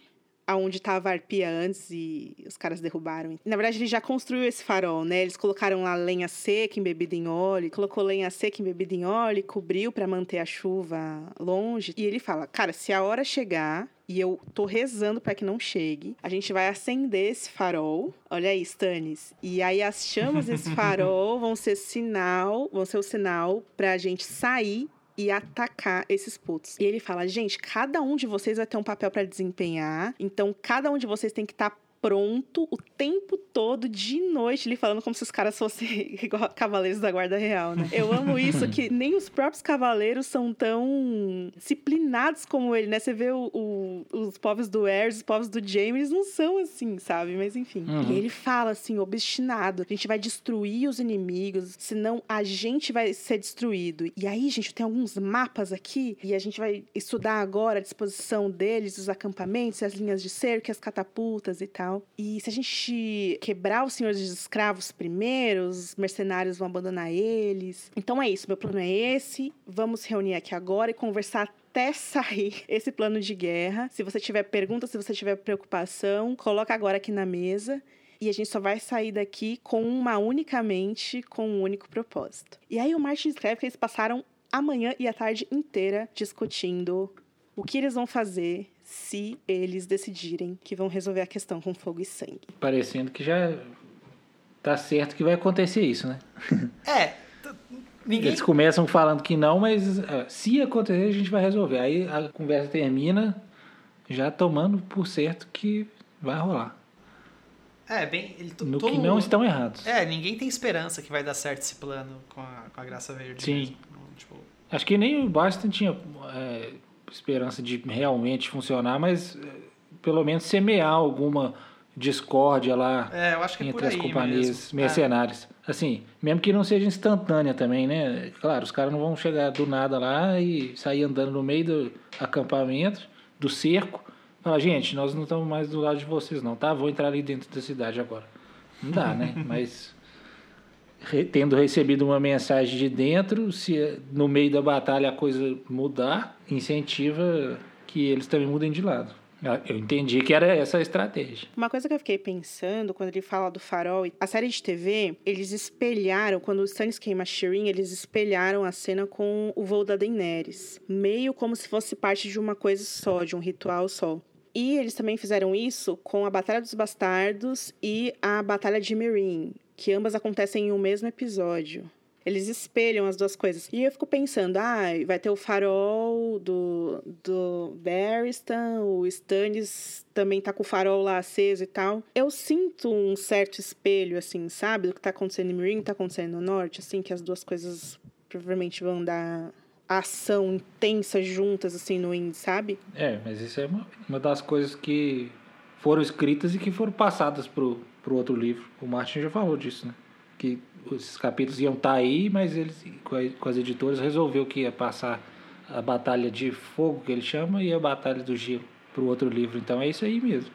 Aonde estava a arpia antes e os caras derrubaram. Na verdade, ele já construiu esse farol, né? Eles colocaram lá lenha seca embebida em óleo, colocou lenha seca embebida em óleo cobriu para manter a chuva longe. E ele fala: "Cara, se a hora chegar e eu tô rezando para que não chegue, a gente vai acender esse farol. Olha aí, Stannis. E aí as chamas desse farol vão ser sinal, vão ser o sinal pra gente sair e atacar esses putos. E ele fala: gente, cada um de vocês vai ter um papel para desempenhar, então cada um de vocês tem que estar pronto o tempo todo, de noite, ele falando como se os caras fossem igual cavaleiros da guarda real, né? Eu amo isso, que nem os próprios cavaleiros são tão disciplinados como ele, né? Você vê o- o- os povos do Ares, os povos do Jaime, eles não são assim, sabe? Mas enfim. Uhum. E ele fala assim, obstinado, a gente vai destruir os inimigos, senão a gente vai ser destruído. E aí, gente, tem alguns mapas aqui, e a gente vai estudar agora a disposição deles, os acampamentos, as linhas de cerco, as catapultas e tal. E se a gente quebrar os senhores dos escravos primeiro, os mercenários vão abandonar eles. Então é isso, meu plano é esse. Vamos reunir aqui agora e conversar até sair esse plano de guerra. Se você tiver pergunta, se você tiver preocupação, coloca agora aqui na mesa. E a gente só vai sair daqui com uma única mente, com um único propósito. E aí o Martin escreve que eles passaram a manhã e a tarde inteira discutindo o que eles vão fazer se eles decidirem que vão resolver a questão com fogo e sangue. Parecendo que já tá certo que vai acontecer isso, né? É, ninguém Eles começam falando que não, mas ah, se acontecer, a gente vai resolver. Aí a conversa termina já tomando por certo que vai rolar. É, bem. Ele, No todo que não estão errados. É, ninguém tem esperança que vai dar certo esse plano com a, com a Graça Verde. Sim. mesmo. Não, Tipo, Acho que nem o Baston tinha é, esperança de realmente funcionar, mas é, pelo menos semear alguma discórdia lá é, eu acho que é entre as aí companhias mesmo. mercenárias. Assim, mesmo que não seja instantânea também, né? Claro, os caras não vão chegar do nada lá e sair andando no meio do acampamento, do cerco. Falar, gente, nós não estamos mais do lado de vocês não, tá? Vou entrar ali dentro da cidade agora. Não dá, né? Mas tendo recebido uma mensagem de dentro, se no meio da batalha a coisa mudar, incentiva que eles também mudem de lado. Ah, Eu entendi que era essa a estratégia. Uma coisa que eu fiquei pensando quando ele fala do farol, a série de TV, eles espelharam, quando o Stannis queima Shireen, eles espelharam a cena com o voo da Daenerys. Meio como se fosse parte de uma coisa só, de um ritual só. E eles também fizeram isso com a Batalha dos Bastardos e a Batalha de Meereen, que ambas acontecem em um mesmo episódio. Eles espelham as duas coisas. E eu fico pensando, ah, vai ter o farol do, do Barristan, o Stannis também tá com o farol lá aceso e tal. Eu sinto um certo espelho, assim, sabe? Do que tá acontecendo em Meereen, tá acontecendo no Norte, assim, que as duas coisas provavelmente vão dar ação intensa juntas, assim, no Wind, sabe? É, mas isso é uma, uma das coisas que foram escritas e que foram passadas pro, pro outro livro. O Martin já falou disso, né? Que os capítulos iam estar aí, mas eles, com, as editoras, resolveu que ia passar a Batalha de Fogo, que ele chama, e a Batalha do Gelo pro outro livro. Então é isso aí mesmo.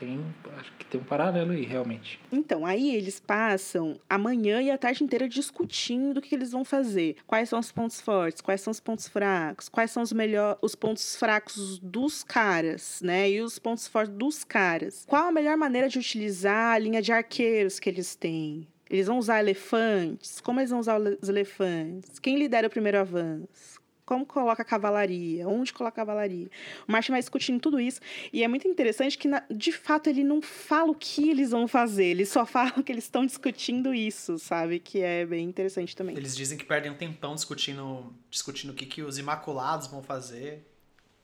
Tem, acho que tem um paralelo aí, realmente. Então, aí eles passam a manhã e a tarde inteira discutindo o que eles vão fazer. Quais são os pontos fortes, quais são os pontos fracos, quais são os melhor, os pontos fracos dos caras, né? E os pontos fortes dos caras. Qual a melhor maneira de utilizar a linha de arqueiros que eles têm? Eles vão usar elefantes? Como eles vão usar os elefantes? Quem lidera o primeiro avanço? Como coloca a cavalaria? Onde coloca a cavalaria? O Martin vai discutindo tudo isso. E é muito interessante que, na- de fato, ele não fala o que eles vão fazer. Ele só fala que eles estão discutindo isso, sabe? Que é bem interessante também. Eles dizem que perdem um tempão discutindo, discutindo o que, que os Imaculados vão fazer,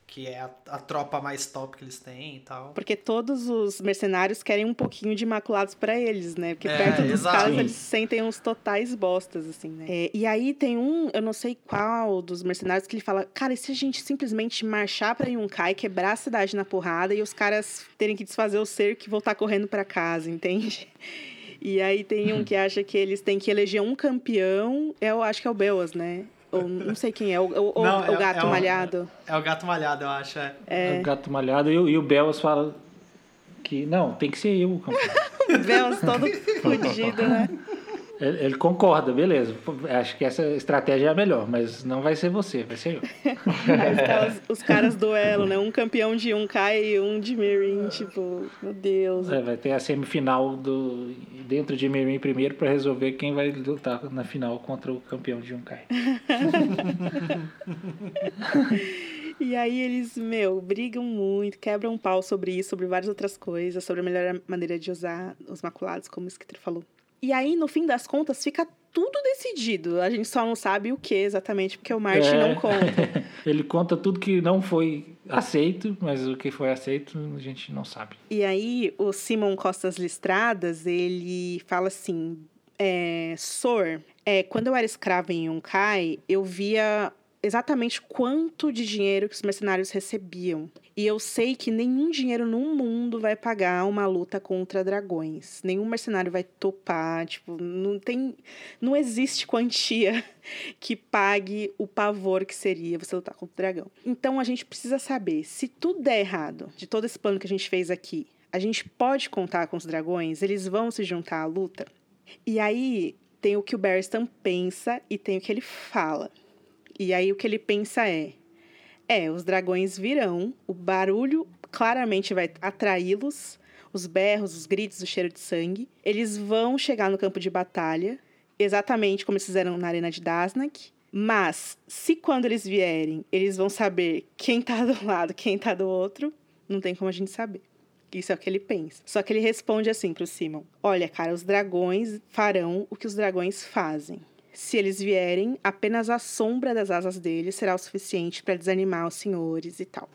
que é a, a tropa mais top que eles têm e tal. Porque todos os mercenários querem um pouquinho de imaculados pra eles, né? Porque É, perto dos caras eles se sentem uns totais bostas, assim, né? É, e aí tem um, eu não sei qual dos mercenários, que ele fala: Cara, e se a gente simplesmente marchar pra Yunkai, quebrar a cidade na porrada e os caras terem que desfazer o cerco e voltar correndo pra casa, entende? E aí tem um que acha que eles têm que eleger um campeão, eu acho que é o Belas, né? Ou não sei quem é, o, o, Não, o é- gato é malhado. É o gato malhado, eu acho. É. É. O gato malhado e, o- e o Belas fala que não, tem que ser eu o campeão. Belas todo fudido, né? Ele, concorda, beleza. Acho que essa estratégia é a melhor, mas não vai ser você, vai ser eu. Os caras, os caras duelo, né? Um campeão de um Kai e um de Mirin, tipo, meu Deus. É, vai ter a semifinal do, dentro de Mirim primeiro para resolver quem vai lutar na final contra o campeão de Yunkai. E aí eles, meu, brigam muito, quebram um pau sobre isso, sobre várias outras coisas, sobre a melhor maneira de usar os maculados, como o Skitter falou. E aí, no fim das contas, fica tudo decidido. A gente só não sabe o que exatamente, porque o Martin É. não conta. Ele conta tudo que não foi aceito, mas o que foi aceito a gente não sabe. E aí, o Simon Costas Listradas, ele fala assim: é, Sor, é, quando eu era escravo em Yunkai, eu via exatamente quanto de dinheiro que os mercenários recebiam. E eu sei que nenhum dinheiro no mundo vai pagar uma luta contra dragões. Nenhum mercenário vai topar, tipo, não tem não existe quantia que pague o pavor que seria você lutar contra o dragão. Então a gente precisa saber se tudo der errado, de todo esse plano que a gente fez aqui, a gente pode contar com os dragões, eles vão se juntar à luta. E aí tem o que o Barristan pensa e tem o que ele fala. E aí o que ele pensa é: é, os dragões virão, o barulho claramente vai atraí-los, os berros, os gritos, o cheiro de sangue. Eles vão chegar no campo de batalha, exatamente como eles fizeram na arena de Dasnak. Mas, se quando eles vierem, eles vão saber quem tá do lado, quem tá do outro, não tem como a gente saber. Isso é o que ele pensa. Só que ele responde assim pro Simon: Olha, cara, os dragões farão o que os dragões fazem. Se eles vierem, apenas a sombra das asas deles será o suficiente para desanimar os senhores e tal.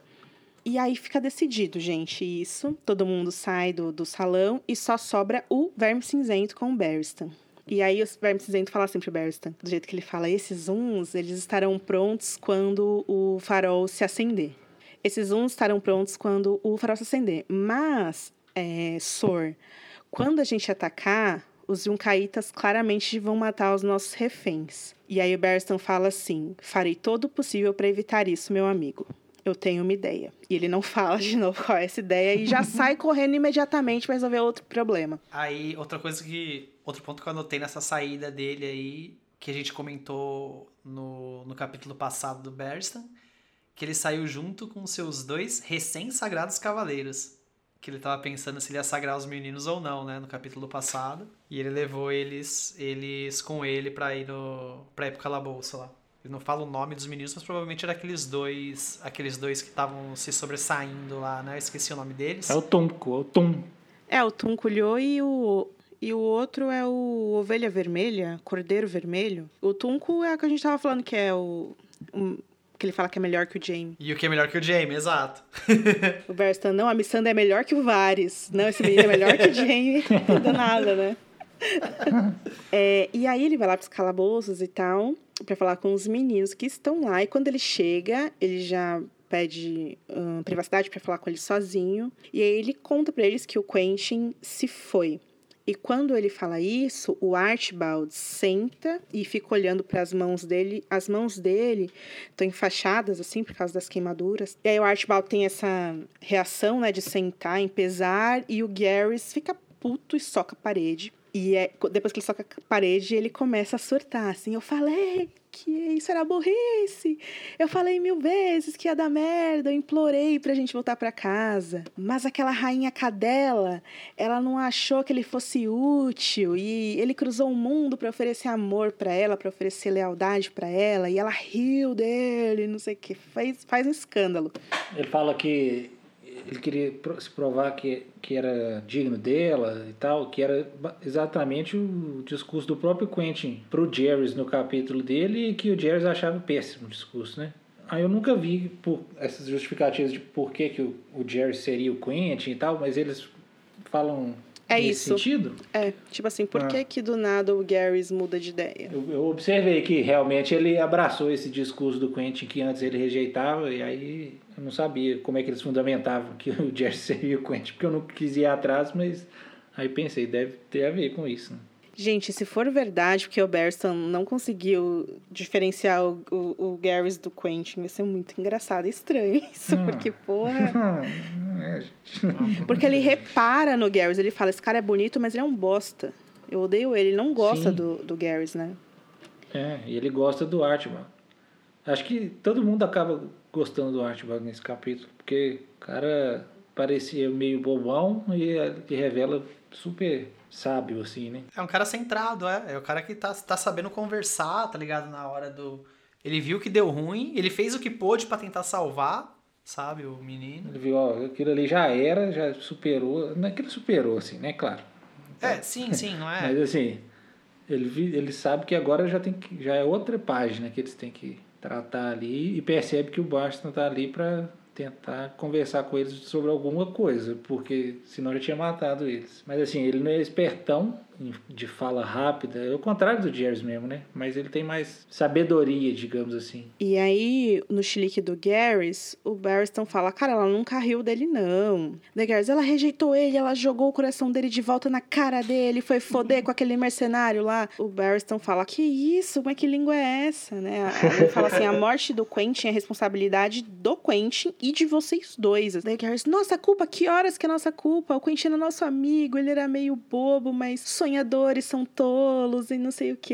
E aí fica decidido, gente, isso. Todo mundo sai do, do salão e só sobra o Verme Cinzento com o Barristan. E aí o Verme Cinzento fala assim pro Barristan, do jeito que ele fala, esses uns, eles estarão prontos quando o farol se acender. Esses uns estarão prontos quando o farol se acender. Mas, é, Sor, quando a gente atacar, os Yunkaitas claramente vão matar os nossos reféns. E aí o Barristan fala assim: farei todo o possível para evitar isso, meu amigo. Eu tenho uma ideia. E ele não fala de novo qual é essa ideia e já sai correndo imediatamente para resolver outro problema. Aí, outra coisa que. Outro ponto que eu anotei nessa saída dele aí, que a gente comentou no, no capítulo passado do Berstan, que ele saiu junto com seus dois recém-sagrados cavaleiros. Que ele tava pensando se ele ia sagrar os meninos ou não, né? No capítulo passado. E ele levou eles eles com ele pra ir no, pra ir pro calabouço lá. Ele não fala o nome dos meninos, mas provavelmente era aqueles dois aqueles dois que estavam se sobressaindo lá, né? Eu esqueci o nome deles. É o Tunco, é o Tum. É, o Tunculhô e o. E o outro é o Ovelha Vermelha, Cordeiro Vermelho. O Tunco é o que a gente tava falando que é o. um- que ele fala que é melhor que o Jamie. E o que é melhor que o Jamie, exato. O Berstan, não, a Missandra é melhor que o Varys. Não, esse menino é melhor que o Jamie. Do nada, né? É, e aí ele vai lá pros calabouços e tal, pra falar com os meninos que estão lá. E quando ele chega, ele já pede ahn, privacidade pra falar com eles sozinho. E aí ele conta pra eles que o Quentin se foi. E quando ele fala isso, o Archibald senta e fica olhando para as mãos dele. As mãos dele estão enfaixadas, assim, por causa das queimaduras. E aí o Archibald tem essa reação, né, de sentar em pesar. E o Garrus fica puto e soca a parede. E é, depois que ele soca a parede, ele começa a surtar, assim. Eu falei que isso era burrice. Eu falei mil vezes que ia dar merda. Eu implorei pra gente voltar pra casa. Mas aquela rainha cadela, ela não achou que ele fosse útil. E ele cruzou o mundo pra oferecer amor pra ela, pra oferecer lealdade pra ela. E ela riu dele, não sei o que. Faz, faz um escândalo. Ele fala que ele queria se provar que, que era digno dela e tal, que era exatamente o discurso do próprio Quentin pro Jerry no capítulo dele e que o Jerry achava péssimo o discurso, né? Aí eu nunca vi por essas justificativas de por que, que o, o Jerry seria o Quentin e tal, mas eles falam É nesse isso. sentido. É, tipo assim, por Ah. que que do nada o Garrus muda de ideia? Eu, eu observei que realmente ele abraçou esse discurso do Quentin que antes ele rejeitava, e aí eu não sabia como é que eles fundamentavam que o Jerry seria o Quentin, porque eu não quis ir atrás, mas aí pensei, deve ter a ver com isso. Né? Gente, se for verdade, porque o Berston não conseguiu diferenciar o, o, o Garrus do Quentin, vai ser muito engraçado e estranho isso, Hum. porque, porra. É, Porque ele repara no Garrus, ele fala: esse cara é bonito, mas ele é um bosta. Eu odeio ele, ele não gosta Sim. do, do Garrus, né? é, e ele gosta do Archibald. Acho que todo mundo acaba gostando do Archibald nesse capítulo, porque o cara parecia meio bobão e ele revela super sábio, assim, né? É um cara centrado, é. É o cara que tá, tá sabendo conversar, tá ligado? Na hora do. Ele viu que deu ruim, ele fez o que pôde pra tentar salvar, sabe, o menino. Ele viu, ó, aquilo ali já era, já superou. Não é que ele superou, assim, né? Claro. É, sim, sim, não é? Mas assim, ele, ele sabe que agora já, tem que, já é outra página que eles têm que tratar ali e percebe que o Baston tá ali para tentar conversar com eles sobre alguma coisa, porque senão já tinha matado eles. Mas assim, ele não é espertão de fala rápida, é o contrário do Jerry mesmo, né? Mas ele tem mais sabedoria, digamos assim. E aí, no chilique do Garrus, o Barristan fala, cara, ela nunca riu dele, não. Da Garrus, ela rejeitou ele, ela jogou o coração dele de volta na cara dele, foi foder com aquele mercenário lá. O Barristan fala, que isso? Mas que língua é essa, né? Ele fala assim, a morte do Quentin é responsabilidade do Quentin e de vocês dois. Daí Garrus, nossa culpa, que horas que é nossa culpa? O Quentin é nosso amigo, ele era meio bobo, mas sonhadores são tolos e não sei o quê.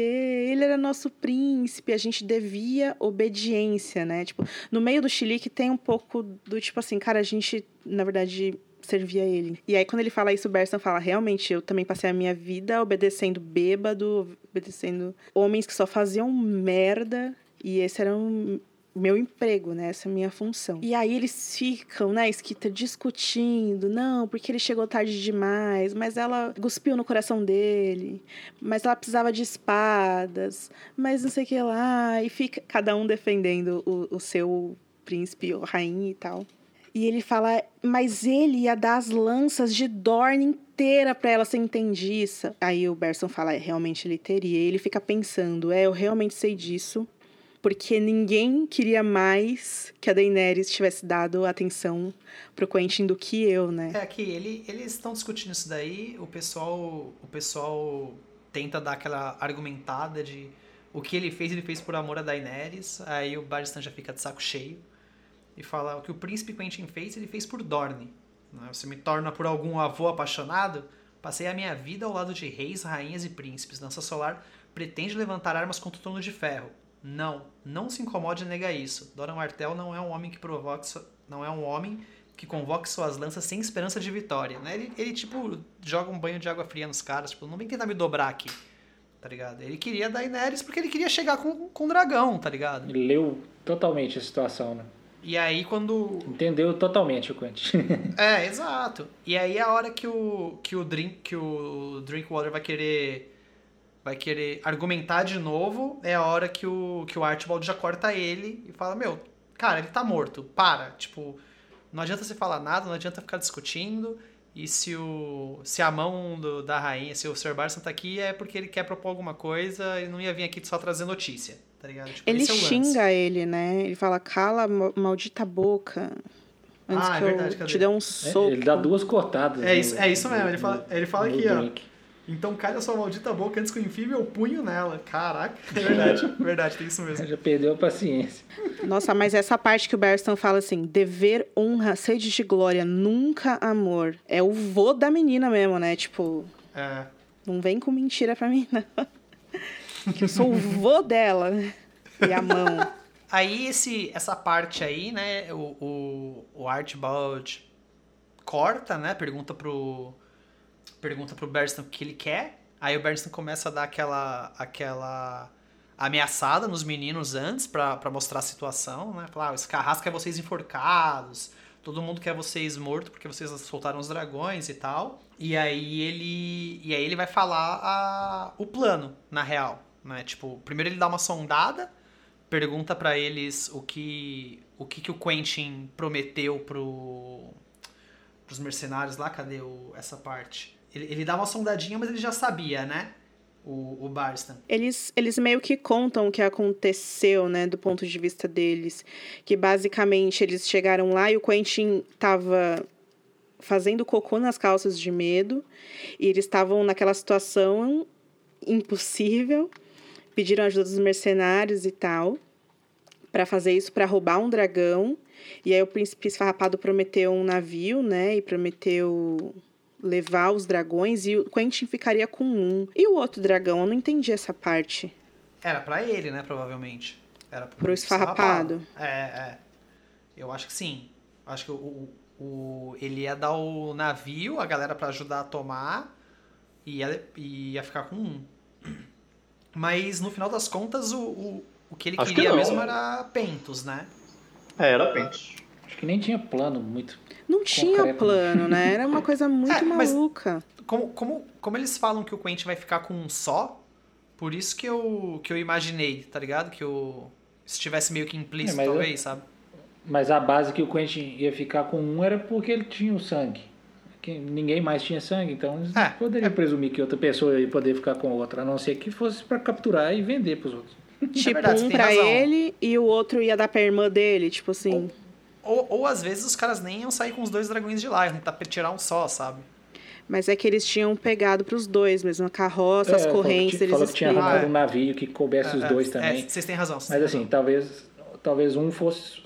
Ele era nosso príncipe, a gente devia obediência, né? Tipo, no meio do chilique tem um pouco do tipo assim, cara, a gente, na verdade, servia ele. E aí, quando ele fala isso, o Berson fala: realmente, eu também passei a minha vida obedecendo bêbado, obedecendo homens que só faziam merda. E esse era um meu emprego, né? Essa é minha função. E aí eles ficam, né, Esquita, discutindo. Não, porque ele chegou tarde demais, mas ela cuspiu no coração dele. Mas ela precisava de espadas, mas não sei o que lá. E fica cada um defendendo o, o seu príncipe ou rainha e tal. E ele fala, mas ele ia dar as lanças de Dorne inteira pra ela ser entendiça. Aí o Berson fala, é, realmente ele teria. E ele fica pensando, é, eu realmente sei disso. Porque ninguém queria mais que a Daenerys tivesse dado atenção pro Quentin do que eu, né? É que ele, eles estão discutindo isso daí, o pessoal, o pessoal tenta dar aquela argumentada de o que ele fez, ele fez por amor a Daenerys, aí o Barristan já fica de saco cheio e fala o que o príncipe Quentin fez, ele fez por Dorne. né? Você me torna por algum avô apaixonado? Passei a minha vida ao lado de reis, rainhas e príncipes. Dança Solar pretende levantar armas contra o Trono de Ferro. Não, não se incomode em negar isso. Doran Martel não é um homem que provoca, não é um homem que convoque suas lanças sem esperança de vitória, né? Ele, ele tipo, joga um banho de água fria nos caras, tipo, não vem tentar me dobrar aqui, tá ligado? Ele queria Daenerys porque ele queria chegar com, com o dragão, tá ligado? Ele leu totalmente a situação, né? E aí quando... Entendeu totalmente o Quentin. é, exato. E aí a hora que o, que o, Drink, que o Drinkwater vai querer vai querer argumentar de novo, é a hora que o, que o Archibald já corta ele e fala, meu, cara, ele tá morto, para, tipo não adianta você falar nada, não adianta ficar discutindo. E se, o, se a mão do, da rainha, se o Sr. Barson tá aqui, é porque ele quer propor alguma coisa e não ia vir aqui só trazer notícia, tá ligado? Tipo, ele é xinga ele, né? Ele fala, cala maldita boca. Antes ah, é que verdade, eu te dê um soco. É, ele dá duas cortadas. É isso, é isso mesmo. Ele fala, ele fala aqui, drink. ó. Então calha sua maldita boca antes que eu enfie meu punho nela. Caraca, é verdade, verdade, tem isso mesmo. Já perdeu a paciência. Nossa, mas essa parte que o Berston fala assim, dever, honra, sede de glória, nunca amor. É o vô da menina mesmo, né? Tipo, é. não vem com mentira pra mim, não. que eu sou o vô dela. E a mão. Aí esse, essa parte aí, né, o, o, o Archibald corta, né, pergunta pro pergunta pro Berston o que ele quer. Aí o Berston começa a dar aquela, aquela ameaçada nos meninos antes para mostrar a situação, né? Falar, ah, esse carrasco quer vocês enforcados, todo mundo quer vocês mortos porque vocês soltaram os dragões e tal. E aí ele, e aí ele vai falar a, o plano, na real, né? Tipo, primeiro ele dá uma sondada, pergunta para eles o que o que, que o Quentin prometeu pro pros mercenários lá, cadê o, essa parte? Ele, ele dá uma sondadinha, mas ele já sabia, né? O, o Barstan. Eles, eles meio que contam o que aconteceu, né, do ponto de vista deles. Que basicamente eles chegaram lá e o Quentin tava fazendo cocô nas calças de medo. E eles estavam naquela situação impossível. Pediram ajuda dos mercenários e tal. para fazer isso, para roubar um dragão. E aí o príncipe esfarrapado prometeu um navio, né? E prometeu levar os dragões e o Quentin ficaria com um. E o outro dragão? Eu não entendi essa parte. Era para ele, né? Provavelmente. Era pro, pro esfarrapado. É, é. Eu acho que sim. Acho que o, o, o ele ia dar o navio, a galera para ajudar a tomar e ia, ia ficar com um. Mas no final das contas, o, o, o que ele acho queria que mesmo era Pentos, né? É, era Pentos. Acho que nem tinha plano muito não tinha concreto. plano, né? Era uma coisa muito é, maluca. Como, como, como eles falam que o Quentin vai ficar com um só, por isso que eu, que eu imaginei, tá ligado? Que eu estivesse meio que implícito, é, talvez, eu, sabe? Mas a base que o Quentin ia ficar com um era porque ele tinha o sangue. Que ninguém mais tinha sangue, então eles é, poderiam é. presumir que outra pessoa ia poder ficar com outra, a não ser que fosse para capturar e vender pros outros. Tipo, é verdade, um pra razão. ele e o outro ia dar pra irmã dele, tipo assim. Ou, ou às vezes os caras nem iam sair com os dois dragões de lá, iam tentar tirar um só, sabe? Mas é que eles tinham pegado para os dois mesmo, a carroça, é, as correntes, eles falou que tinha arrumado um navio que coubesse é, os dois é, também. É, vocês têm razão. Mas assim, razão. talvez talvez um fosse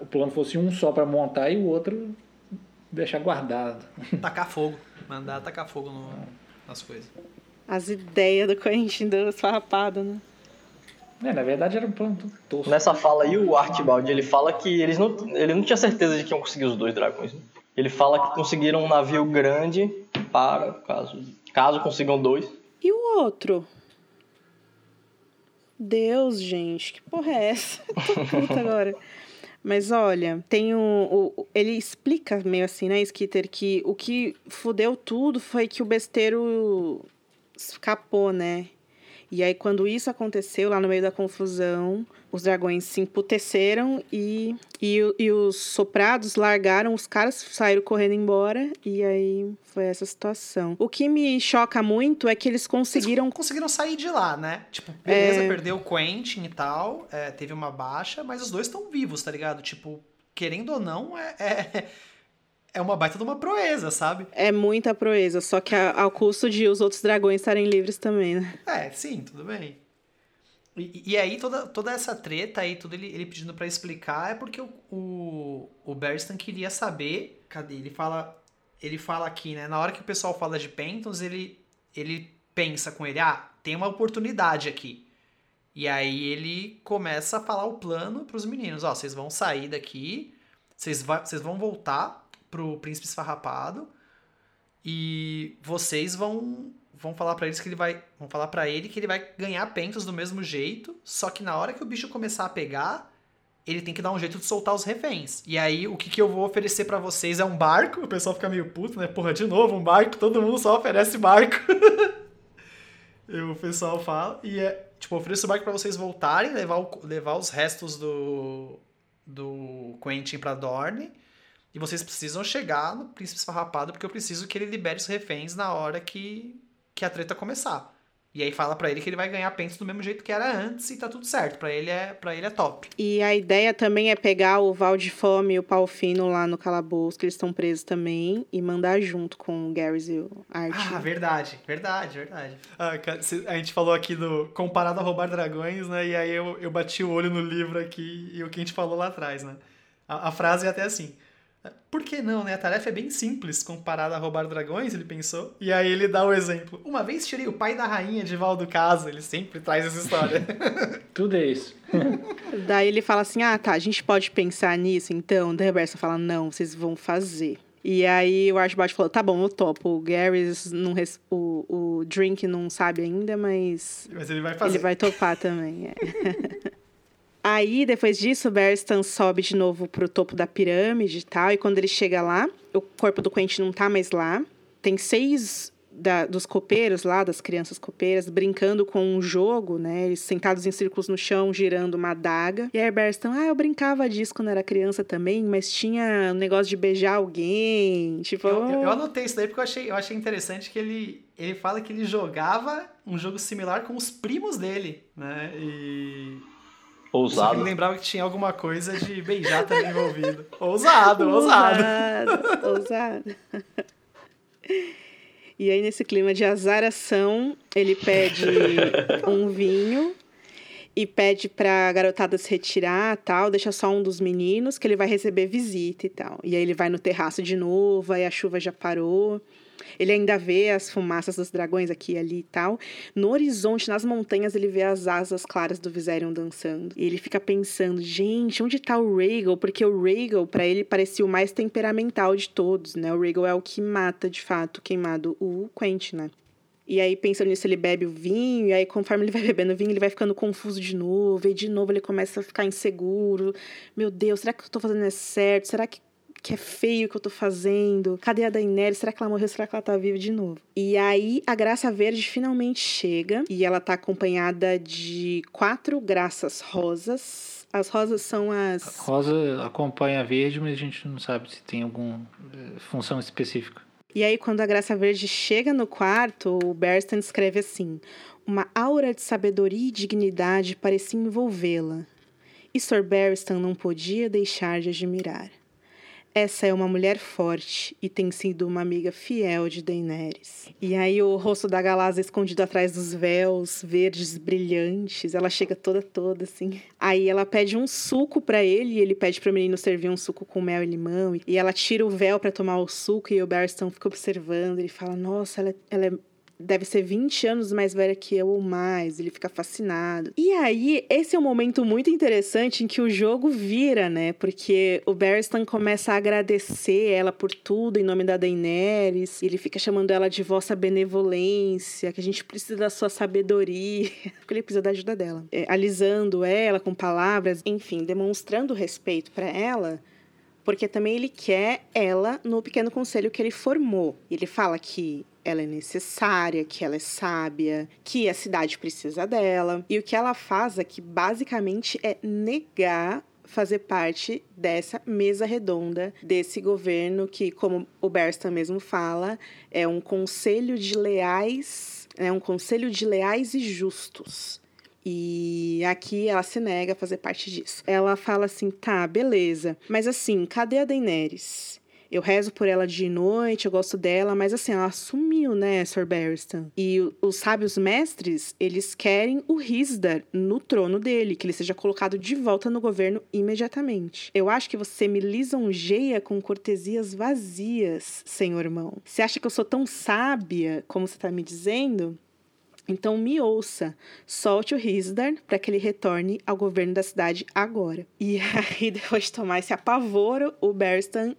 o plano fosse um só para montar e o outro deixar guardado. Tacar fogo, mandar tacar fogo no, nas coisas. As ideias do Quentin do farrapado, né? É, na verdade era um plano tosco. Nessa fala aí, o Archibald, ele fala que eles não, ele não tinha certeza de que iam conseguir os dois dragões. Né? Ele fala que conseguiram um navio grande para, caso, caso consigam dois. E o outro? Deus, gente, que porra é essa? Tô puta agora. Mas olha, tem um, o, ele explica meio assim, né, Skitter, que o que fudeu tudo foi que o besteiro escapou, né? E aí, quando isso aconteceu, lá no meio da confusão, os dragões se emputeceram e, e, e os soprados largaram os caras, saíram correndo embora. E aí foi essa situação. O que me choca muito é que eles conseguiram. Eles conseguiram sair de lá, né? Tipo, beleza, é... perdeu o Quentin e tal, é, teve uma baixa, mas os dois estão vivos, tá ligado? Tipo, querendo ou não, é, é é uma baita de uma proeza, sabe? É muita proeza, só que ao custo de os outros dragões estarem livres também, né? É, sim, tudo bem. E, e aí toda, toda essa treta aí, tudo ele, ele pedindo para explicar é porque o, o, o Berstan queria saber. Cadê? Ele fala. Ele fala aqui, né? Na hora que o pessoal fala de Pentons, ele, ele pensa com ele, ah, tem uma oportunidade aqui. E aí ele começa a falar o plano pros meninos. Ó, vocês vão sair daqui, vocês, vocês vão voltar pro príncipe esfarrapado e vocês vão vão falar para eles que ele vai vão falar para ele que ele vai ganhar pentos do mesmo jeito, só que na hora que o bicho começar a pegar, ele tem que dar um jeito de soltar os reféns. E aí, o que, que eu vou oferecer para vocês é um barco. O pessoal fica meio puto, né? Porra, de novo, um barco, todo mundo só oferece barco. e o pessoal fala. E é, tipo, ofereço o barco para vocês voltarem, levar, o, levar os restos do, do Quentin pra Dorne. E vocês precisam chegar no Príncipe Esfarrapado, porque eu preciso que ele libere os reféns na hora que, que a treta começar. E aí fala para ele que ele vai ganhar pentes do mesmo jeito que era antes e tá tudo certo. Para ele é para ele é top. E a ideia também é pegar o Val de Fome e o Palfino lá no calabouço, que eles estão presos também, e mandar junto com o Garrus e o Art. Ah, verdade, verdade, verdade. Ah, a gente falou aqui do comparado a roubar dragões, né? E aí eu, eu bati o olho no livro aqui e o que a gente falou lá atrás, né? A, a frase é até assim: por que não, né? A tarefa é bem simples comparada a roubar dragões, ele pensou. E aí ele dá o exemplo. Uma vez tirei o pai da rainha de Valdo Casa. Ele sempre traz essa história. Tudo é isso. Daí ele fala assim, ah, tá, a gente pode pensar nisso, então. Daí a Roberta fala, não, vocês vão fazer. E aí o Archibald falou, tá bom, eu topo. O Gary, não res... o, o Drink não sabe ainda, mas... Mas ele vai fazer. Ele vai topar também, é. Aí, depois disso, o Berstan sobe de novo pro topo da pirâmide e tal. E quando ele chega lá, o corpo do Quentin não tá mais lá. Tem seis da, dos copeiros lá, das crianças copeiras, brincando com um jogo, né? Eles sentados em círculos no chão, girando uma adaga. E aí, Berstan, ah, eu brincava disso quando era criança também, mas tinha um negócio de beijar alguém. Tipo. Eu, eu, eu anotei isso daí porque eu achei, eu achei interessante que ele, ele fala que ele jogava um jogo similar com os primos dele, né? E Ousado. Eu lembrava que tinha alguma coisa de beijar também envolvido. Ousado, ousado. Ousado, ousado. E aí, nesse clima de azaração, ele pede um vinho e pede pra garotada se retirar tal, deixa só um dos meninos, que ele vai receber visita e tal. E aí ele vai no terraço de novo, aí a chuva já parou. Ele ainda vê as fumaças dos dragões aqui e ali e tal. No horizonte, nas montanhas, ele vê as asas claras do Viserion dançando. E ele fica pensando, gente, onde tá o Rhaegal? Porque o Rhaegal, para ele, parecia o mais temperamental de todos, né? O Rhaegal é o que mata, de fato, queimado o Quentin, né? E aí, pensando nisso, ele bebe o vinho, e aí, conforme ele vai bebendo vinho, ele vai ficando confuso de novo, e de novo ele começa a ficar inseguro. Meu Deus, será que eu tô fazendo é certo? Será que que é feio que eu tô fazendo. Cadê a Daenerys? Será que ela morreu? Será que ela tá viva de novo? E aí a Graça Verde finalmente chega e ela tá acompanhada de quatro graças rosas. As rosas são as. A rosa acompanha a verde, mas a gente não sabe se tem alguma eh, função específica. E aí, quando a Graça Verde chega no quarto, o Berston escreve assim: Uma aura de sabedoria e dignidade parecia envolvê-la. E Sir Barristan não podia deixar de admirar. Essa é uma mulher forte e tem sido uma amiga fiel de Daenerys. E aí o rosto da Galásia escondido atrás dos véus verdes brilhantes, ela chega toda toda assim. Aí ela pede um suco para ele e ele pede para o menino servir um suco com mel e limão e ela tira o véu para tomar o suco e o Barristan fica observando, ele fala: "Nossa, ela, é, ela é deve ser 20 anos mais velha que eu ou mais. Ele fica fascinado. E aí, esse é um momento muito interessante em que o jogo vira, né? Porque o Barristan começa a agradecer ela por tudo em nome da Daenerys. Ele fica chamando ela de vossa benevolência, que a gente precisa da sua sabedoria. Porque ele precisa da ajuda dela. É, alisando ela com palavras, enfim, demonstrando respeito para ela porque também ele quer ela no pequeno conselho que ele formou. Ele fala que ela é necessária, que ela é sábia, que a cidade precisa dela. E o que ela faz aqui basicamente é negar fazer parte dessa mesa redonda desse governo que, como o Berstan mesmo fala, é um conselho de leais, é um conselho de leais e justos. E aqui ela se nega a fazer parte disso. Ela fala assim: tá, beleza, mas assim, cadê a Daenerys? Eu rezo por ela de noite, eu gosto dela, mas assim, ela sumiu, né, Sir Barristan? E os sábios mestres, eles querem o Risdar no trono dele, que ele seja colocado de volta no governo imediatamente. Eu acho que você me lisonjeia com cortesias vazias, senhor irmão. Você acha que eu sou tão sábia como você tá me dizendo? Então me ouça, solte o Risdar para que ele retorne ao governo da cidade agora. E aí, depois de tomar esse apavoro, o Berstan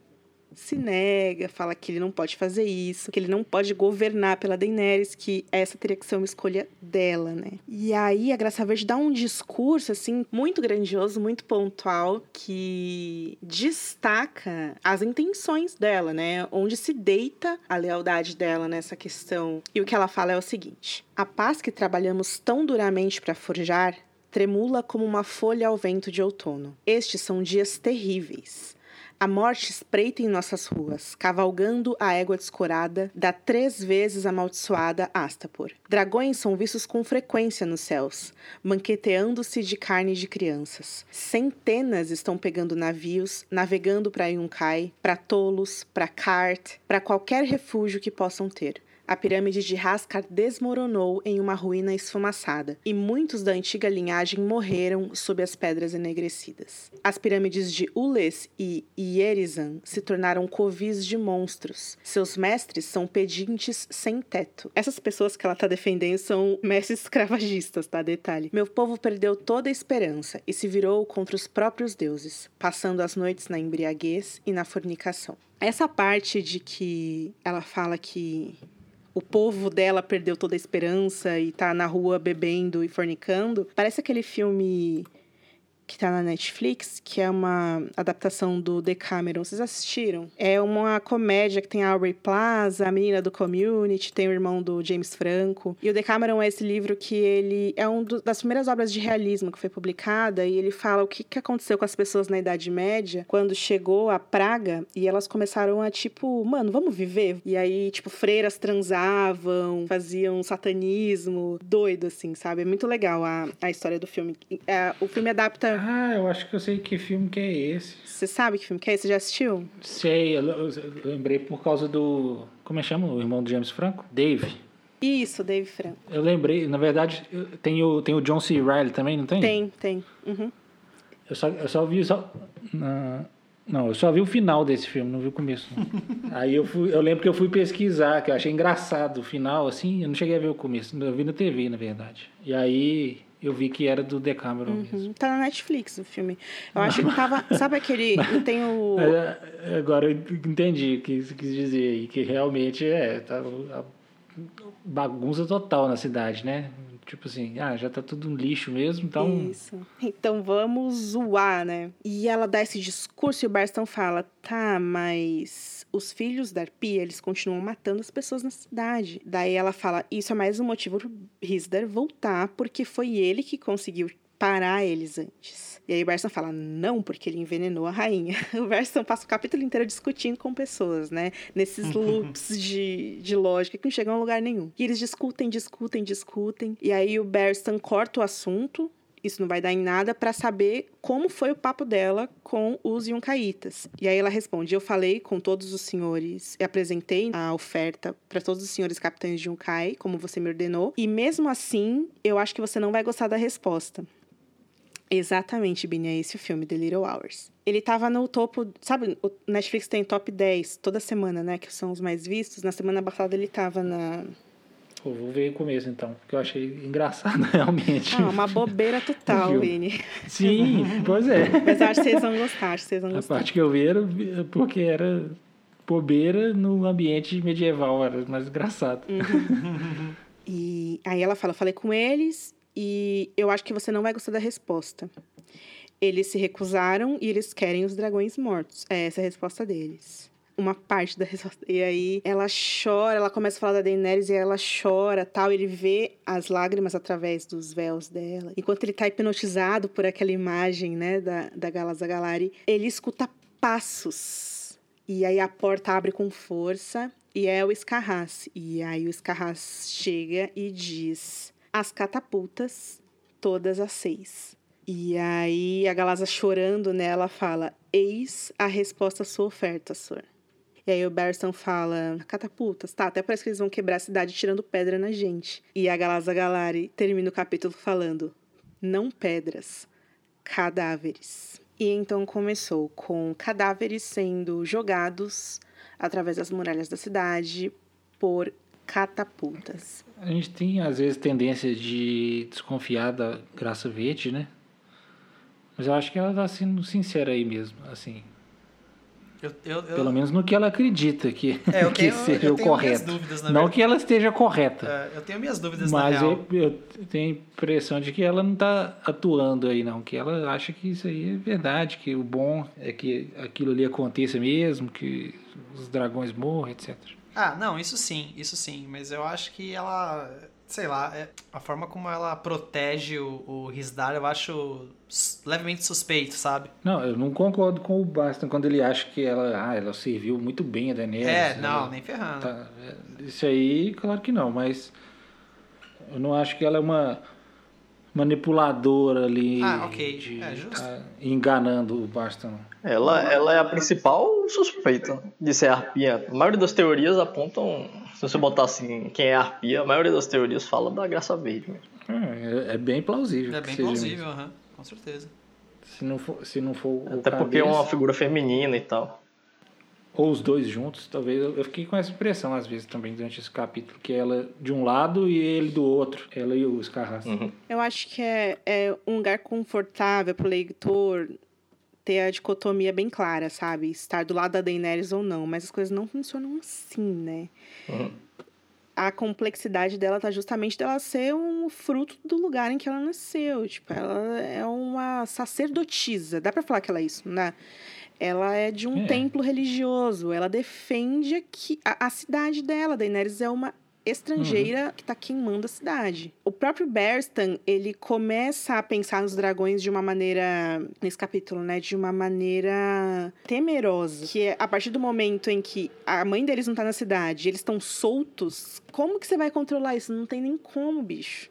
se nega, fala que ele não pode fazer isso, que ele não pode governar pela Daenerys, que essa teria que ser uma escolha dela, né? E aí a Graça Verde dá um discurso assim muito grandioso, muito pontual que destaca as intenções dela, né? Onde se deita a lealdade dela nessa questão. E o que ela fala é o seguinte: a paz que trabalhamos tão duramente para forjar tremula como uma folha ao vento de outono. Estes são dias terríveis. A morte espreita em nossas ruas, cavalgando a égua descorada da três vezes amaldiçoada Astapor. Dragões são vistos com frequência nos céus, banqueteando-se de carne de crianças. Centenas estão pegando navios, navegando para Yunkai, para Tolos, para Kart, para qualquer refúgio que possam ter. A pirâmide de Raskar desmoronou em uma ruína esfumaçada, e muitos da antiga linhagem morreram sob as pedras enegrecidas. As pirâmides de Ules e Ierizan se tornaram covis de monstros. Seus mestres são pedintes sem teto. Essas pessoas que ela está defendendo são mestres escravagistas, tá? Detalhe. Meu povo perdeu toda a esperança e se virou contra os próprios deuses, passando as noites na embriaguez e na fornicação. Essa parte de que ela fala que o povo dela perdeu toda a esperança e tá na rua bebendo e fornicando. Parece aquele filme que tá na Netflix, que é uma adaptação do Decameron. Vocês assistiram? É uma comédia que tem a Aubrey Plaza, a menina do Community, tem o irmão do James Franco. E o Decameron é esse livro que ele é uma das primeiras obras de realismo que foi publicada e ele fala o que, que aconteceu com as pessoas na Idade Média quando chegou a praga e elas começaram a tipo, mano, vamos viver? E aí, tipo, freiras transavam, faziam satanismo, doido assim, sabe? É muito legal a, a história do filme. É, o filme adapta ah, eu acho que eu sei que filme que é esse. Você sabe que filme que é esse? Você já assistiu? Sei, eu, eu, eu lembrei por causa do. Como é que chama o irmão do James Franco? Dave. Isso, Dave Franco. Eu lembrei, na verdade, tem o, tem o John C. Riley também, não tem? Tem, tem. Uhum. Eu, só, eu só vi. Só, não, eu só vi o final desse filme, não vi o começo. Aí eu fui, eu lembro que eu fui pesquisar, que eu achei engraçado o final, assim, eu não cheguei a ver o começo, eu vi na TV, na verdade. E aí eu vi que era do Decameron uhum. mesmo. Tá na Netflix o filme. Eu acho que tava. Sabe aquele. Não tem o. É, agora eu entendi o que você quis dizer aí, que realmente é. Tá bagunça total na cidade, né? Tipo assim, ah, já tá tudo um lixo mesmo, então. Isso. Então vamos zoar, né? E ela dá esse discurso e o Barston fala: tá, mas os filhos da Arpia, eles continuam matando as pessoas na cidade. Daí ela fala: isso é mais um motivo pro Risdar voltar, porque foi ele que conseguiu parar eles antes. E aí o Berson fala, não, porque ele envenenou a rainha. O Berson passa o capítulo inteiro discutindo com pessoas, né? Nesses loops de, de lógica que não chegam a lugar nenhum. E eles discutem, discutem, discutem. E aí o Berson corta o assunto, isso não vai dar em nada para saber como foi o papo dela com os Yunkaitas. E aí ela responde: Eu falei com todos os senhores apresentei a oferta para todos os senhores capitães de Yunkai, como você me ordenou, e mesmo assim, eu acho que você não vai gostar da resposta. Exatamente, Bini, é esse o filme, The Little Hours. Ele tava no topo, sabe, o Netflix tem top 10 toda semana, né, que são os mais vistos. Na semana passada ele tava na... Pô, vou ver o começo então, porque eu achei engraçado realmente. Ah, uma bobeira total, Bini. Sim, pois é. Mas acho que vocês vão gostar, acho que vocês vão gostar. A parte que eu vi era porque era bobeira no ambiente medieval, era mais engraçado. Uhum. e aí ela fala, falei com eles e eu acho que você não vai gostar da resposta. Eles se recusaram e eles querem os dragões mortos. É essa a resposta deles. Uma parte da resposta. E aí ela chora, ela começa a falar da Daenerys e ela chora tal. Ele vê as lágrimas através dos véus dela. Enquanto ele tá hipnotizado por aquela imagem, né, da, da Galaza Galari, ele escuta passos. E aí a porta abre com força e é o Escarras. E aí o Escarras chega e diz: as catapultas, todas as seis. E aí a Galaza chorando nela fala: Eis a resposta à sua oferta, senhor. E aí o Berson fala: catapultas, tá, até parece que eles vão quebrar a cidade tirando pedra na gente. E a Galaza Galari termina o capítulo falando: não pedras, cadáveres. E então começou com cadáveres sendo jogados através das muralhas da cidade por catapultas. A gente tem, às vezes, tendência de desconfiar da Graça Verde, né? Mas eu acho que ela tá sendo sincera aí mesmo, assim. Eu, eu, eu, Pelo menos no que ela acredita que, É, eu que tenho- seja eu o correto. dúvidas, na Não verdade. que ela esteja correta. é, eu tenho minhas dúvidas na Mas real. eu, eu tenho a impressão de que ela não está atuando aí, não. Que ela acha que isso aí é verdade, que o bom é que aquilo ali aconteça mesmo, que os dragões morram, etc. Ah, não, isso sim, isso sim. Mas eu acho que ela. Sei lá, é- a forma como ela protege o, o Risdar eu acho levemente suspeito, sabe? Não, eu não concordo com o Baston quando ele acha que ela, ah, ela serviu muito bem a Daenerys. é, não, ela nem ferrando. tá- é, isso aí, claro que não, mas eu não acho que ela é uma manipuladora ali. Ah, ok. de É, justo. tá enganando o Baston. Ela, ela é a principal suspeita de ser arpia. A maioria das teorias apontam, se você botar assim, quem é arpia, a maioria das teorias fala da graça verde mesmo. É, é bem plausível. É bem plausível, aham, com certeza. Se não for, se não for o Até porque é uma figura feminina e tal. ou os dois juntos, talvez. Eu eu fiquei com essa impressão às vezes também durante esse capítulo, que ela de um lado e ele do outro. Ela e o Scarras. Uhum. Eu acho que é, é um lugar confortável pro leitor ter a dicotomia bem clara, sabe? Estar do lado da Daenerys ou não. Mas as coisas não funcionam assim, né? Uhum. A complexidade dela tá justamente dela ser um fruto do lugar em que ela nasceu. Tipo, ela é uma sacerdotisa. Dá pra falar que ela é isso, né? Ela é de um É. templo religioso. Ela defende aqui a, a cidade dela. Daenerys é uma estrangeira que tá queimando a cidade. O próprio Berstan, ele começa a pensar nos dragões de uma maneira, nesse capítulo, né, de uma maneira temerosa, que é a partir do momento em que a mãe deles não tá na cidade, eles estão soltos, como que você vai controlar isso? Não tem nem como, bicho.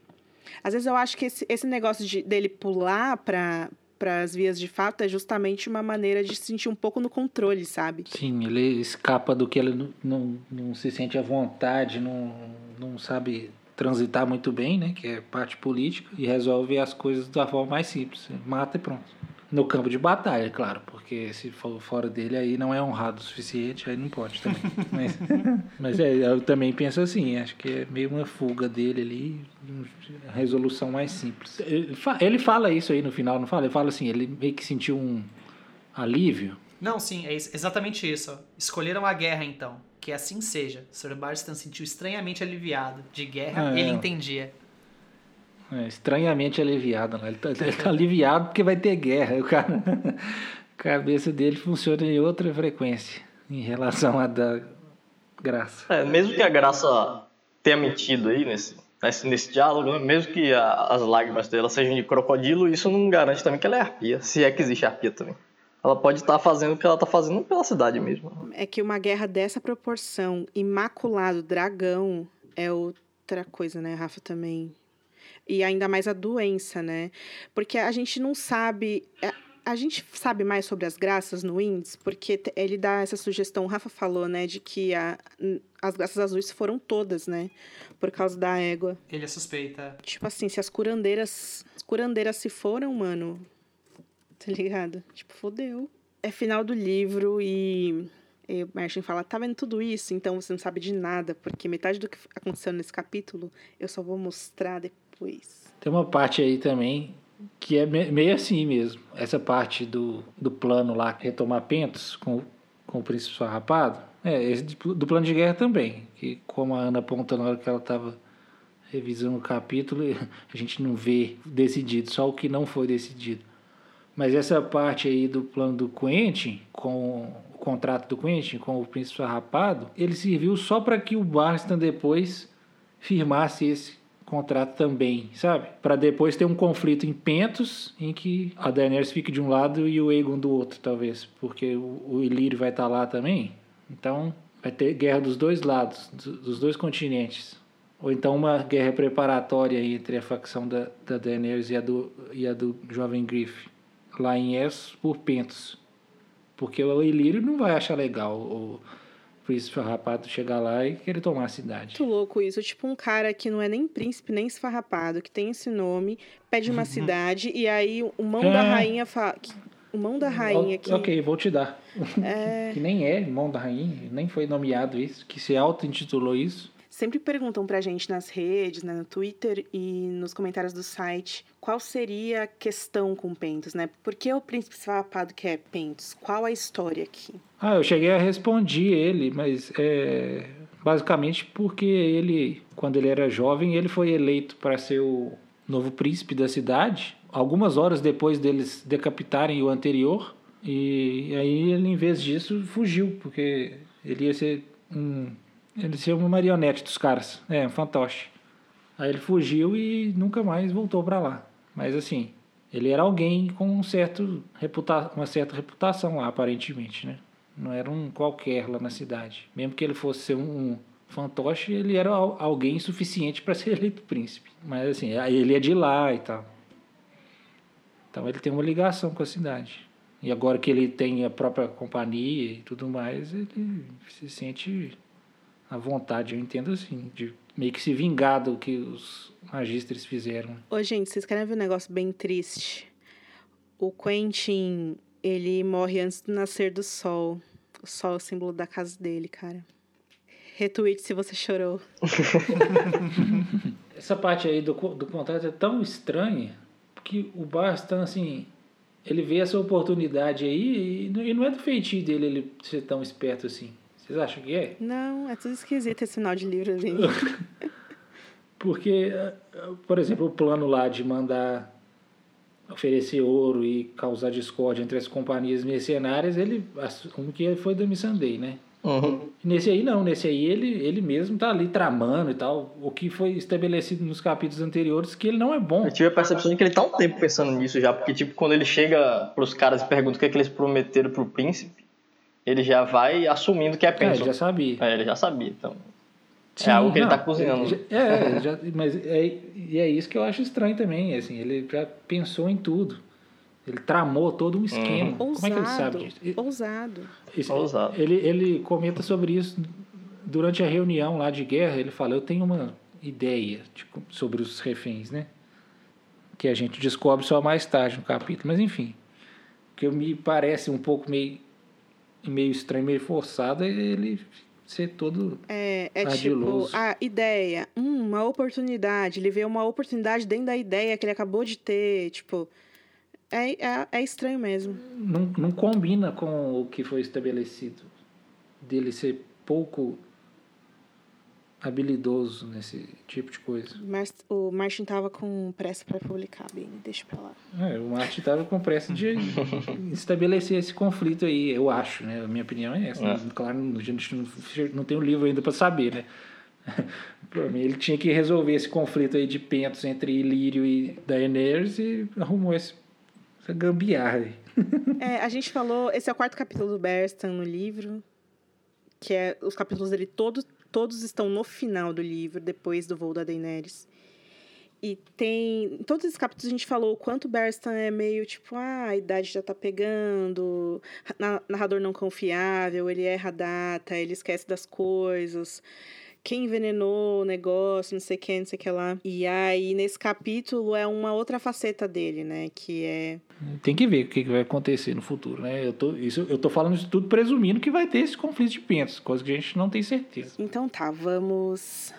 Às vezes eu acho que esse, esse negócio de, dele pular para para as vias de fato é justamente uma maneira de se sentir um pouco no controle, sabe? Sim, ele escapa do que ele não, não, não se sente à vontade, não, não sabe transitar muito bem, né? Que é parte política, e resolve as coisas da forma mais simples. Mata e pronto. No campo de batalha, claro, porque se for fora dele aí não é honrado o suficiente, aí não pode também. mas, mas é, eu também penso assim, acho que é meio uma fuga dele ali, uma resolução mais simples. Ele fa- ele fala isso aí no final, não fala? Ele fala assim, ele meio que sentiu um alívio. Não, sim, é ex- exatamente isso. Escolheram a guerra, então. Que assim seja. Sir Barstan se sentiu estranhamente aliviado. De guerra, Ah, ele é. entendia. É, estranhamente aliviado, né? Ele tá, ele tá aliviado porque vai ter guerra. O cara, a cabeça dele funciona em outra frequência em relação à da graça. É, mesmo que a graça tenha mentido aí nesse, nesse, nesse diálogo, né, mesmo que a- as lágrimas dela sejam de crocodilo, isso não garante também que ela é arpia, se é que existe arpia também. Ela pode estar fazendo o que ela está fazendo pela cidade mesmo. É que uma guerra dessa proporção, imaculado, dragão, é outra coisa, né, Rafa, também. E ainda mais a doença, né? Porque a gente não sabe. é, A gente sabe mais sobre as graças no Winds, porque ele dá essa sugestão, o Rafa falou, né, de que a, as graças azuis foram todas, né? Por causa da égua. Ele é suspeita. Tipo assim, se as curandeiras. As curandeiras se foram, mano. Tá ligado? Tipo, fodeu. É final do livro e. E o Martin fala, tá vendo tudo isso? Então você não sabe de nada, porque metade do que aconteceu nesse capítulo eu só vou mostrar depois. Tem uma parte aí também que é me- meio assim mesmo. Essa parte do, do plano lá, retomar Pentos com, com o príncipe farrapado. É, esse do plano de guerra também. Que como a Ana aponta na hora que ela estava revisando o capítulo, a gente não vê decidido, só o que não foi decidido. Mas essa parte aí do plano do Quentin, com o contrato do Quentin com o príncipe farrapado, ele serviu só para que o Barstan depois firmasse esse contrato também, sabe? Para depois ter um conflito em Pentos, em que a Daenerys fique de um lado e o Aegon do outro, talvez, porque o, o Illyrio vai estar lá também. Então, vai ter guerra dos dois lados, do- dos dois continentes. Ou então uma guerra preparatória entre a facção da, da Daenerys e a do, e a do Jovem Griff, lá em Essos por Pentos. Porque o Ilírio não vai achar legal o príncipe farrapado chegar lá e querer tomar a cidade. Muito louco isso. Tipo, um cara que não é nem príncipe, nem esfarrapado, que tem esse nome, pede uma cidade, e aí o mão da É. rainha fala. O mão da rainha que. Ok, vou te dar. É, Que nem é irmão da rainha, nem foi nomeado isso, que se auto-intitulou isso. Sempre perguntam pra gente nas redes, né, no Twitter e nos comentários do site, qual seria a questão com Pentos, né? Por que o príncipe Svapado quer Pentos? Qual a história aqui? Ah, eu cheguei a responder ele, mas é basicamente porque ele, quando ele era jovem, ele foi eleito para ser o novo príncipe da cidade. Algumas horas depois deles decapitarem o anterior, e aí ele, em vez disso, fugiu, porque ele ia ser um. Ele ser uma marionete dos caras. É, um fantoche. Aí ele fugiu e nunca mais voltou para lá. Mas assim, ele era alguém com um certo reputa uma certa reputação lá, aparentemente, né? Não era um qualquer lá na cidade. Mesmo que ele fosse ser um fantoche, ele era alguém suficiente para ser eleito príncipe. Mas assim, ele é de lá e tal. Então ele tem uma ligação com a cidade. E agora que ele tem a própria companhia e tudo mais, ele se sente à vontade, eu entendo assim, de meio que se vingar do que os magistres fizeram. Ô, gente, vocês querem ver um negócio bem triste? O Quentin, ele morre antes do nascer do sol. O sol é o símbolo da casa dele, cara. Retweet se você chorou. Essa parte aí do, do contrato é tão estranha que o Barstan, assim, ele vê essa oportunidade aí e não é do feitio dele ele ser tão esperto assim. Vocês acham que é? Não, é tudo esquisito esse final de livro ali. Porque, por exemplo, o plano lá de mandar oferecer ouro e causar discórdia entre as companhias mercenárias, ele assume que foi da Missandei, né? Uhum. Nesse aí não, nesse aí ele, ele mesmo tá ali tramando e tal, o que foi estabelecido nos capítulos anteriores, que ele não é bom. Eu tive a percepção de que ele tá um tempo pensando nisso já, porque tipo, quando ele chega pros caras e pergunta o que, é que eles prometeram pro príncipe, ele já vai assumindo que é pensão. É, ele já sabia. É, ele já sabia, então... Sim, é algo que não, ele tá cozinhando. É, é já, mas é, e é isso que eu acho estranho também, assim, ele já pensou em tudo. Ele tramou todo um esquema. Uhum. Como é que ele sabe disso? Ousado. Ousado. Ele, ele comenta sobre isso durante a reunião lá de guerra. Ele fala: Eu tenho uma ideia de, sobre os reféns, né? Que a gente descobre só mais tarde no capítulo. Mas enfim, que me parece um pouco meio, meio estranho, meio forçado, é ele ser todo é, é tipo a ideia, hum, uma oportunidade. Ele vê uma oportunidade dentro da ideia que ele acabou de ter, tipo é, é, é estranho mesmo. Não, não combina com o que foi estabelecido. Dele ser pouco habilidoso nesse tipo de coisa. Mas o Martin tava com pressa para publicar, bem, deixa pra lá. É, o Martin tava com pressa de estabelecer esse conflito aí, eu acho, né? A minha opinião é essa. É. Claro, a gente não, não tem um livro ainda para saber, né? Para mim, ele tinha que resolver esse conflito aí de pentos entre Ilírio e Daenerys e arrumou esse essa gambiarra. é, a gente falou. Esse é o quarto capítulo do Berstan no livro. Que é. Os capítulos dele todos, todos estão no final do livro, depois do voo da Daenerys. E tem. Em todos esses capítulos a gente falou o quanto Berstan é meio tipo, ah, a idade já tá pegando, narrador não confiável, ele erra a data, ele esquece das coisas quem envenenou o negócio, não sei quem, não sei o que lá. E aí, nesse capítulo, é uma outra faceta dele, né? Que é. Tem que ver o que vai acontecer no futuro, né? Eu tô, isso, eu tô falando isso tudo presumindo que vai ter esse conflito de pentos, coisa que a gente não tem certeza. Então tá, vamos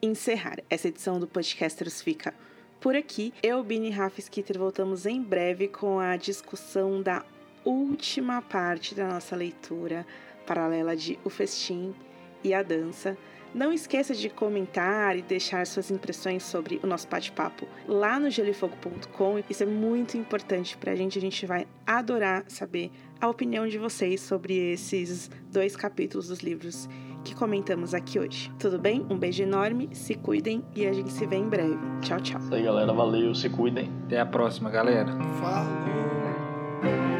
encerrar. Essa edição do Podcasters fica por aqui. Eu, Bini Rafa Skitter, voltamos em breve com a discussão da última parte da nossa leitura paralela de O Festim e a Dança. Não esqueça de comentar e deixar suas impressões sobre o nosso bate-papo lá no gelifogo.com. Isso é muito importante para a gente. A gente vai adorar saber a opinião de vocês sobre esses dois capítulos dos livros que comentamos aqui hoje. Tudo bem? Um beijo enorme, se cuidem e a gente se vê em breve. Tchau, tchau. Isso aí, galera. Valeu, se cuidem. Até a próxima, galera. Falou.